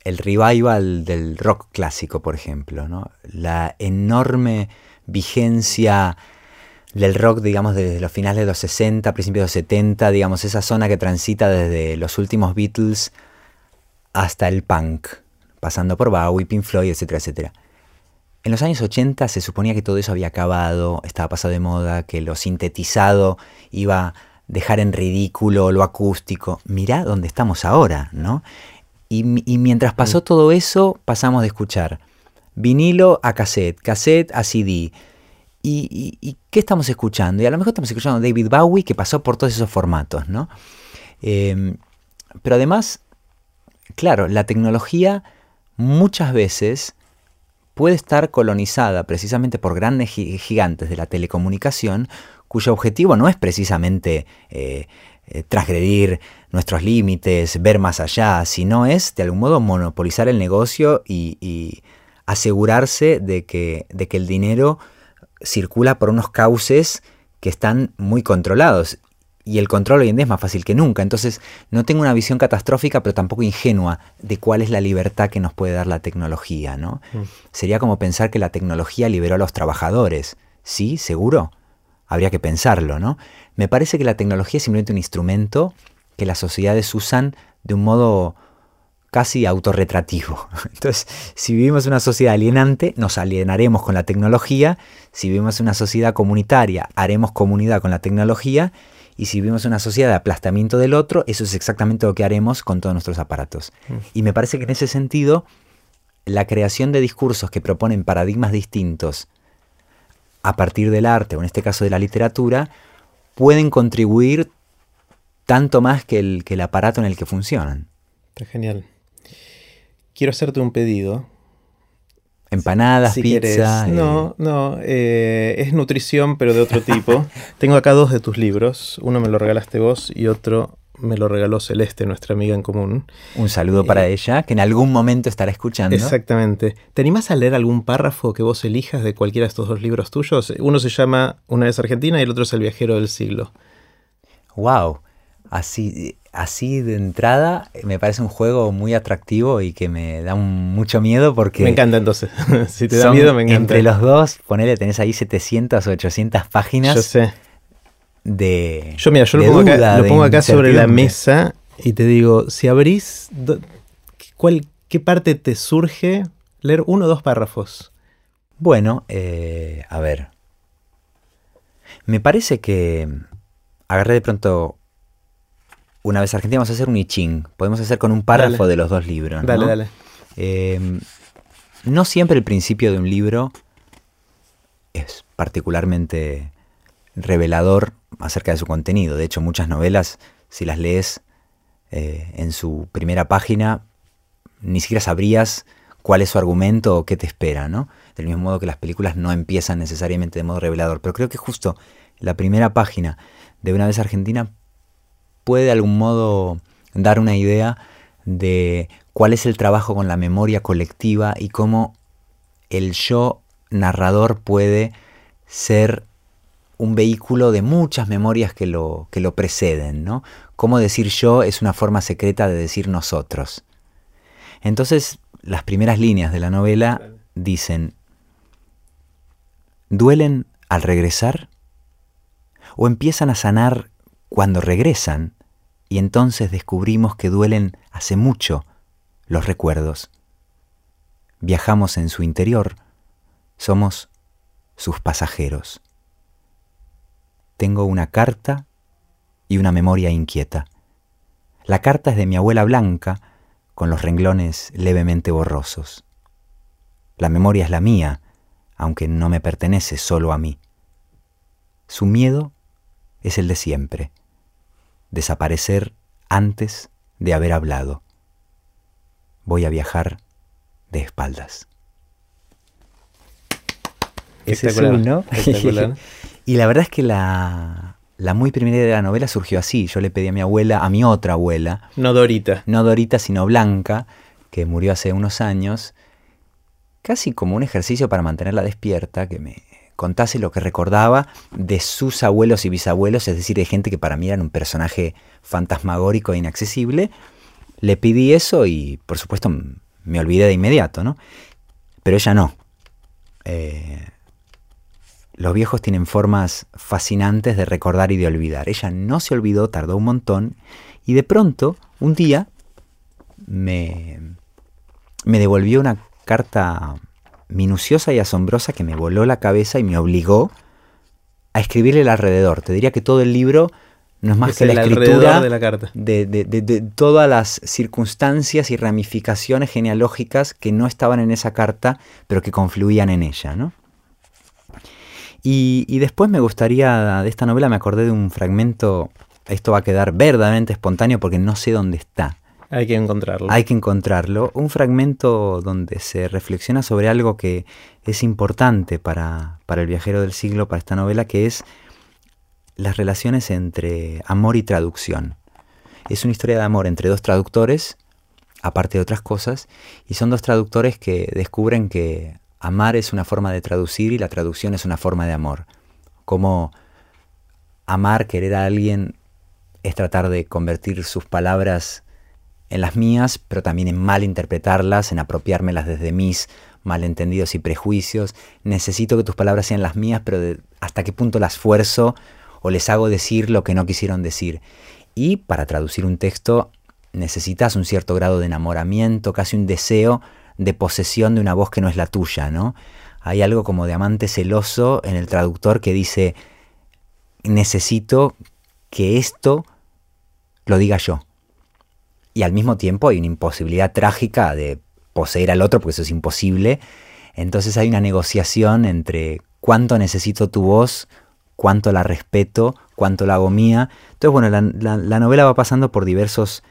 el revival del rock clásico, por ejemplo, ¿no? la enorme vigencia del rock, digamos, desde los finales de los 60, principios de los 70, digamos, esa zona que transita desde los últimos Beatles hasta el punk, pasando por Bowie, Pink Floyd, etcétera, etcétera. En los años 80 se suponía que todo eso había acabado, estaba pasado de moda, que lo sintetizado iba a dejar en ridículo lo acústico. Mirá dónde estamos ahora, ¿no? Y, mientras pasó mm. todo eso, pasamos de escuchar vinilo a cassette, cassette a CD, ¿Y, qué estamos escuchando? Y a lo mejor estamos escuchando a David Bowie que pasó por todos esos formatos, ¿no? Em, pero además, claro, la tecnología muchas veces puede estar colonizada precisamente por grandes gigantes de la telecomunicación cuyo objetivo no es precisamente eh, eh, transgredir nuestros límites, ver más allá, sino es de algún modo monopolizar el negocio y, asegurarse de que, de que el dinero circula por unos cauces que están muy controlados. Y el control hoy en día es más fácil que nunca. Entonces no tengo una visión catastrófica, pero tampoco ingenua de cuál es la libertad que nos puede dar la tecnología. ¿no? Mm. Sería como pensar que la tecnología liberó a los trabajadores. ¿Sí? ¿Seguro? Habría que pensarlo, ¿no? Me parece que la tecnología es simplemente un instrumento que las sociedades usan de un modo casi autorretrativo. Entonces, si vivimos una sociedad alienante, nos alienaremos con la tecnología. Si vivimos una sociedad comunitaria, haremos comunidad con la tecnología. Y si vivimos una sociedad de aplastamiento del otro, eso es exactamente lo que haremos con todos nuestros aparatos. Mm. Y me parece que en ese sentido, la creación de discursos que proponen paradigmas distintos a partir del arte, o en este caso de la literatura, pueden contribuir tanto más que el, que el aparato en el que funcionan. Está genial quiero hacerte un pedido. Empanadas, pizza. No, no, eh, es nutrición, pero de otro tipo. Tengo acá dos de tus libros. Uno me lo regalaste vos y otro me lo regaló Celeste, nuestra amiga en común. Un saludo para eh, ella, que en algún momento estará escuchando. Exactamente. ¿Te animás a leer algún párrafo que vos elijas de cualquiera de estos dos libros tuyos? Uno se llama Una vez Argentina y el otro es El viajero del siglo. Wow. Así, así de entrada me parece un juego muy atractivo y que me da mucho miedo porque... Me encanta entonces. si te da miedo, me encanta. Entre los dos, ponele, tenés ahí 700 o 800 páginas. Yo sé. De. Yo, mira, yo lo pongo acá, lo pongo acá sobre la mesa y te digo: si abrís, ¿cuál, ¿qué parte te surge leer uno o dos párrafos? Bueno, eh, a ver. Me parece que agarré de pronto una vez Argentina, vamos a hacer un I Ching. Podemos hacer con un párrafo de los dos libros. Dale, dale. Em, no siempre el principio de un libro es particularmente revelador acerca de su contenido. De hecho, muchas novelas, si las lees eh, en su primera página, ni siquiera sabrías cuál es su argumento o qué te espera, ¿no? Del mismo modo que las películas no empiezan necesariamente de modo revelador. Pero creo que justo la primera página de Una vez Argentina puede de algún modo dar una idea de cuál es el trabajo con la memoria colectiva y cómo el yo narrador puede ser un vehículo de muchas memorias que lo, que lo preceden, ¿no? Cómo decir yo es una forma secreta de decir nosotros. Entonces, las primeras líneas de la novela dicen, ¿duelen al regresar? ¿O empiezan a sanar cuando regresan? Y entonces descubrimos que duelen hace mucho los recuerdos. Viajamos en su interior, somos sus pasajeros. Tengo una carta y una memoria inquieta. La carta es de mi abuela Blanca, con los renglones levemente borrosos. La memoria es la mía, aunque no me pertenece solo a mí. Su miedo es el de siempre, desaparecer antes de haber hablado. Voy a viajar de espaldas. Ese es ¿no? y la verdad es que la, la muy primera idea de la novela surgió así. Yo le pedí a mi abuela, a mi otra abuela. No Dorita. No Dorita, sino Blanca, que murió hace unos años, casi como un ejercicio para mantenerla despierta, que me contase lo que recordaba de sus abuelos y bisabuelos, es decir, de gente que para mí era un personaje fantasmagórico e inaccesible. Le pedí eso y, por supuesto, me olvidé de inmediato, ¿no? Pero ella no. Eh, los viejos tienen formas fascinantes de recordar y de olvidar. Ella no se olvidó, tardó un montón, y de pronto, un día, me, me devolvió una carta minuciosa y asombrosa que me voló la cabeza y me obligó a escribirle el alrededor. Te diría que todo el libro no es más que la escritura de, la carta. de, todas las circunstancias y ramificaciones genealógicas que no estaban en esa carta, pero que confluían en ella, ¿no? Y, después me gustaría, de esta novela me acordé de un fragmento, esto va a quedar verdaderamente espontáneo porque no sé dónde está. Hay que encontrarlo. Hay que encontrarlo. Un fragmento donde se reflexiona sobre algo que es importante para, para el viajero del siglo, para esta novela, que es las relaciones entre amor y traducción. Es una historia de amor entre dos traductores, aparte de otras cosas, y son dos traductores que descubren que amar es una forma de traducir y la traducción es una forma de amor. Como amar, querer a alguien, es tratar de convertir sus palabras en las mías, pero también en malinterpretarlas, en apropiármelas desde mis malentendidos y prejuicios. Necesito que tus palabras sean las mías, pero hasta qué punto las esfuerzo o les hago decir lo que no quisieron decir. Y para traducir un texto necesitas un cierto grado de enamoramiento, casi un deseo de posesión de una voz que no es la tuya, ¿no? Hay algo como de amante celoso en el traductor que dice, necesito que esto lo diga yo. Y al mismo tiempo hay una imposibilidad trágica de poseer al otro, porque eso es imposible. Entonces hay una negociación entre cuánto necesito tu voz, cuánto la respeto, cuánto la hago mía. Entonces, bueno, la novela va pasando por diversos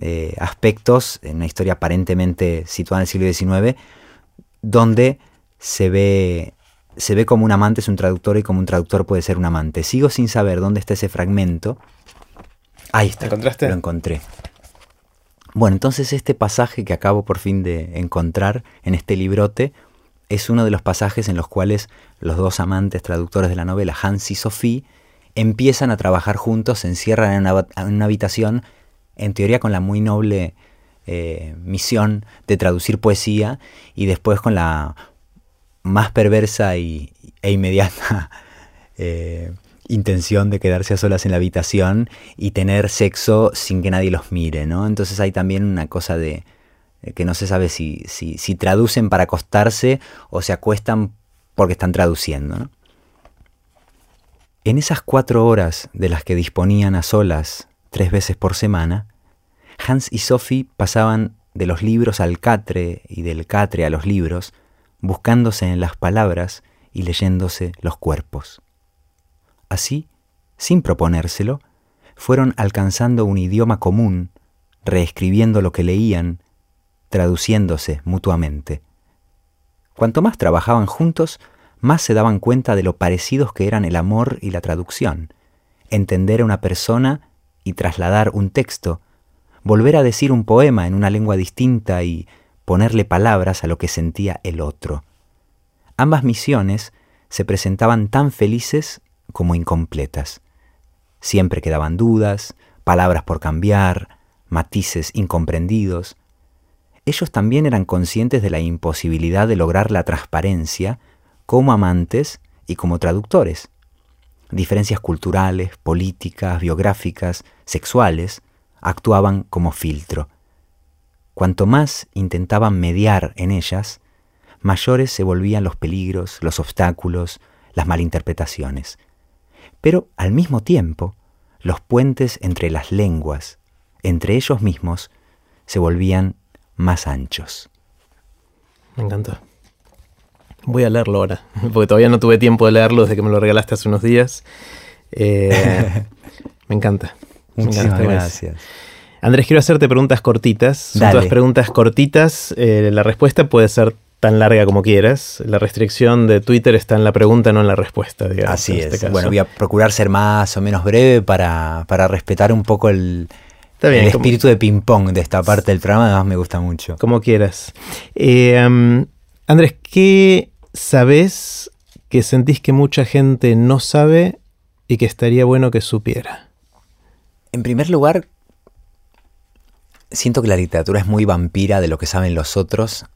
eh, aspectos en una historia aparentemente situada en el siglo XIX, donde se ve, se ve como un amante es un traductor y como un traductor puede ser un amante. Sigo sin saber dónde está ese fragmento. Ahí está. encontraste? Lo encontré. Bueno, entonces este pasaje que acabo por fin de encontrar en este librote es uno de los pasajes en los cuales los dos amantes traductores de la novela, Hans y Sophie, empiezan a trabajar juntos, se encierran en una, en una habitación en teoría con la muy noble eh, misión de traducir poesía y después con la más perversa y, e inmediata eh, intención de quedarse a solas en la habitación y tener sexo sin que nadie los mire, ¿no? Entonces hay también una cosa de que no se sabe si, si, traducen para acostarse o se acuestan porque están traduciendo. En esas cuatro horas de las que disponían a solas tres veces por semana, Hans y Sophie pasaban de los libros al catre y del catre a los libros, buscándose en las palabras y leyéndose los cuerpos. Así, sin proponérselo, fueron alcanzando un idioma común, reescribiendo lo que leían, traduciéndose mutuamente. Cuanto más trabajaban juntos, más se daban cuenta de lo parecidos que eran el amor y la traducción, entender a una persona y trasladar un texto, volver a decir un poema en una lengua distinta y ponerle palabras a lo que sentía el otro. Ambas misiones se presentaban tan felices como incompletas. Siempre quedaban dudas, palabras por cambiar, matices incomprendidos. Ellos también eran conscientes de la imposibilidad de lograr la transparencia como amantes y como traductores. Diferencias culturales, políticas, biográficas, sexuales, actuaban como filtro. Cuanto más intentaban mediar en ellas, mayores se volvían los peligros, los obstáculos, las malinterpretaciones. Pero al mismo tiempo, los puentes entre las lenguas, entre ellos mismos, se volvían más anchos. Me encantó. Voy a leerlo ahora, porque todavía no tuve tiempo de leerlo desde que me lo regalaste hace unos días. Eh, me encanta. Muchísimas gracias. Andrés, quiero hacerte preguntas cortitas. Son todas preguntas cortitas. Eh, la respuesta puede ser tan larga como quieras. La restricción de Twitter está en la pregunta, no en la respuesta, digamos. Así este es. Bueno, voy a procurar ser más o menos breve para, respetar un poco el, espíritu de ping-pong de esta parte del programa. Además, me gusta mucho. Como quieras. Eh, Andrés, ¿qué sabes que sentís que mucha gente no sabe y que estaría bueno que supiera? En primer lugar, siento que la literatura es muy vampira de lo que saben los otros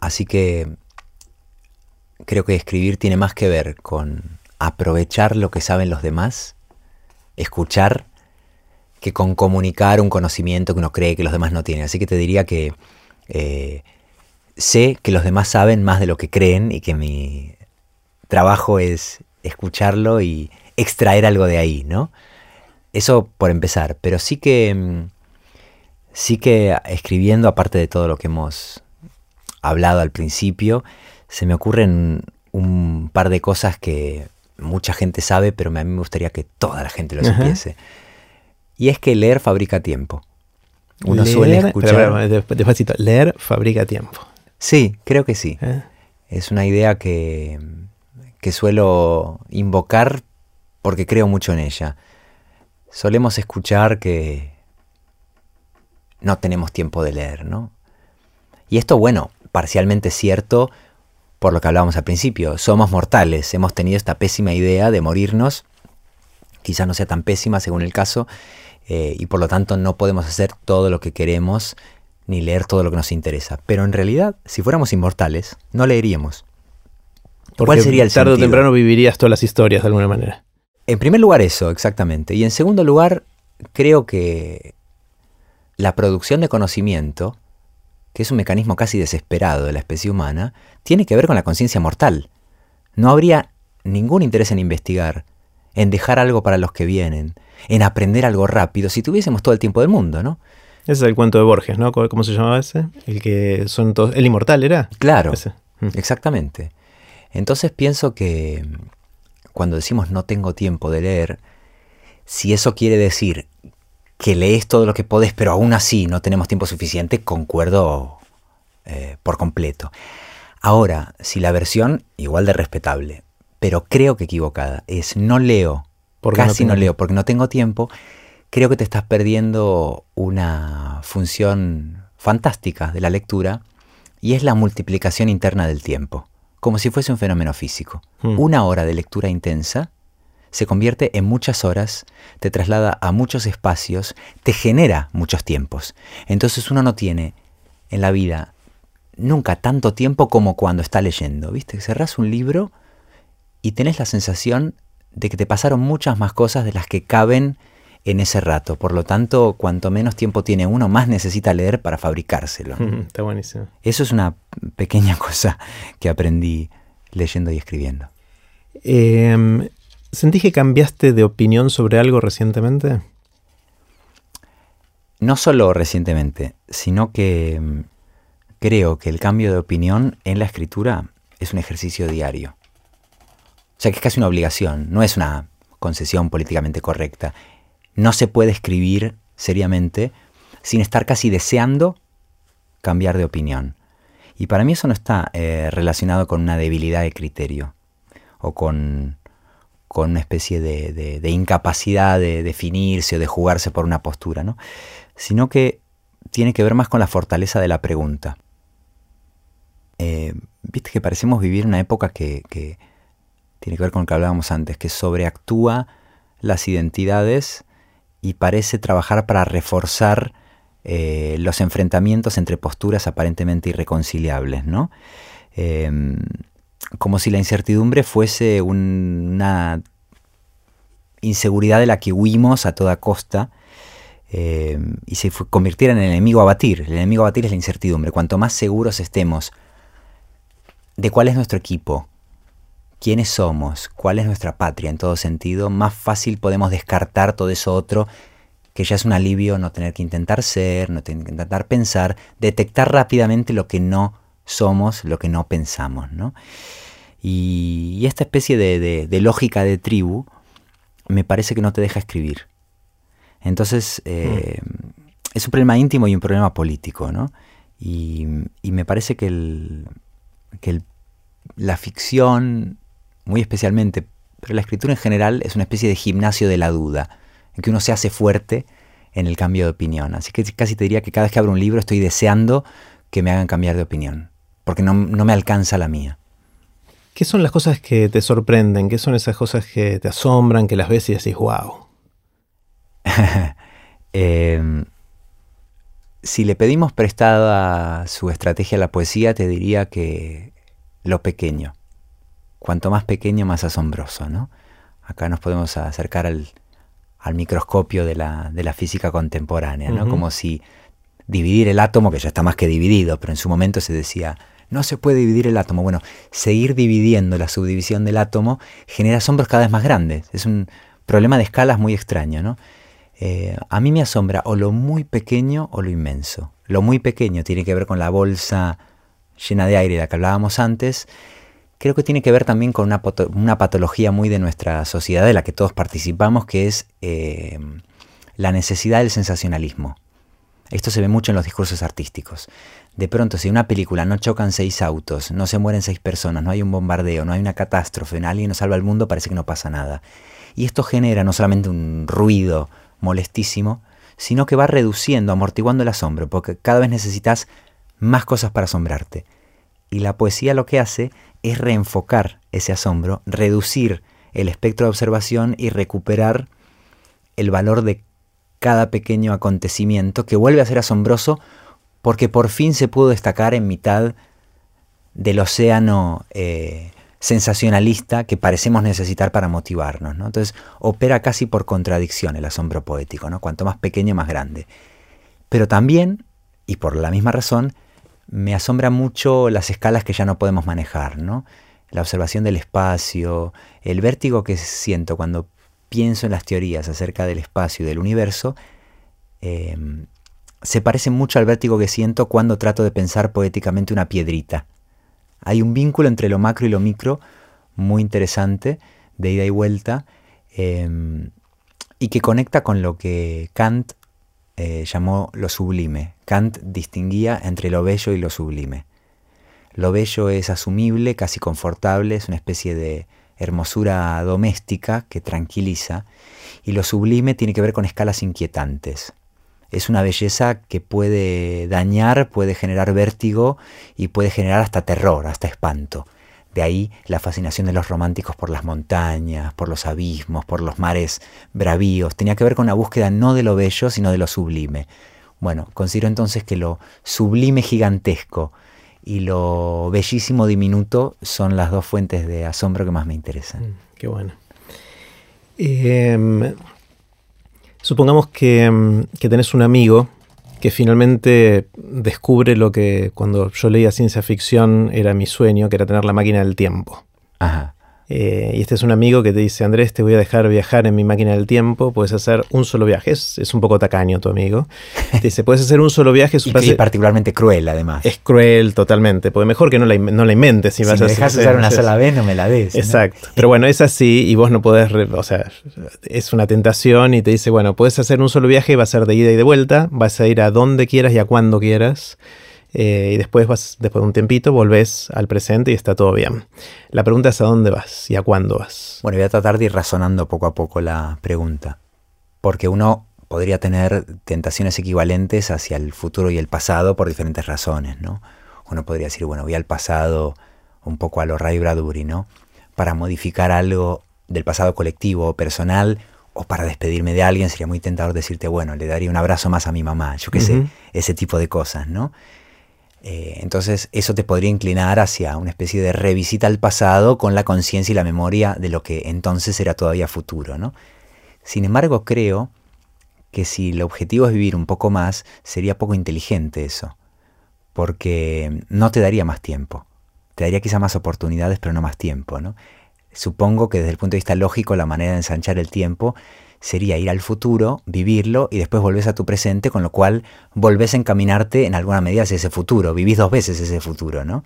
Así que creo que escribir tiene más que ver con aprovechar lo que saben los demás, escuchar, que con comunicar un conocimiento que uno cree que los demás no tienen. Así que te diría que eh, sé que los demás saben más de lo que creen y que mi trabajo es escucharlo y extraer algo de ahí, ¿no? Eso por empezar, pero sí que mm, sí que escribiendo aparte de todo lo que hemos hablado al principio, se me ocurren un par de cosas que mucha gente sabe, pero a mí me gustaría que toda la gente lo supiese. Y es que leer fabrica tiempo. Uno suele escuchar. despacito, leer fabrica tiempo. Sí, creo que sí. ¿Eh? Es una idea que, que suelo invocar porque creo mucho en ella. Solemos escuchar que no tenemos tiempo de leer, ¿no? Y esto, bueno, parcialmente cierto por lo que hablábamos al principio. Somos mortales, hemos tenido esta pésima idea de morirnos, quizás no sea tan pésima según el caso, eh, y por lo tanto no podemos hacer todo lo que queremos ni leer todo lo que nos interesa. Pero en realidad, si fuéramos inmortales, no leeríamos. ¿Cuál sería el tarde o temprano vivirías todas las historias de alguna manera. En primer lugar eso, exactamente. Y en segundo lugar, creo que la producción de conocimiento que es un mecanismo casi desesperado de la especie humana, tiene que ver con la conciencia mortal. No habría ningún interés en investigar, en dejar algo para los que vienen, en aprender algo rápido, si tuviésemos todo el tiempo del mundo, ¿no? Ese es el cuento de Borges, ¿no? ¿Cómo se llamaba ese? El que son todos. El inmortal era. Claro. Mm. Exactamente. Entonces pienso que cuando decimos no tengo tiempo de leer, si eso quiere decir que lees todo lo que podés, pero aún así no tenemos tiempo suficiente, concuerdo eh, por completo. Ahora, si la versión, igual de respetable, pero creo que equivocada, es no leo, casi no, no leo porque no tengo tiempo, creo que te estás perdiendo una función fantástica de la lectura y es la multiplicación interna del tiempo, como si fuese un fenómeno físico. Hmm. Una hora de lectura intensa se convierte en muchas horas, te traslada a muchos espacios, te genera muchos tiempos. Entonces uno no tiene en la vida nunca tanto tiempo como cuando está leyendo. ¿Viste? Cerrás un libro y tenés la sensación de que te pasaron muchas más cosas de las que caben en ese rato. Por lo tanto, cuanto menos tiempo tiene uno, más necesita leer para fabricárselo. Está buenísimo. Eso es una pequeña cosa que aprendí leyendo y escribiendo. Eh, ¿Sentís que cambiaste de opinión sobre algo recientemente? no solo recientemente, sino que mm, creo que el cambio de opinión en la escritura es un ejercicio diario. O sea que es casi una obligación, no es una concesión políticamente correcta. No se puede escribir seriamente sin estar casi deseando cambiar de opinión. Y para mí eso no está eh, relacionado con una debilidad de criterio o con, una especie de, incapacidad de definirse o de jugarse por una postura, ¿no? sino que tiene que ver más con la fortaleza de la pregunta. Eh, viste que parecemos vivir una época que, tiene que ver con lo que hablábamos antes, que sobreactúa las identidades y parece trabajar para reforzar eh, los enfrentamientos entre posturas aparentemente irreconciliables, ¿no? Em, como si la incertidumbre fuese una inseguridad de la que huimos a toda costa em, y se convirtiera en el enemigo a batir. El enemigo a batir es la incertidumbre. Cuanto más seguros estemos de cuál es nuestro equipo, quiénes somos, cuál es nuestra patria en todo sentido, más fácil podemos descartar todo eso otro que ya es un alivio no tener que intentar ser, no tener que intentar pensar, detectar rápidamente lo que no somos, lo que no pensamos. ¿no? Y, esta especie de, lógica de tribu me parece que no te deja escribir. Entonces, eh, es un problema íntimo y un problema político, ¿no? Y, me parece que, que la ficción, muy especialmente, pero la escritura en general, es una especie de gimnasio de la duda en que uno se hace fuerte en el cambio de opinión. Así que casi te diría que cada vez que abro un libro estoy deseando que me hagan cambiar de opinión, porque no, me alcanza la mía. ¿Qué son las cosas que te sorprenden? ¿Qué son esas cosas que te asombran, que las ves y decís, wow? Em, si le pedimos prestada su estrategia a la poesía, te diría que lo pequeño. Cuanto más pequeño, más asombroso, ¿no? Acá nos podemos acercar al, al microscopio de la, de la física contemporánea, ¿no? Como si dividir el átomo, que ya está más que dividido, pero en su momento se decía, no se puede dividir el átomo. Bueno, seguir dividiendo la subdivisión del átomo genera asombros cada vez más grandes. Es un problema de escalas muy extraño, ¿no? Eh, a mí me asombra o lo muy pequeño o lo inmenso. Lo muy pequeño tiene que ver con la bolsa llena de aire de la que hablábamos antes, creo que tiene que ver también con una, patología muy de nuestra sociedad, de la que todos participamos, que es eh, la necesidad del sensacionalismo. Esto se ve mucho en los discursos artísticos. De pronto, si en una película no chocan seis autos, no se mueren seis personas, no hay un bombardeo, no hay una catástrofe, alguien no salva al mundo, parece que no pasa nada. Y esto genera no solamente un ruido molestísimo, sino que va reduciendo, amortiguando el asombro, porque cada vez necesitas más cosas para asombrarte. Y la poesía lo que hace es reenfocar ese asombro, reducir el espectro de observación y recuperar el valor de cada pequeño acontecimiento que vuelve a ser asombroso porque por fin se pudo destacar en mitad del océano eh, sensacionalista que parecemos necesitar para motivarnos. Entonces opera casi por contradicción el asombro poético, ¿no? cuanto más pequeño más grande. Pero también, y por la misma razón, me asombra mucho las escalas que ya no podemos manejar, ¿no? La observación del espacio, el vértigo que siento cuando pienso en las teorías acerca del espacio y del universo, em, se parece mucho al vértigo que siento cuando trato de pensar poéticamente una piedrita. Hay un vínculo entre lo macro y lo micro muy interesante, de ida y vuelta, em, y que conecta con lo que Kant eh, llamó lo sublime. Kant distinguía entre lo bello y lo sublime. Lo bello es asumible, casi confortable, es una especie de hermosura doméstica que tranquiliza, y lo sublime tiene que ver con escalas inquietantes. Es una belleza que puede dañar, puede generar vértigo y puede generar hasta terror, hasta espanto. De ahí la fascinación de los románticos por las montañas, por los abismos, por los mares bravíos. Tenía que ver con la búsqueda no de lo bello, sino de lo sublime. Bueno, considero entonces que lo sublime gigantesco y lo bellísimo diminuto son las dos fuentes de asombro que más me interesan. Mm, qué bueno. Em, supongamos que, em, que tenés un amigo que finalmente descubre lo que cuando yo leía ciencia ficción era mi sueño, que era tener la máquina del tiempo. Eh, y este es un amigo que te dice, Andrés, te voy a dejar viajar en mi máquina del tiempo, puedes hacer un solo viaje. Es, un poco tacaño tu amigo. Te dice, puedes hacer un solo viaje. y es particularmente cruel, además. Es cruel totalmente, porque mejor que no la, no la inventes. Si, vas me a dejas usar una sola vez, no me la des. Exacto. Pero bueno, es así y vos no podés, o sea, es una tentación y te dice, bueno, puedes hacer un solo viaje, va a ser de ida y de vuelta, vas a ir a donde quieras y a cuando quieras. Eh, y después vas, después de un tiempito, volvés al presente y está todo bien. La pregunta es a dónde vas y a cuándo vas. Bueno, voy a tratar de ir razonando poco a poco la pregunta. Porque uno podría tener tentaciones equivalentes hacia el futuro y el pasado por diferentes razones, ¿no? Uno podría decir, bueno, voy al pasado un poco a lo Ray Bradbury, ¿no? Para modificar algo del pasado colectivo o personal o para despedirme de alguien sería muy tentador decirte, bueno, le daría un abrazo más a mi mamá, yo qué sé, ese tipo de cosas, ¿no? Eh, entonces eso te podría inclinar hacia una especie de revisita al pasado con la conciencia y la memoria de lo que entonces era todavía futuro. ¿no? Sin embargo, creo que si el objetivo es vivir un poco más, sería poco inteligente eso, porque no te daría más tiempo. Te daría quizá más oportunidades, pero no más tiempo. ¿no? Supongo que desde el punto de vista lógico la manera de ensanchar el tiempo sería ir al futuro, vivirlo y después volvés a tu presente, con lo cual volvés a encaminarte en alguna medida hacia ese futuro, vivís dos veces ese futuro, ¿no?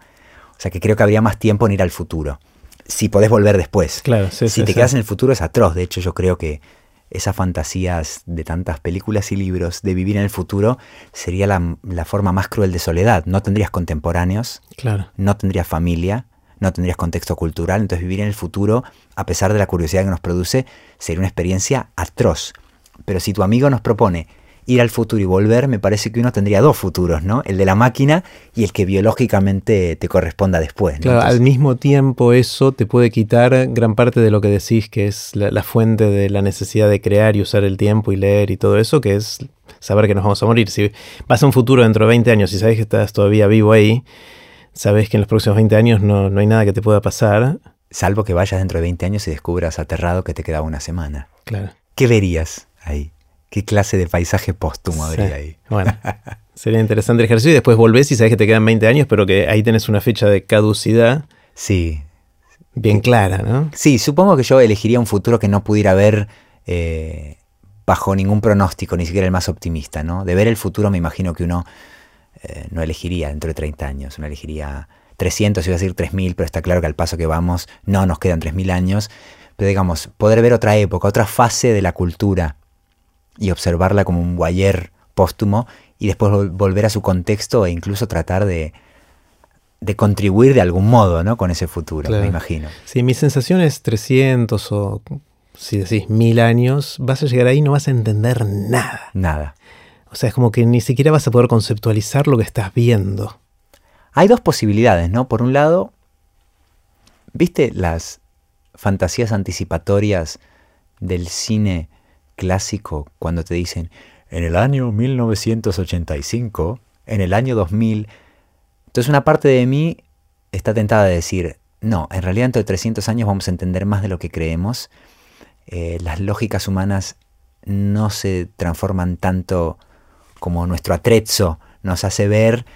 O sea que creo que habría más tiempo en ir al futuro, si podés volver después. Claro, si te quedas en el futuro es atroz, de hecho yo creo que esas fantasías de tantas películas y libros de vivir en el futuro sería la, la forma más cruel de soledad. No tendrías contemporáneos, claro. no tendrías familia, no tendrías contexto cultural, entonces vivir en el futuro, a pesar de la curiosidad que nos produce, sería una experiencia atroz. Pero si tu amigo nos propone ir al futuro y volver, me parece que uno tendría dos futuros, ¿no? El de la máquina y el que biológicamente te corresponda después. Claro, al mismo tiempo eso te puede quitar gran parte de lo que decís, que es la, fuente de la necesidad de crear y usar el tiempo y leer y todo eso, que es saber que nos vamos a morir. Si vas a un futuro dentro de 20 años y sabes que estás todavía vivo ahí, sabes que en los próximos 20 años no, hay nada que te pueda pasar. Salvo que vayas dentro de 20 años y descubras aterrado que te quedaba una semana. Claro. ¿Qué verías ahí? ¿Qué clase de paisaje póstumo habría ahí? Bueno, sería interesante el ejercicio y después volvés y sabes que te quedan 20 años, pero que ahí tenés una fecha de caducidad. Sí. Bien clara, ¿no? Sí, supongo que yo elegiría un futuro que no pudiera ver eh, bajo ningún pronóstico, ni siquiera el más optimista, ¿no? De ver el futuro me imagino que uno eh, no elegiría dentro de 30 años, no elegiría 300, iba a decir 3000, pero está claro que al paso que vamos no nos quedan 3000 años. Pero digamos, poder ver otra época, otra fase de la cultura y observarla como un guayer póstumo y después volver a su contexto e incluso tratar de, de contribuir de algún modo ¿no? con ese futuro, me imagino. Sí, mi sensación es 300 o si decís mil años, vas a llegar ahí y no vas a entender nada. Nada. O sea, es como que ni siquiera vas a poder conceptualizar lo que estás viendo. Hay dos posibilidades, ¿no? Por un lado, ¿viste las fantasías anticipatorias del cine clásico cuando te dicen, en el año 1985, en el año 2000? Entonces una parte de mí está tentada de decir, no, en realidad dentro de 300 años vamos a entender más de lo que creemos. Eh, las lógicas humanas no se transforman tanto como nuestro atrezzo nos hace ver,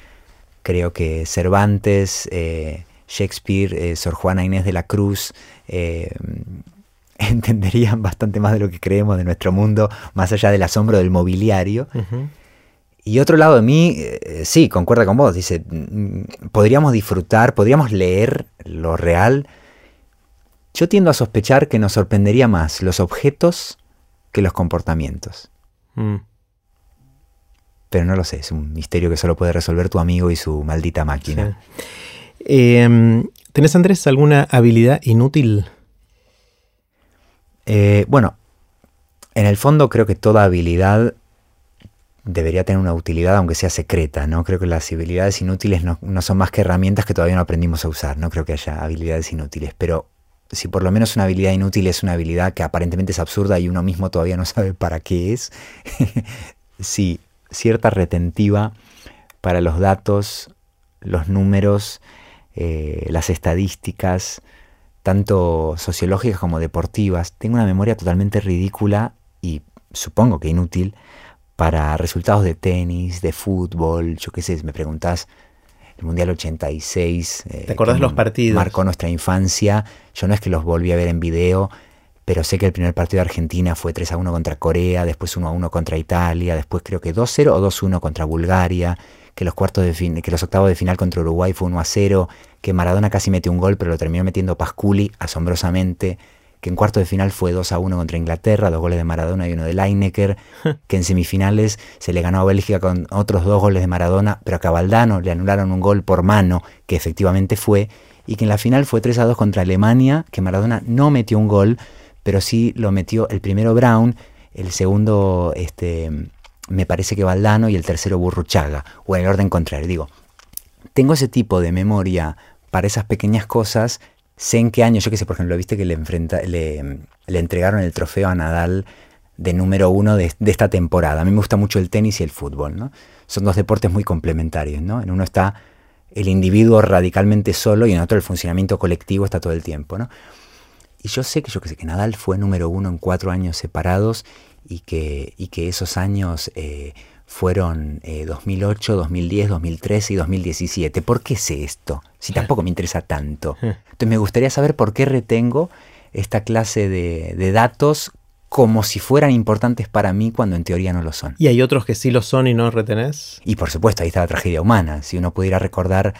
creo que Cervantes, eh, Shakespeare, eh, Sor Juana Inés de la Cruz, eh, entenderían bastante más de lo que creemos de nuestro mundo, más allá del asombro del mobiliario. Y otro lado de mí, sí, concuerda con vos, dice, mm, podríamos disfrutar, podríamos leer lo real. Yo tiendo a sospechar que nos sorprendería más los objetos que los comportamientos. Mm pero no lo sé, es un misterio que solo puede resolver tu amigo y su maldita máquina. Em, ¿Tenés, Andrés, alguna habilidad inútil? Eh, bueno, en el fondo creo que toda habilidad debería tener una utilidad, aunque sea secreta, ¿no? Creo que las habilidades inútiles no, no, son más que herramientas que todavía no aprendimos a usar, no creo que haya habilidades inútiles, pero si por lo menos una habilidad inútil es una habilidad que aparentemente es absurda y uno mismo todavía no sabe para qué es, sí, cierta retentiva para los datos, los números, eh, las estadísticas, tanto sociológicas como deportivas. Tengo una memoria totalmente ridícula y supongo que inútil para resultados de tenis, de fútbol, yo qué sé, me preguntas el Mundial 86. Eh, ¿Te acordás los partidos? Marcó nuestra infancia. Yo no es que los volví a ver en video, pero sé que el primer partido de Argentina fue 3 a 1 contra Corea, después 1 a 1 contra Italia, después creo que 2 0 o 2 1 contra Bulgaria, que los cuartos de fin, que los octavos de final contra Uruguay fue 1 a 0, que Maradona casi metió un gol, pero lo terminó metiendo Pasculi asombrosamente que en cuarto de final fue 2 a 1 contra Inglaterra, dos goles de Maradona y uno de Lineker, que en semifinales se le ganó a Bélgica con otros dos goles de Maradona, pero a Cabaldano le anularon un gol por mano, que efectivamente fue, y que en la final fue 3 a 2 contra Alemania, que Maradona no metió un gol, pero sí lo metió el primero Brown, el segundo este, me parece que Valdano y el tercero Burruchaga, o en el orden contrario. Digo, tengo ese tipo de memoria para esas pequeñas cosas sé en qué año, yo qué sé, por ejemplo, viste que le, entregaron el trofeo a Nadal de número uno de, esta temporada. A mí me gusta mucho el tenis y el fútbol, ¿no? Son dos deportes muy complementarios, ¿no? En uno está el individuo radicalmente solo y en otro el funcionamiento colectivo está todo el tiempo, ¿no? Y yo sé que yo que sé que Nadal fue número uno en cuatro años separados y que, y que esos años eh, fueron 2008, 2010, 2013 y 2017. ¿Por qué sé esto? Si tampoco me interesa tanto. Entonces me gustaría saber por qué retengo esta clase de, datos como si fueran importantes para mí cuando en teoría no lo son. ¿Y hay otros que sí lo son y no retenés? Y por supuesto, ahí está la tragedia humana. Si uno pudiera recordar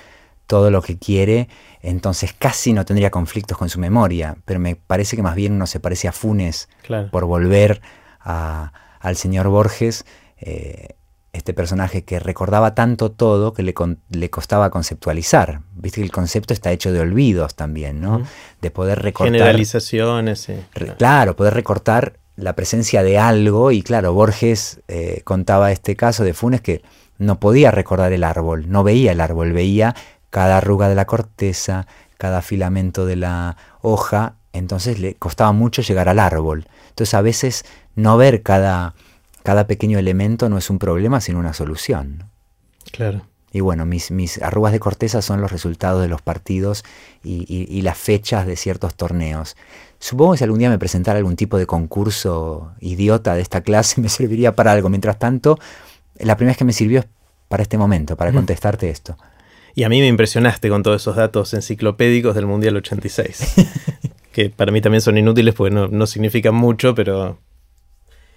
todo lo que quiere, entonces casi no tendría conflictos con su memoria. Pero me parece que más bien uno se parece a Funes por volver al señor Borges eh, este personaje que recordaba tanto todo que le, le, costaba conceptualizar. Viste que el concepto está hecho de olvidos también, ¿no? De poder recortar. Generalizaciones, claro. poder recortar la presencia de algo. Y claro, Borges eh, contaba este caso de Funes que no podía recordar el árbol, no veía el árbol, veía cada arruga de la corteza, cada filamento de la hoja, entonces le costaba mucho llegar al árbol. Entonces a veces no ver cada cada pequeño elemento no es un problema, sino una solución. Claro. Y bueno, mis, mis arrugas de corteza son los resultados de los partidos y, las fechas de ciertos torneos. Supongo que si algún día me presentara algún tipo de concurso idiota de esta clase me serviría para algo. Mientras tanto, la primera vez que me sirvió es para este momento, para contestarte esto. Y a mí me impresionaste con todos esos datos enciclopédicos del Mundial 86, que para mí también son inútiles porque no, no significan mucho, pero,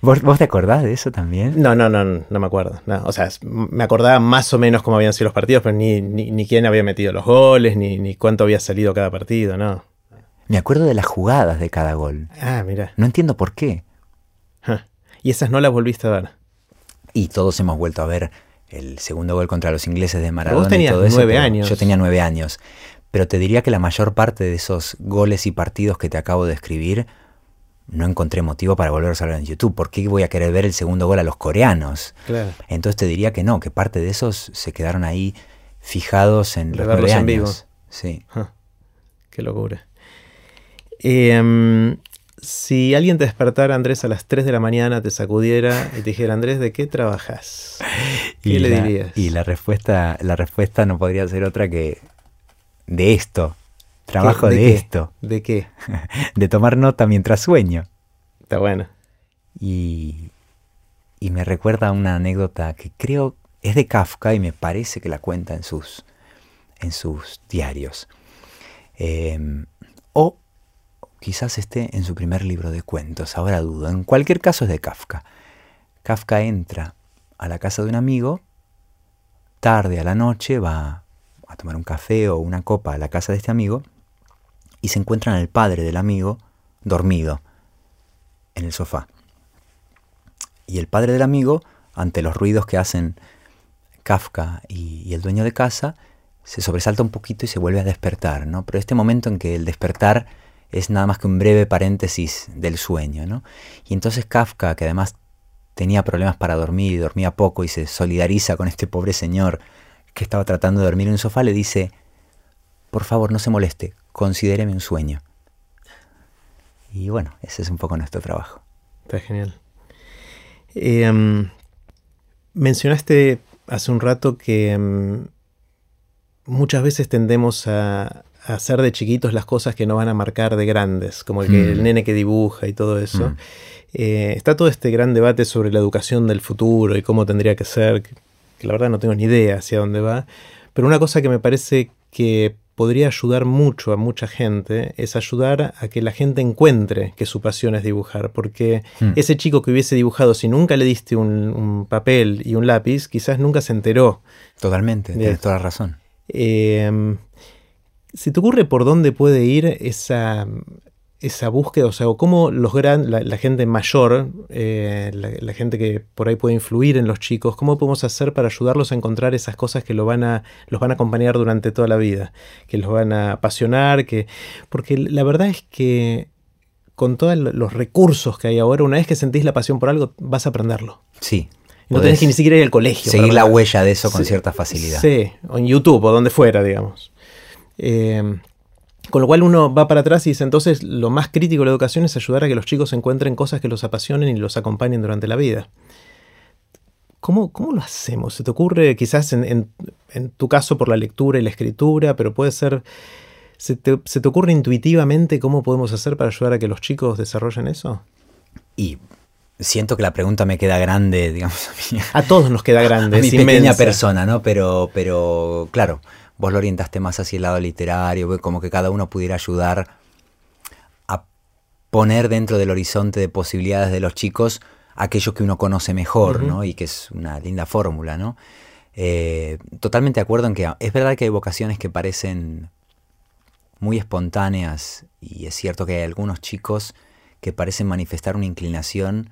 ¿Vos, te acordás de eso también? No, no, no, no me acuerdo. o sea, me acordaba más o menos cómo habían sido los partidos, pero ni, ni, quién había metido los goles, ni, ni, cuánto había salido cada partido, no. Me acuerdo de las jugadas de cada gol. Ah, mira. No entiendo por qué. Y esas no las volviste a ver. Y todos hemos vuelto a ver el segundo gol contra los ingleses de Maradona. vos tenías nueve años. Yo tenía nueve años. Pero te diría que la mayor parte de esos goles y partidos que te acabo de escribir no encontré motivo para volver a ver en YouTube. ¿Por qué voy a querer ver el segundo gol a los coreanos? Entonces te diría que no, que parte de esos se quedaron ahí fijados en los nueve años. Sí. Qué locura. Em, si alguien te despertara, Andrés, a las 3 de la mañana, te sacudiera y te dijera, Andrés, ¿de qué trabajas? ¿Qué le dirías? Y la respuesta, la respuesta no podría ser otra que de esto. Trabajo de, esto. ¿De qué? de tomar nota mientras sueño. Está bueno. Y, y me recuerda una anécdota que creo es de Kafka y me parece que la cuenta en sus, en sus diarios. Em, o quizás esté en su primer libro de cuentos, ahora dudo. En cualquier caso es de Kafka. Kafka entra a la casa de un amigo, tarde a la noche va a tomar un café o una copa a la casa de este amigo y se encuentran al padre del amigo dormido en el sofá. Y el padre del amigo, ante los ruidos que hacen Kafka y, el dueño de casa, se sobresalta un poquito y se vuelve a despertar, ¿no? Pero este momento en que el despertar es nada más que un breve paréntesis del sueño, ¿no? Y entonces Kafka, que además tenía problemas para dormir y dormía poco y se solidariza con este pobre señor que estaba tratando de dormir en un sofá, le dice, por favor, no se moleste, considéreme un sueño. Y bueno, ese es un poco nuestro trabajo. Está genial. Em, mencionaste hace un rato que em, muchas veces tendemos a, hacer de chiquitos las cosas que no van a marcar de grandes, como el, que, el mm. nene que dibuja y todo eso. Mm. Eh, está todo este gran debate sobre la educación del futuro y cómo tendría que ser, que la verdad no tengo ni idea hacia dónde va, Pero una cosa que me parece que podría ayudar mucho a mucha gente es ayudar a que la gente encuentre que su pasión es dibujar, porque hmm. ese chico que hubiese dibujado si nunca le diste un, papel y un lápiz, quizás nunca se enteró. Totalmente, tienes toda la razón. Eh, ¿Se te ocurre por dónde puede ir esa, esa búsqueda, o sea, o cómo los gran, la, gente mayor, eh, la, gente que por ahí puede influir en los chicos, cómo podemos hacer para ayudarlos a encontrar esas cosas que lo van a, los van a acompañar durante toda la vida, que los van a apasionar, que, porque la verdad es que con todos los recursos que hay ahora, una vez que sentís la pasión por algo, vas a aprenderlo. Sí. No tenés que ni siquiera ir al colegio. Seguir la huella de eso con cierta facilidad. Sí, o en YouTube o donde fuera, digamos. Eh, con lo cual uno va para atrás y dice, entonces lo más crítico de la educación es ayudar a que los chicos encuentren cosas que los apasionen y los acompañen durante la vida. ¿Cómo, cómo lo hacemos? ¿Se te ocurre quizás en, tu caso por la lectura y la escritura, pero puede ser... ¿se te, ¿Se te ocurre intuitivamente cómo podemos hacer para ayudar a que los chicos desarrollen eso? Y siento que la pregunta me queda grande, digamos. A, mí. a todos nos queda grande. A mi pequeña persona, ¿no? Pero, pero claro, vos lo orientaste más hacia el lado literario, como que cada uno pudiera ayudar a poner dentro del horizonte de posibilidades de los chicos aquello que uno conoce mejor, ¿no? Y que es una linda fórmula, ¿no? Eh, totalmente de acuerdo en que es verdad que hay vocaciones que parecen muy espontáneas y es cierto que hay algunos chicos que parecen manifestar una inclinación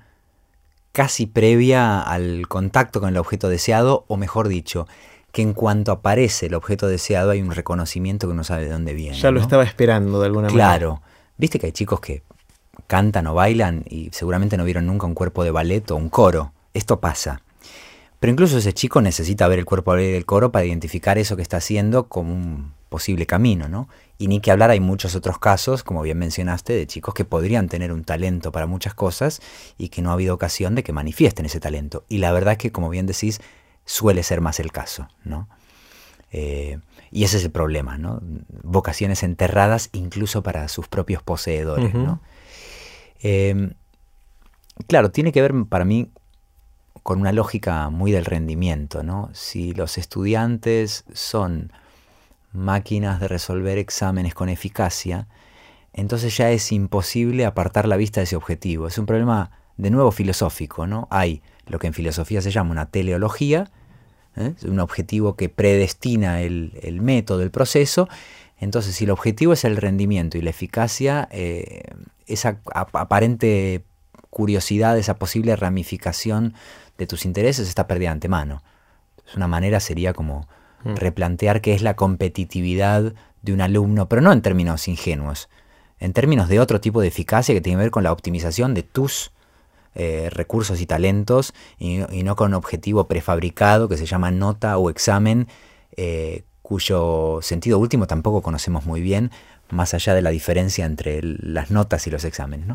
casi previa al contacto con el objeto deseado, o mejor dicho, que en cuanto aparece el objeto deseado hay un reconocimiento que uno sabe de dónde viene. Ya lo estaba esperando de alguna manera. Claro. Viste que hay chicos que cantan o bailan y seguramente no vieron nunca un cuerpo de ballet o un coro. Esto pasa. Pero incluso ese chico necesita ver el cuerpo del coro para identificar eso que está haciendo como un posible camino, ¿no? Y ni que hablar, hay muchos otros casos, como bien mencionaste, de chicos que podrían tener un talento para muchas cosas y que no ha habido ocasión de que manifiesten ese talento. Y la verdad es que, como bien decís, suele ser más el caso, ¿no? Eh, y ese es el problema, ¿no? Vocaciones enterradas incluso para sus propios poseedores, ¿no? Em, claro, tiene que ver para mí con una lógica muy del rendimiento, ¿no? Si los estudiantes son máquinas de resolver exámenes con eficacia, entonces ya es imposible apartar la vista de ese objetivo. Es un problema de nuevo filosófico, ¿no? Hay lo que en filosofía se llama una teleología, ¿eh? un objetivo que predestina el, método, el proceso. Entonces, si el objetivo es el rendimiento y la eficacia, eh, esa aparente curiosidad, esa posible ramificación de tus intereses está perdida de antemano. una manera sería como mm. replantear qué es la competitividad de un alumno, pero no en términos ingenuos, en términos de otro tipo de eficacia que tiene que ver con la optimización de tus eh, recursos y talentos y, no con un objetivo prefabricado que se llama nota o examen, eh, cuyo sentido último tampoco conocemos muy bien, más allá de la diferencia entre las notas y los exámenes.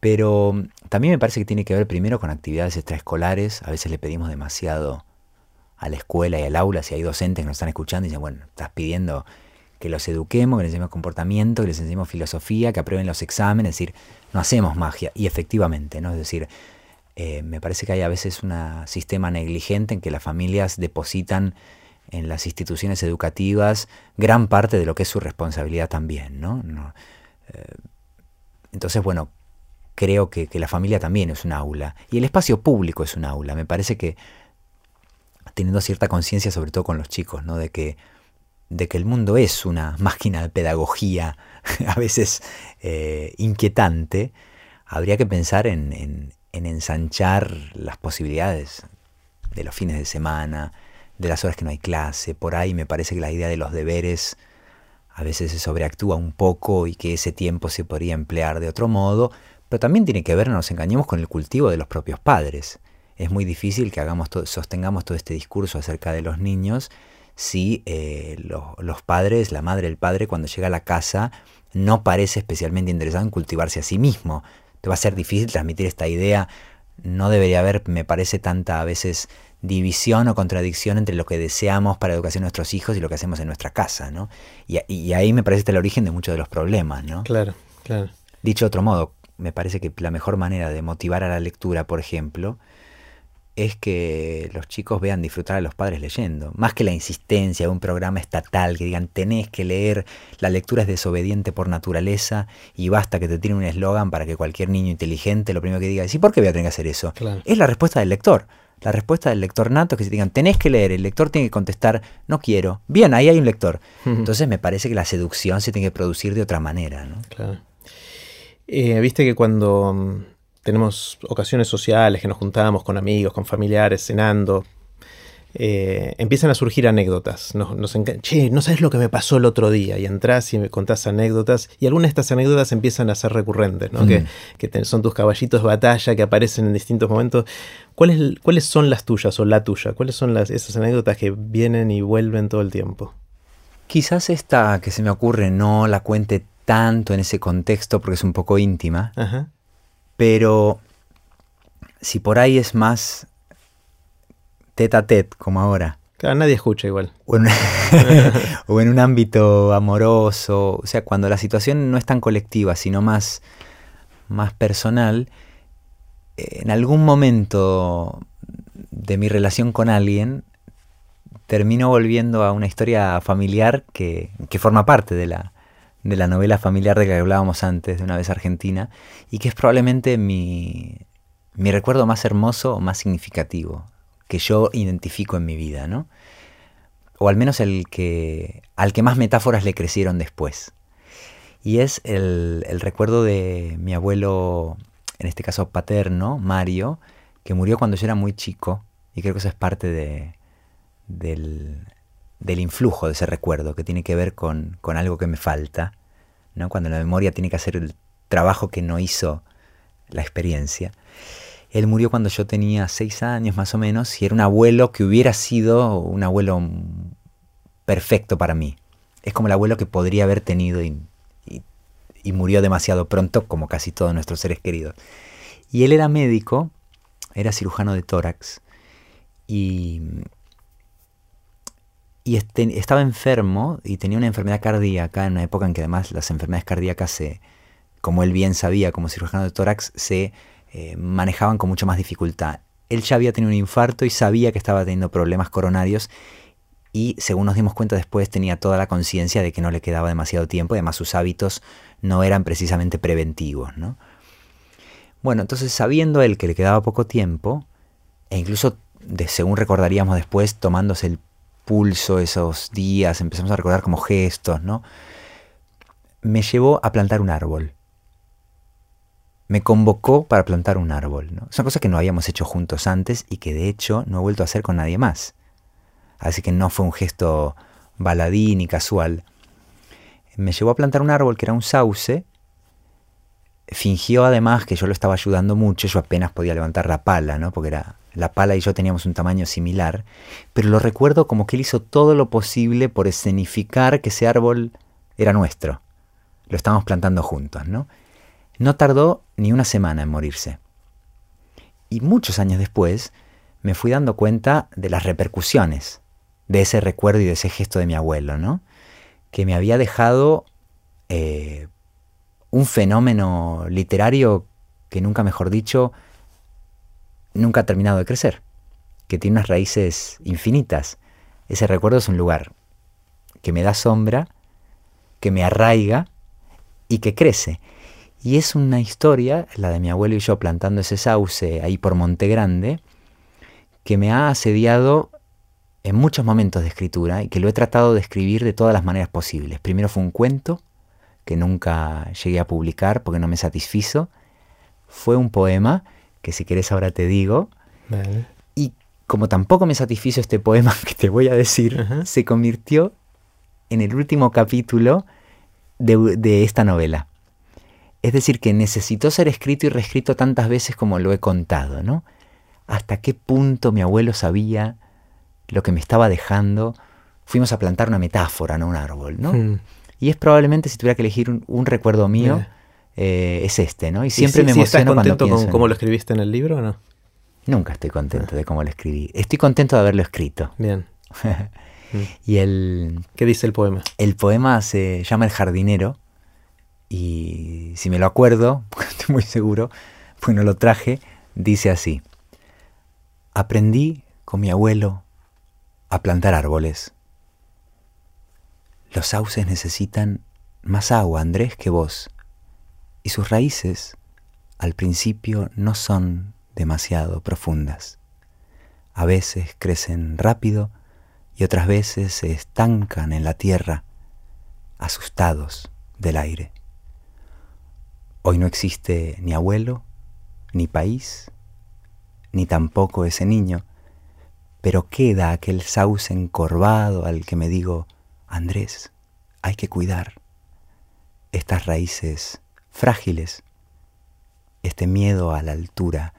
Pero también me parece que tiene que ver primero con actividades extraescolares, a veces le pedimos demasiado a la escuela y al aula, si hay docentes que nos están escuchando y dicen, bueno, estás pidiendo que los eduquemos, que les enseñemos comportamiento, que les enseñemos filosofía, que aprueben los exámenes, es decir, no hacemos magia. Y efectivamente, ¿no? Es decir, eh, me parece que hay a veces un sistema negligente en que las familias depositan en las instituciones educativas gran parte de lo que es su responsabilidad también, ¿no? Eh, entonces, bueno, creo que, que, la familia también es un aula y el espacio público es un aula. Me parece que teniendo cierta conciencia, sobre todo con los chicos, ¿no? De que de que el mundo es una máquina de pedagogía a veces eh, inquietante, habría que pensar en, ensanchar las posibilidades de los fines de semana, de las horas que no hay clase. Por ahí me parece que la idea de los deberes a veces se sobreactúa un poco y que ese tiempo se podría emplear de otro modo, pero también tiene que ver, no nos engañemos, con el cultivo de los propios padres. Es muy difícil que hagamos sostengamos todo este discurso acerca de los niños si eh, los padres, la madre, el padre, cuando llega a la casa, no parece especialmente interesado en cultivarse a sí mismo. Te va a ser difícil transmitir esta idea. No debería haber, me parece, tanta a veces división o contradicción entre lo que deseamos para la educación de nuestros hijos y lo que hacemos en nuestra casa, ¿no? Y, ahí me parece está el origen de muchos de los problemas, ¿no? Claro, claro. Dicho de otro modo, me parece que la mejor manera de motivar a la lectura, por ejemplo, es que los chicos vean disfrutar a los padres leyendo, más que la insistencia de un programa estatal que digan tenés que leer, la lectura es desobediente por naturaleza y basta que te tiren un eslogan para que cualquier niño inteligente lo primero que diga es ¿y por qué voy a tener que hacer eso? Es la respuesta del lector. La respuesta del lector nato es que se digan tenés que leer, el lector tiene que contestar no quiero. Bien, ahí hay un lector. Entonces me parece que la seducción se tiene que producir de otra manera. ¿no? Claro. Eh, Viste que cuando mm, tenemos ocasiones sociales, que nos juntamos con amigos, con familiares, cenando, eh, empiezan a surgir anécdotas. Nos, nos che, no sabes lo que me pasó el otro día. Y entras y me contás anécdotas. Y algunas de estas anécdotas empiezan a ser recurrentes, ¿no? que, que son tus caballitos de batalla que aparecen en distintos momentos. ¿Cuáles, ¿Cuáles son las tuyas o la tuya? ¿Cuáles son las, esas anécdotas que vienen y vuelven todo el tiempo? Quizás esta que se me ocurre no la cuente tanto en ese contexto porque es un poco íntima. Ajá. Pero si por ahí es más tete a tete, como ahora. Claro, nadie escucha igual. O en, un ámbito amoroso, o sea, cuando la situación no es tan colectiva, sino más, más personal, en algún momento de mi relación con alguien, termino volviendo a una historia familiar que, que forma parte de la, de la novela familiar de que hablábamos antes, de una vez argentina, y que es probablemente mi, mi recuerdo más hermoso o más significativo, que yo identifico en mi vida, ¿no? O al menos el que, al que más metáforas le crecieron después. Y es el, el recuerdo de mi abuelo, en este caso paterno, Mario, que murió cuando yo era muy chico, y creo que eso es parte de, del, del influjo de ese recuerdo, que tiene que ver con, con algo que me falta, ¿no? cuando la memoria tiene que hacer el trabajo que no hizo la experiencia. Él murió cuando yo tenía seis años más o menos y era un abuelo que hubiera sido un abuelo perfecto para mí. Es como el abuelo que podría haber tenido y, y murió demasiado pronto, como casi todos nuestros seres queridos. Y él era médico, era cirujano de tórax y y este, estaba enfermo y tenía una enfermedad cardíaca en una época en que además las enfermedades cardíacas se, como él bien sabía como cirujano de tórax, se eh, manejaban con mucha más dificultad. Él ya había tenido un infarto y sabía que estaba teniendo problemas coronarios y según nos dimos cuenta después tenía toda la conciencia de que no le quedaba demasiado tiempo y además sus hábitos no eran precisamente preventivos. ¿no? Bueno, entonces sabiendo él que le quedaba poco tiempo, e incluso según recordaríamos después, tomándose el pulso esos días, empezamos a recordar como gestos, ¿no? Me llevó a plantar un árbol. Me convocó para plantar un árbol. ¿no? Es cosa que no habíamos hecho juntos antes y que de hecho no he vuelto a hacer con nadie más. Así que no fue un gesto baladí ni casual. Me llevó a plantar un árbol que era un sauce. Fingió además que yo lo estaba ayudando mucho. Yo apenas podía levantar la pala, ¿no? Porque era la pala y yo teníamos un tamaño similar, pero lo recuerdo como que él hizo todo lo posible por escenificar que ese árbol era nuestro. Lo estábamos plantando juntos, ¿no? No tardó ni una semana en morirse. Y muchos años después me fui dando cuenta de las repercusiones de ese recuerdo y de ese gesto de mi abuelo, ¿no? Que me había dejado eh, un fenómeno literario que nunca mejor dicho nunca ha terminado de crecer, que tiene unas raíces infinitas. Ese recuerdo es un lugar que me da sombra, que me arraiga y que crece. Y es una historia, la de mi abuelo y yo plantando ese sauce ahí por Monte Grande, que me ha asediado en muchos momentos de escritura y que lo he tratado de escribir de todas las maneras posibles. Primero fue un cuento que nunca llegué a publicar porque no me satisfizo. Fue un poema que si querés ahora te digo. Y como tampoco me satisfizo este poema que te voy a decir, se convirtió en el último capítulo de, esta novela. Es decir, que necesitó ser escrito y reescrito tantas veces como lo he contado, ¿no? Hasta qué punto mi abuelo sabía lo que me estaba dejando. Fuimos a plantar una metáfora, no un árbol, ¿no? Hmm. Y es probablemente, si tuviera que elegir un, recuerdo mío, eh, es este, ¿no? Y siempre me emociono ¿estás contento con cómo lo escribiste en el libro o no? Nunca estoy contento de cómo lo escribí. Estoy contento de haberlo escrito. Bien. y el... ¿Qué dice el poema? El poema se llama El jardinero y si me lo acuerdo, porque estoy muy seguro, pues no lo traje, dice así. Aprendí con mi abuelo a plantar árboles. Los sauces necesitan más agua, Andrés, que vos, y sus raíces al principio no son demasiado profundas. A veces crecen rápido y otras veces se estancan en la tierra, asustados del aire. Hoy no existe ni abuelo, ni país, ni tampoco ese niño, pero queda aquel sauce encorvado al que me digo, Andrés, hay que cuidar estas raíces frágiles, este miedo a la altura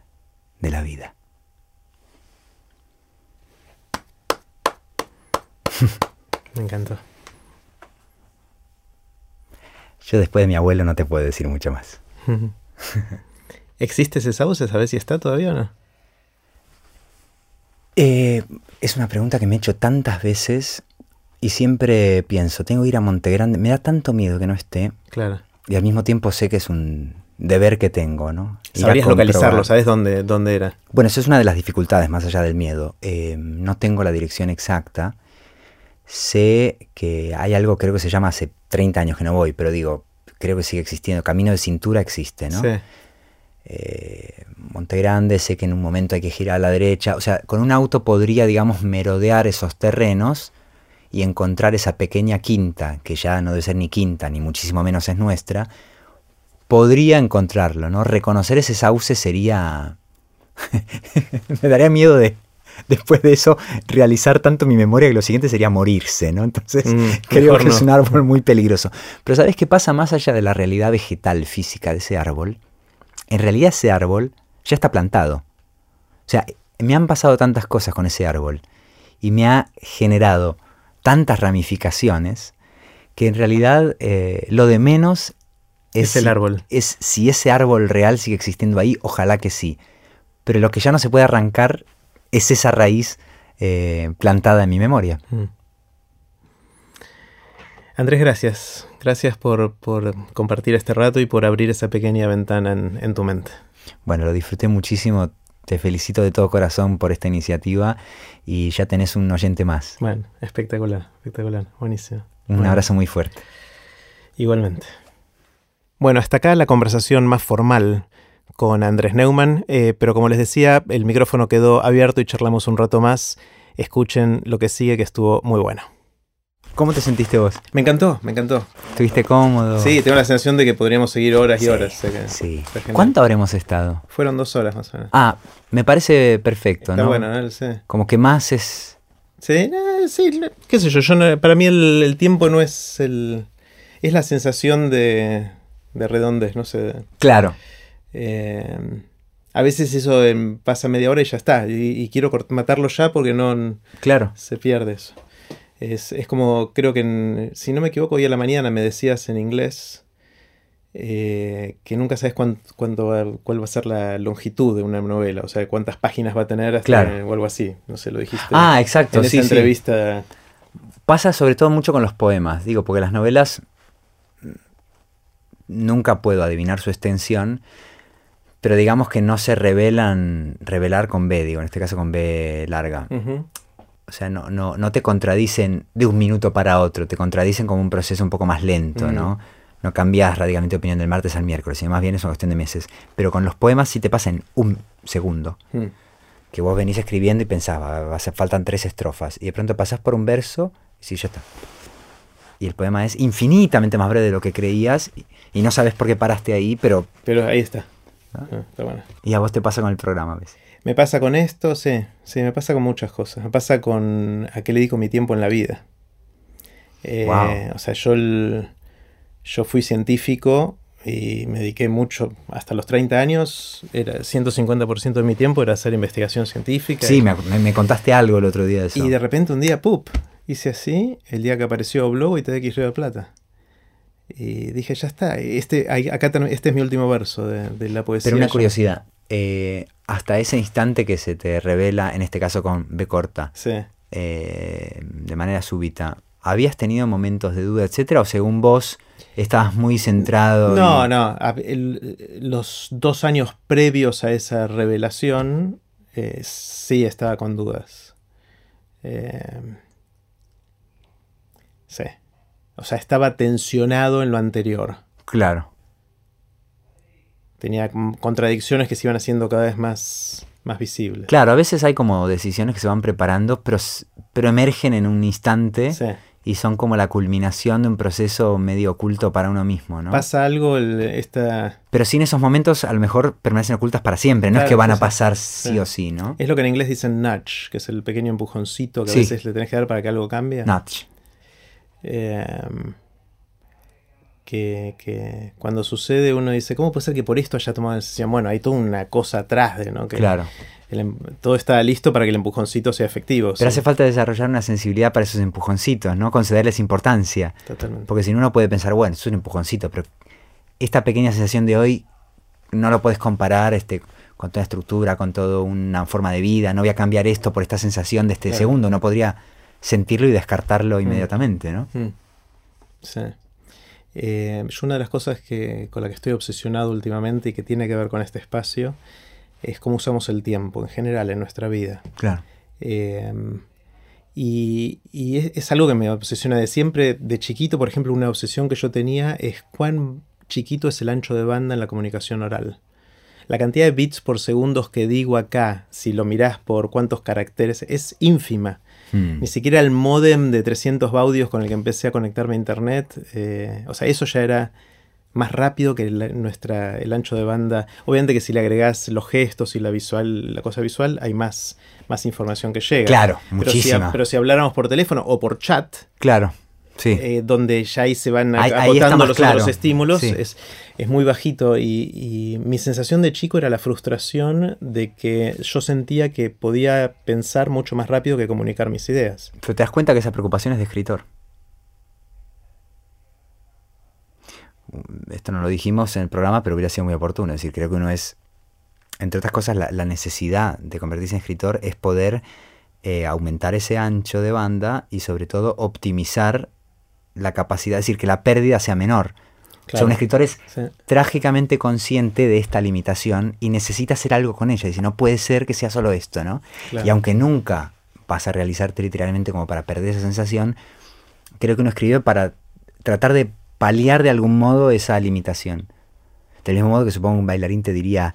de la vida. Me encantó. Yo después de mi abuelo no te puedo decir mucho más. ¿Existe ese sauce? ¿Sabes si está todavía o no? Eh, es una pregunta que me he hecho tantas veces y siempre pienso, tengo que ir a Montegrande. Me da tanto miedo que no esté. Claro. Y al mismo tiempo sé que es un deber que tengo, ¿no? Sabrías localizarlo, ¿sabes dónde, dónde era? Bueno, eso es una de las dificultades más allá del miedo. Eh, no tengo la dirección exacta. Sé que hay algo, creo que se llama hace 30 años que no voy, pero digo, creo que sigue existiendo. Camino de cintura existe, ¿no? Sí. Eh, Montegrande, sé que en un momento hay que girar a la derecha. O sea, con un auto podría, digamos, merodear esos terrenos y encontrar esa pequeña quinta, que ya no debe ser ni quinta, ni muchísimo menos es nuestra, podría encontrarlo, ¿no? Reconocer ese sauce sería... Me daría miedo de, después de eso, realizar tanto mi memoria que lo siguiente sería morirse, ¿no? Entonces, Mm, creo que es un árbol muy peligroso. Pero ¿sabes qué pasa más allá de la realidad vegetal física de ese árbol? En realidad ese árbol ya está plantado. O sea, me han pasado tantas cosas con ese árbol y me ha generado tantas ramificaciones que en realidad eh, lo de menos es, Es el si- árbol. es si ese árbol real sigue existiendo ahí, ojalá que sí. Pero lo que ya no se puede arrancar es esa raíz eh, plantada en mi memoria. Mm. Andrés, gracias. Gracias por, por compartir este rato y por abrir esa pequeña ventana en, en tu mente. Bueno, lo disfruté muchísimo. Te felicito de todo corazón por esta iniciativa y ya tenés un oyente más. Bueno, espectacular, espectacular, buenísimo. Un Bueno, abrazo muy fuerte. Igualmente. Bueno, hasta acá la conversación más formal con Andrés Neumann, eh, pero como les decía, el micrófono quedó abierto y charlamos un rato más. Escuchen lo que sigue, que estuvo muy bueno. ¿Cómo te sentiste vos? Me encantó, me encantó. ¿Estuviste cómodo? Sí, tengo la sensación de que podríamos seguir horas y Sí, horas. o sea que Sí. ¿Cuánto habremos estado? Fueron dos horas más o menos. Ah, me parece perfecto, Está ¿no? bueno, ¿no? Sí. Como que más es... Sí, eh, sí, qué sé yo, yo no- para mí el, el tiempo no es el... Es la sensación de, de redondez, no sé. Claro. Eh, a veces eso pasa media hora y ya está. Y, y quiero matarlo ya porque no Claro. se pierde eso. Es, es como, creo que, en- si no me equivoco, hoy a la mañana me decías en inglés eh, que nunca sabes cuán- cuánto va- cuál va a ser la longitud de una novela, o sea, cuántas páginas va a tener hasta Claro. o algo así. No sé, lo dijiste Ah, exacto, en sí, esa sí. entrevista. Pasa sobre todo mucho con los poemas, digo, porque las novelas nunca puedo adivinar su extensión, pero digamos que no se revelan, revelar con B, digo, en este caso con B larga. O sea, no, no, no te contradicen de un minuto para otro, te contradicen como un proceso un poco más lento, Mm. ¿no? No cambias radicalmente de opinión del martes al miércoles, sino más bien es una cuestión de meses. Pero con los poemas sí te pasa en un segundo. Mm. Que vos venís escribiendo y pensabas, faltan tres estrofas. Y de pronto pasás por un verso y sí, ya está. Y el poema es infinitamente más breve de lo que creías y, y no sabes por qué paraste ahí, pero Pero ahí está. Ah. Ah, está bueno. y a vos te pasa con el programa a veces. Me pasa con esto, sí, sí, me pasa con muchas cosas. Me pasa con a qué le dedico mi tiempo en la vida. Eh, Wow. O sea, yo, el- yo fui científico y me dediqué mucho, hasta los 30 años, era 150% de mi tiempo era hacer investigación científica. Sí, y, me, contaste algo el otro día de eso. y de repente un día, ¡pup! Hice así, el día que apareció Blow y TDX Río de Plata. Y dije, ya está, este, acá este es mi último verso de, de la poesía. Pero una curiosidad, eh, hasta ese instante que se te revela, en este caso con B corta, Sí. eh, de manera súbita, ¿habías tenido momentos de duda, etcétera? ¿O según vos estabas muy centrado? No, y- no. el- los dos años previos a esa revelación Eh, sí, estaba con dudas. Sí. O sea, estaba tensionado en lo anterior. Claro. Tenía contradicciones que se iban haciendo cada vez más, más visibles. Claro, a veces hay como decisiones que se van preparando, pero, pero emergen en un instante Sí. y son como la culminación de un proceso medio oculto para uno mismo, ¿no? Pasa algo, el- esta... Pero sin esos momentos a lo mejor permanecen ocultas para siempre, no es que van a pasar Sí. sí o sí, ¿no? Es lo que en inglés dicen nudge, que es el pequeño empujoncito que Sí. a veces le tenés que dar para que algo cambie. Notch. Eh, que, que cuando sucede uno dice, ¿cómo puede ser que por esto haya tomado la decisión? Bueno, hay toda una cosa atrás de, ¿no? Que Claro. el em- todo está listo para que el empujoncito sea efectivo. Pero sí, hace falta desarrollar una sensibilidad para esos empujoncitos, ¿no? Concederles importancia. Totalmente. Porque si no uno puede pensar, bueno, es un empujoncito, pero esta pequeña sensación de hoy no lo puedes comparar este, con toda estructura, con toda una forma de vida. No voy a cambiar esto por esta sensación de este Claro. segundo. No podría sentirlo y descartarlo inmediatamente, ¿no? Mm. Sí. Eh, yo una de las cosas que, con la que estoy obsesionado últimamente y que tiene que ver con este espacio es cómo usamos el tiempo en general en nuestra vida. Claro. Eh, y y es, es algo que me obsesiona de siempre. De chiquito, por ejemplo, una obsesión que yo tenía es cuán chiquito es el ancho de banda en la comunicación oral. La cantidad de bits por segundos que digo acá, si lo mirás por cuántos caracteres, es ínfima. Mm. Ni siquiera el modem de 300 baudios con el que empecé a conectarme a internet. eh, o sea, eso ya era más rápido que la- nuestra, el ancho de banda. Obviamente que si le agregás los gestos y la visual, la cosa visual, hay más, más información que llega. Claro, pero si, muchísima. pero si habláramos por teléfono o por chat, Claro, sí. eh, donde ya ahí se van Ahí- ahí agotando más los claro. estímulos, Sí. es, es muy bajito. Y, y mi sensación de chico era la frustración de que yo sentía que podía pensar mucho más rápido que comunicar mis ideas. Pero te das cuenta que esa preocupación es de escritor. Esto no lo dijimos en el programa, pero hubiera sido muy oportuno. Es decir, creo que uno es, entre otras cosas, la, la necesidad de convertirse en escritor es poder eh, aumentar ese ancho de banda y sobre todo optimizar la capacidad, es decir, que la pérdida sea menor. O sea, Claro. un escritor es Sí. trágicamente consciente de esta limitación y necesita hacer algo con ella. Dice, no puede ser que sea solo esto, ¿no? Claro. Y aunque nunca vas a realizarte literalmente como para perder esa sensación, creo que uno escribe para tratar de paliar de algún modo esa limitación. Del mismo modo que supongo un bailarín te diría,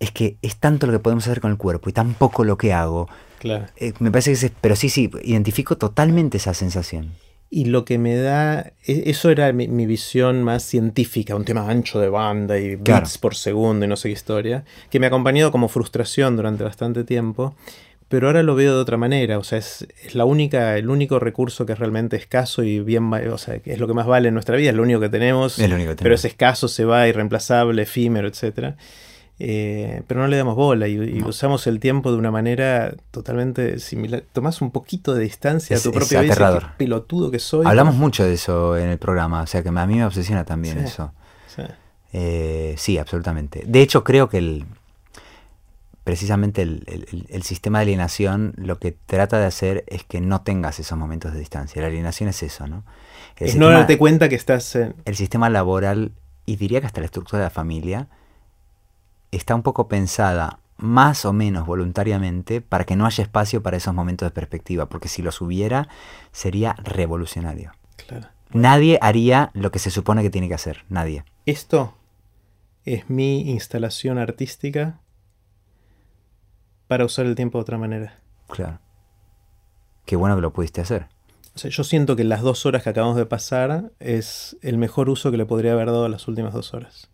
es que es tanto lo que podemos hacer con el cuerpo y tan poco lo que hago. Claro. Eh, me parece que es, pero sí, sí, identifico totalmente esa sensación. Y lo que me da, e- eso era mi, mi visión más científica, un tema ancho de banda y bits Claro. por segundo y no sé qué historia, que me ha acompañado como frustración durante bastante tiempo, pero ahora lo veo de otra manera, o sea, es, es la única, el único recurso que es realmente escaso y bien, o sea, es lo que más vale en nuestra vida, es lo único que tenemos, Es lo único que pero tenemos. es escaso, se va, irreemplazable, efímero, etcétera. Eh, pero no le damos bola y, y No. usamos el tiempo de una manera totalmente similar. Tomás un poquito de distancia Es- a tu es propia vida. dices, aterrador. "Qué pelotudo que soy. Hablamos mucho de eso en el programa, o sea que a mí me obsesiona también Sí. eso. Sí. Eh, sí, absolutamente. De hecho, creo que el, precisamente el, el- sistema de alienación lo que trata de hacer es que no tengas esos momentos de distancia. La alienación es eso, ¿no? El Es no darte cuenta que estás en... el sistema laboral, y diría que hasta la estructura de la familia, está un poco pensada más o menos voluntariamente para que no haya espacio para esos momentos de perspectiva, porque si los hubiera sería revolucionario. Claro. Nadie haría lo que se supone que tiene que hacer, nadie. Esto es mi instalación artística para usar el tiempo de otra manera. Claro. Qué bueno que lo pudiste hacer. O sea, yo siento que las dos horas que acabamos de pasar es el mejor uso que le podría haber dado a las últimas dos horas.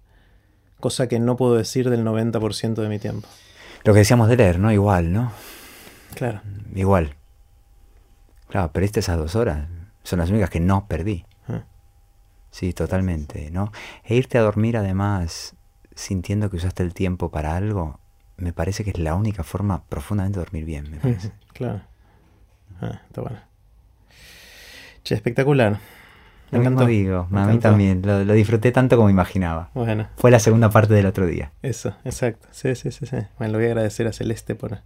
Cosa que no puedo decir del 90% de mi tiempo. Lo que decíamos de leer, ¿no? Igual, ¿no? Claro. Igual. Claro, perdiste esas dos horas. Son las únicas que no perdí. Ah. Sí, totalmente, ¿no? E irte a dormir además sintiendo que usaste el tiempo para algo, me parece que es la única forma profundamente de dormir bien, me parece. Claro. Ah, está bueno. Che, espectacular. Lo mismo digo, a mí también, lo, lo disfruté tanto como imaginaba. Bueno, Fue la segunda parte del otro día. eso, exacto. Sí, sí, sí, sí. Bueno, le voy a agradecer a Celeste por,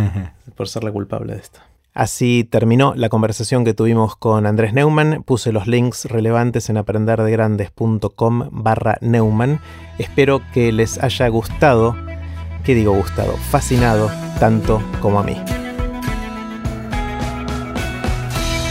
por ser la culpable de esto. Así terminó la conversación que tuvimos con Andrés Neumann. Puse los links relevantes en aprenderdegrandes.com barra Neumann. Espero que les haya gustado, ¿qué digo gustado? Fascinado tanto como a mí.